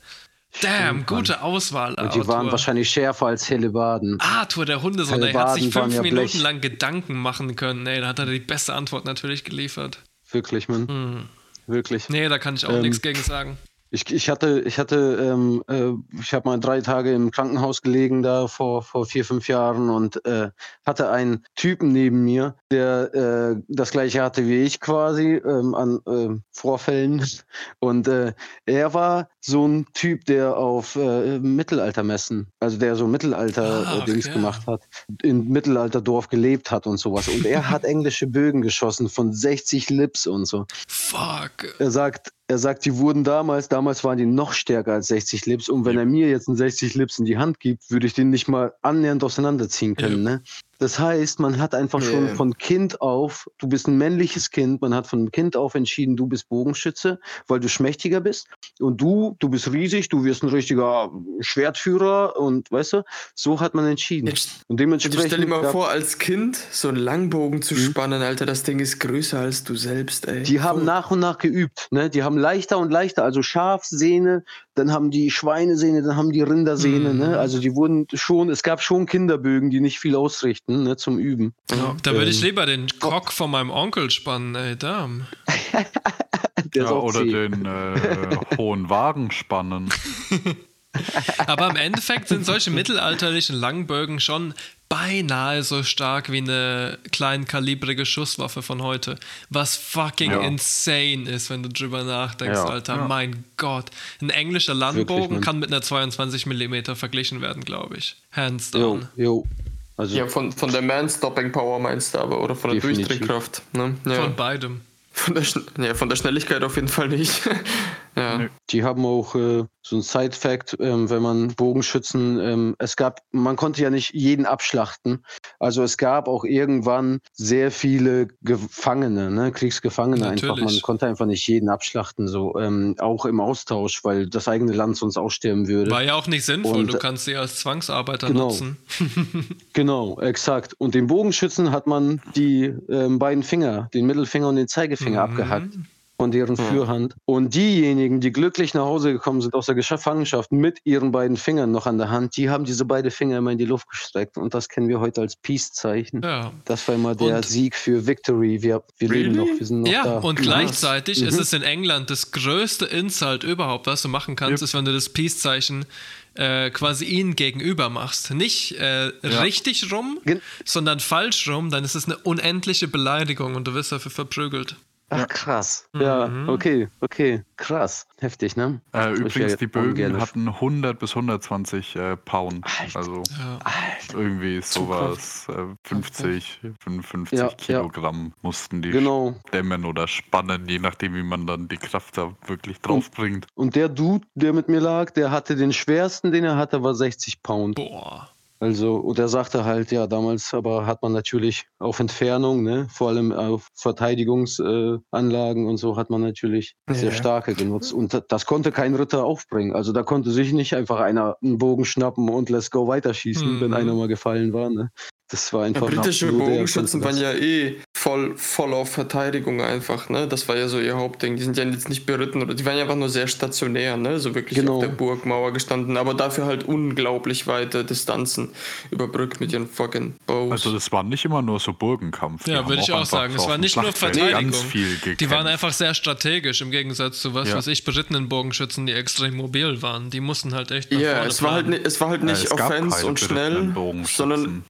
Damn, gute Auswahl, und die waren wahrscheinlich schärfer als Hellebaden. Arthur, der Hundesohn, der hat sich fünf ja Minuten Blech. lang Gedanken machen können. Nee, da hat er die beste Antwort natürlich geliefert. Wirklich, Mann. Hm. Wirklich. Nee, da kann ich auch Ähm, nichts gegen sagen. Ich, ich hatte, ich hatte, ähm, äh, ich habe mal drei Tage im Krankenhaus gelegen da vor, vor vier, fünf Jahren und äh, hatte einen Typen neben mir, der äh, das gleiche hatte wie ich quasi ähm, an äh, Vorfällen. Und äh, er war so ein Typ, der auf äh, Mittelaltermessen, also der so Ah, Mittelalter-Dings okay. gemacht hat, in Mittelalterdorf gelebt hat und sowas. Und er hat englische Bögen geschossen von 60 Lips und so. Fuck. Er sagt, er sagt, die wurden damals, damals waren die noch stärker als 60 Lips. Und wenn er mir jetzt einen 60 Lips in die Hand gibt, würde ich den nicht mal annähernd auseinanderziehen können. Ne? Das heißt, man hat einfach schon Nee. von Kind auf, du bist ein männliches Kind, man hat von Kind auf entschieden, du bist Bogenschütze, weil du schmächtiger bist. Und du, du bist riesig, du wirst ein richtiger Schwertführer und weißt du, so hat man entschieden. Jetzt, Und dementsprechend. stell dir mal vor, als Kind so einen Langbogen zu Mhm. spannen, Alter, das Ding ist größer als du selbst, ey. Die haben Voll. nach und nach geübt, ne? Die haben leichter und leichter, also Schafsehne, dann haben die Schweinesehne, dann haben die Rindersehne, Mhm. ne? Also die wurden schon, es gab schon Kinderbögen, die nicht viel ausrichten, ne, zum Üben. Ja, da würde ich Ähm, lieber den Cock von meinem Onkel spannen, ey. Der Ja, oder zäh. den äh, hohen Wagen spannen. Aber im Endeffekt sind solche mittelalterlichen Langbögen schon beinahe so stark wie eine kleinkalibrige Schusswaffe von heute. Was fucking Ja. insane ist, wenn du drüber nachdenkst, Ja. Alter. Ja. Mein Gott. Ein englischer Wirklich, Landbogen Mann. kann mit einer 22 mm verglichen werden, glaube ich. Hands Jo, down. jo. Also Ja, von, von der Man-Stopping-Power meinst du aber, oder von der. Durchdrehkraft. Ne? Ja. Von beidem. Von, der, ja, von der Schnelligkeit auf jeden Fall nicht. ja. Die haben auch äh, so ein Side-Fact, ähm, wenn man Bogenschützen, ähm, es gab, man konnte ja nicht jeden abschlachten. Also es gab auch irgendwann sehr viele Gefangene, ne, Kriegsgefangene einfach. Man Natürlich. konnte einfach nicht jeden abschlachten, so ähm, auch im Austausch, weil das eigene Land sonst aussterben würde. War ja auch nicht sinnvoll. Und, du kannst sie als Zwangsarbeiter genau. nutzen. Genau, exakt. Und den Bogenschützen hat man die ähm, beiden Finger, den Mittelfinger und den Zeigefinger Mhm. abgehackt von deren Führhand. Und diejenigen, die glücklich nach Hause gekommen sind aus der Gefangenschaft mit ihren beiden Fingern noch an der Hand, die haben diese beiden Finger immer in die Luft gestreckt. Und das kennen wir heute als Peace-Zeichen. Ja. Das war immer der Und- Sieg für Victory. Wir, wir leben Really? noch, wir sind noch Ja, da. und Krass. gleichzeitig Mhm. ist es in England das größte Insult überhaupt, was du machen kannst, Yep. ist, wenn du das Peace-Zeichen äh, quasi ihnen gegenüber machst. Nicht äh, richtig rum, Gen- sondern falsch rum, dann ist es eine unendliche Beleidigung und du wirst dafür verprügelt. Ach, krass. Ja, Mhm. okay, okay. Krass. Heftig, ne? Äh, übrigens, ja die Bögen gerne- hatten 100 bis 120 äh, Pound. Alter. Also Ja. irgendwie sowas. Äh, 50, 55 Ja, ja. Kilogramm mussten die Genau. stemmen oder spannen, je nachdem, wie man dann die Kraft da wirklich draufbringt. Und der Dude, der mit mir lag, der hatte den schwersten, den er hatte, war 60 Pound. Boah. Also, und er sagte halt, ja, damals aber hat man natürlich auf Entfernung, ne, vor allem auf Verteidigungsanlagen äh, und so hat man natürlich sehr Ja. starke genutzt. Und da- das konnte kein Ritter aufbringen. Also da konnte sich nicht einfach einer einen Bogen schnappen und let's go weiterschießen, Mhm. wenn einer mal gefallen war. Ne? Das war Ja, einfach britische nur der Bogenschützen waren ja eh voll, voll auf Verteidigung einfach, ne? Das war ja so ihr Hauptding. Die sind ja jetzt nicht beritten oder die waren ja einfach nur sehr stationär, ne? So wirklich Genau. auf der Burgmauer gestanden, aber dafür halt unglaublich weite Distanzen überbrückt mit ihren fucking Bows. Also das war nicht immer nur so Burgenkampf. Die Ja, würde ich auch sagen. Es war nicht nur Verteidigung. Ganz viel gekämpft. Die waren einfach sehr strategisch im Gegensatz zu was, Ja. was ich berittenen Bogenschützen, die extrem mobil waren. Die mussten halt echt ja, vorne es war, halt, es war halt nicht Offense keine und schnell, sondern.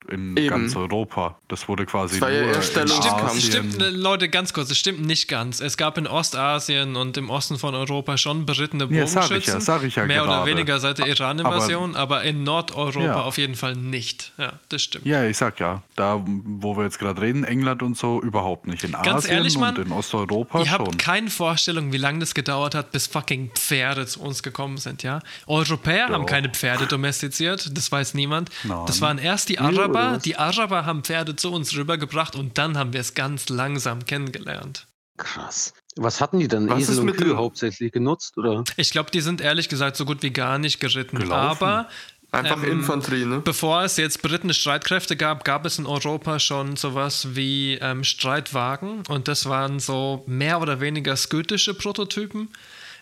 Ganz Europa. Das wurde quasi Es war ja nur eher in Stellungskampf. Asien. Stimmt, äh, Leute, ganz kurz, es stimmt nicht ganz. Es gab in Ostasien und im Osten von Europa schon berittene Ja, sag Bogenschützen. ich ja, sag ich ja mehr oder gerade. weniger seit der Iran-Invasion, aber, in Nordeuropa Ja. auf jeden Fall nicht. Ja, das stimmt. Ja, ich sag ja, da wo wir jetzt gerade reden, England und so, überhaupt nicht. In Ganz Asien ehrlich, Mann, und in Osteuropa habt schon. keine Vorstellung, wie lange das gedauert hat, bis fucking Pferde zu uns gekommen sind, ja? Europäer haben keine Pferde domestiziert, das weiß niemand. Nein. Das waren erst die oder Araber, die Araber haben Pferde zu uns rübergebracht und dann haben wir es ganz langsam kennengelernt. Krass. Was hatten die denn? Was Esel ist und mit Kühe hauptsächlich genutzt, oder? Ich glaube, die sind ehrlich gesagt so gut wie gar nicht geritten. Gelaufen. Aber einfach ähm, Infanterie, ne? Bevor es jetzt berittene Streitkräfte gab, gab es in Europa schon sowas wie ähm, Streitwagen und das waren so mehr oder weniger skytische Prototypen.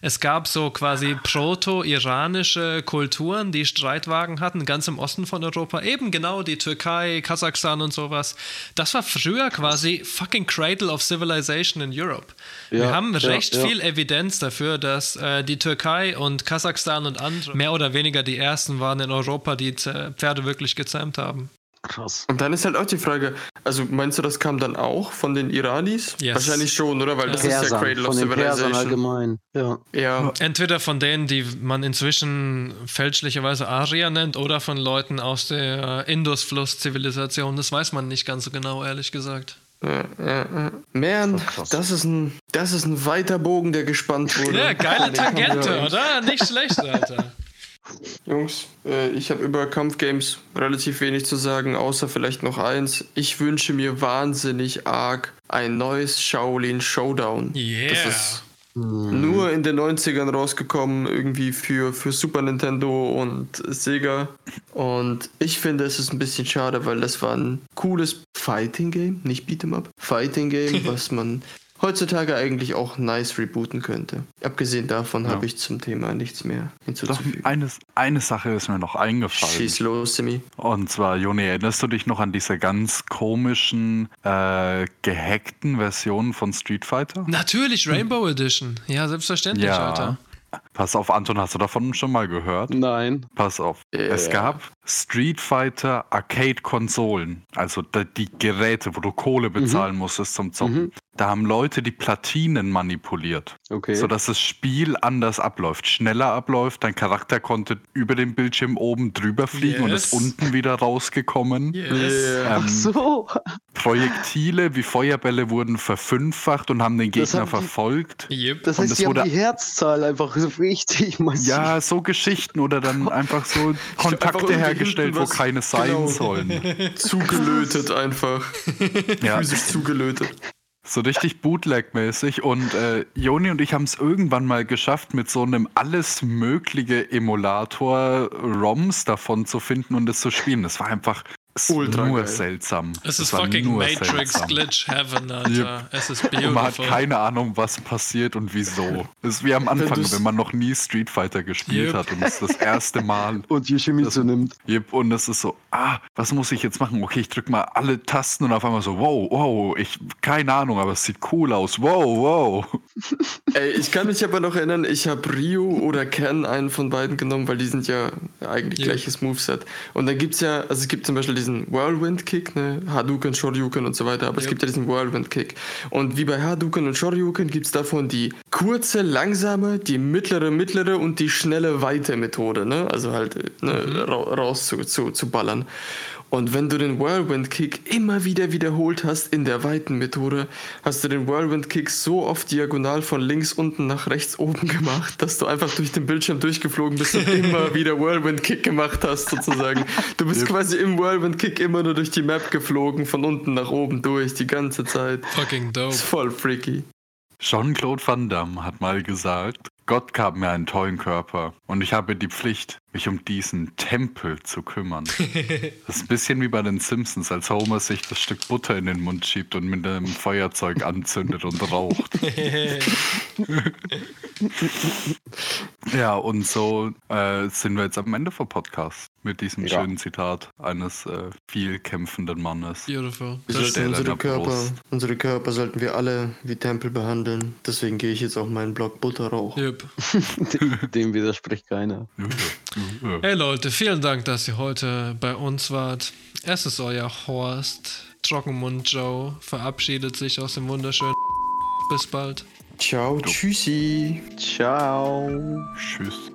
Es gab so quasi proto-iranische Kulturen, die Streitwagen hatten, ganz im Osten von Europa. Eben genau die Türkei, Kasachstan und sowas. Das war früher quasi fucking Cradle of Civilization in Europe. Wir Ja, haben ja, recht ja. viel Evidenz dafür, dass äh, die Türkei und Kasachstan und andere mehr oder weniger die ersten waren in Europa, die Pferde wirklich gezähmt haben. Krass. Und dann ist halt auch die Frage, also meinst du, das kam dann auch von den Iranis? Yes. Wahrscheinlich schon, oder? Weil das ist ja Cradle of von den Persern Civilization. allgemein. Ja. Ja, Entweder von denen, die man inzwischen fälschlicherweise Arier nennt, oder von Leuten aus der Indusfluss-Zivilisation. Das weiß man nicht ganz so genau, ehrlich gesagt. ja, ja, ja. Man, das ist, ein, das ist ein weiter Bogen, der gespannt wurde. Ja, geile Den Tangente, ja- oder? Nicht schlecht, Alter. Jungs, äh, ich habe über Kampfgames relativ wenig zu sagen, außer vielleicht noch eins. Ich wünsche mir wahnsinnig arg ein neues Shaolin Showdown. Yeah. Das ist nur in den 90ern rausgekommen, irgendwie für, für Super Nintendo und Sega. Und ich finde, es ist ein bisschen schade, weil das war ein cooles Fighting Game, nicht Beat'em Up. Fighting Game, was man heutzutage eigentlich auch nice rebooten könnte. Abgesehen davon Ja. habe ich zum Thema nichts mehr Doch, hinzuzufügen. eine, eine Sache ist mir noch eingefallen. Schieß los, Simi. Und zwar, Joni, erinnerst du dich noch an diese ganz komischen, äh, gehackten Versionen von Street Fighter? Natürlich, Rainbow Edition. Ja, selbstverständlich, Alter. Pass auf, Anton, hast du davon schon mal gehört? Nein. Pass auf. Es Ja. gab Street Fighter Arcade-Konsolen, also die Geräte, wo du Kohle bezahlen musstest zum Zocken. Mhm. Da haben Leute die Platinen manipuliert, Okay. sodass das Spiel anders abläuft, schneller abläuft. Dein Charakter konnte über dem Bildschirm oben drüber fliegen und ist Yes. unten wieder rausgekommen. Yes. Ähm, Ach so. Projektile wie Feuerbälle wurden verfünffacht und haben den Das Gegner haben die- verfolgt. Yep. Das Und heißt, die haben wurde- die Herzzahl einfach so richtig massiv. Ja, so Geschichten oder dann einfach so einfach Kontakte irgendwie hergestellt, wo keine sein genau. sollen. Zugelötet einfach. Ja, Physisch zugelötet. So richtig Bootleg-mäßig. Und äh, Joni und ich haben es irgendwann mal geschafft, mit so einem alles mögliche Emulator ROMs davon zu finden und es zu spielen. Das war einfach Ultra nur geil. seltsam. Es ist fucking nur Matrix seltsam. Glitch Heaven, Alter. Es ist Und man hat beautiful. keine Ahnung, was passiert und wieso. Das ist wie am Anfang, du's- wenn man noch nie Street Fighter gespielt Yep. hat und es das erste Mal. Und Yoshimitsu nimmt. Yep, und es ist so, ah, was muss ich jetzt machen? Okay, ich drück mal alle Tasten und auf einmal so, wow, wow, ich, keine Ahnung, aber es sieht cool aus, wow, wow. Ey, ich kann mich aber noch erinnern, ich habe Ryu oder Ken einen von beiden genommen, weil die sind ja eigentlich Ja. gleiches Moveset. Und dann gibt es ja, also es gibt zum Beispiel diesen Whirlwind-Kick, ne, Hadouken, Shoryuken und so weiter, aber es Ja. gibt ja diesen Whirlwind-Kick. Und wie bei Hadouken und Shoryuken gibt es davon die kurze, langsame, die mittlere, mittlere und die schnelle, weite Methode, ne? Also halt äh, ne, ra raus zu, zu, zu ballern. Und wenn du den Whirlwind Kick immer wieder wiederholt hast in der weiten Methode, hast du den Whirlwind Kick so oft diagonal von links unten nach rechts oben gemacht, dass du einfach durch den Bildschirm durchgeflogen bist und immer wieder Whirlwind Kick gemacht hast, sozusagen. Du bist quasi im Whirlwind Kick immer nur durch die Map geflogen, von unten nach oben durch, die ganze Zeit. Fucking dope. ist voll freaky. Jean-Claude Van Damme hat mal gesagt, Gott gab mir einen tollen Körper und ich habe die Pflicht, mich um diesen Tempel zu kümmern. Das ist ein bisschen wie bei den Simpsons, als Homer sich das Stück Butter in den Mund schiebt und mit einem Feuerzeug anzündet und raucht. Ja, und so äh, sind wir jetzt am Ende vom Podcast mit diesem Ja. schönen Zitat eines äh, viel kämpfenden Mannes. Beautiful. Wir sollten unsere Körper, Brust. unsere Körper sollten wir alle wie Tempel behandeln. Deswegen gehe ich jetzt auf meinen Blog Butterrauch. Yep. Dem widerspricht keiner. Hey Leute, vielen Dank, dass ihr heute bei uns wart. Es ist euer Horst. Trockenmund Joe verabschiedet sich aus dem wunderschönen. Bis bald. Ciao, tschüssi. Ciao. Tschüss.